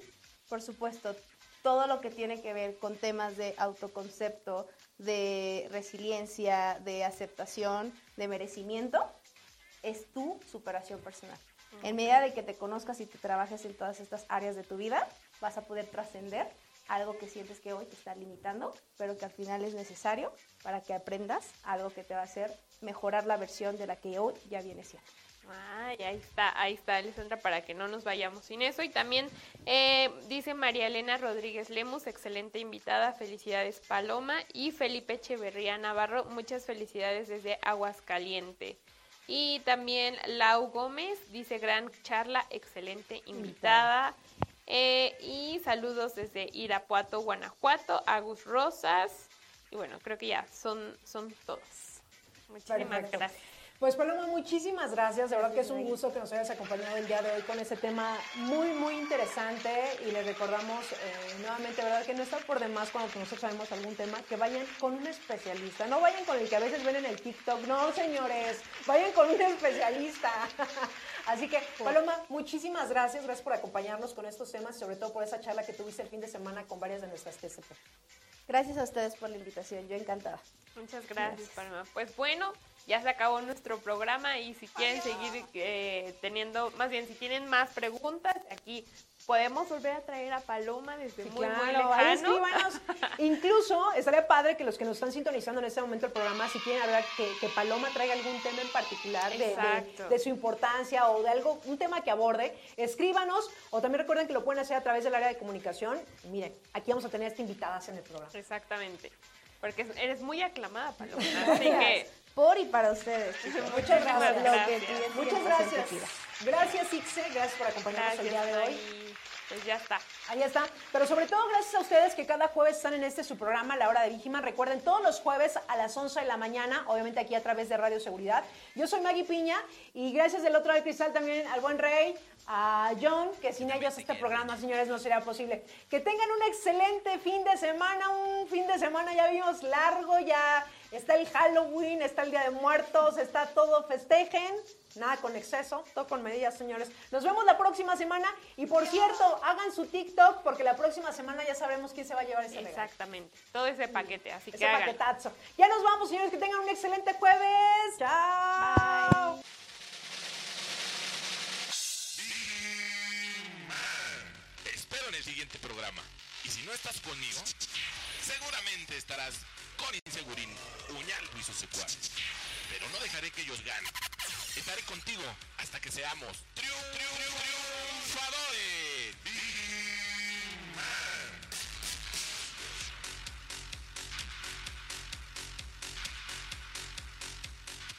Por supuesto, todo lo que tiene que ver con temas de autoconcepto, de resiliencia, de aceptación, de merecimiento, es tu superación personal. En medida de que te conozcas y te trabajes en todas estas áreas de tu vida, vas a poder trascender algo que sientes que hoy te está limitando, pero que al final es necesario para que aprendas algo que te va a hacer mejorar la versión de la que hoy ya viene siendo. Ay, ahí está, ahí está, Alessandra, para que no nos vayamos sin eso. Y también eh, dice María Elena Rodríguez Lemus, excelente invitada, felicidades Paloma. Y Felipe Echeverría Navarro, muchas felicidades desde Aguascalientes. Y también Lau Gómez dice, gran charla, excelente invitada. Eh, y saludos desde Irapuato, Guanajuato, Agus Rosas. Y bueno, creo que ya son, son todos. Muchísimas gracias. Pues Paloma, muchísimas gracias. De verdad que es un gusto que nos hayas acompañado el día de hoy con ese tema muy, muy interesante. Y les recordamos eh, nuevamente, ¿verdad? Que no está por demás cuando nosotros sabemos algún tema, que vayan con un especialista. No vayan con el que a veces ven en el TikTok. No, señores, vayan con un especialista. Así que, Paloma, muchísimas gracias. Gracias por acompañarnos con estos temas, sobre todo por esa charla que tuviste el fin de semana con varias de nuestras TCP. Gracias a ustedes por la invitación. Yo encantada. Muchas gracias, Paloma. Pues bueno ya se acabó nuestro programa y si quieren seguir eh, teniendo, más bien si tienen más preguntas, aquí podemos volver a traer a Paloma desde muy, muy lejano. Incluso estaría padre que los que nos están sintonizando en este momento el programa, si quieren hablar que, que Paloma traiga algún tema en particular de, de, su importancia o de algo, un tema que aborde, escríbanos o también recuerden que lo pueden hacer a través del área de comunicación. miren, aquí vamos a tener esta invitadas en el programa. Exactamente. Porque eres muy aclamada, Paloma. Así que por y para ustedes. Muchas gracias. Muchas gracias. Gracias, Ixe. Gracias por acompañarnos el día de hoy. Pues ya está. Ahí está. Pero sobre todo gracias a ustedes que cada jueves están en este su programa, La Hora de Víjima. Recuerden, todos los jueves a las 11 de la mañana, obviamente aquí a través de Radio Seguridad. Yo soy Maggie Piña y gracias del otro lado del cristal también al buen Rey, a John, que sin ellos este programa, señores, no sería posible. Que tengan un excelente fin de semana, un fin de semana ya vimos largo, ya está el Halloween, está el Día de Muertos, está todo, festejen, nada con exceso, todo con medidas, señores. Nos vemos la próxima semana y por cierto, hagan su TikTok porque la próxima semana ya sabremos quién se va a llevar ese regalo. Exactamente. Todo ese paquete, así Ese que hagan. paquetazo. Ya nos vamos, señores, que tengan un excelente jueves. Chao. Te espero en el siguiente programa. Y si no estás conmigo, seguramente estarás con Insegurín, Uñalco y sus secuaces. Pero no dejaré que ellos ganen. Estaré contigo hasta que seamos triun- triun- triunfadores.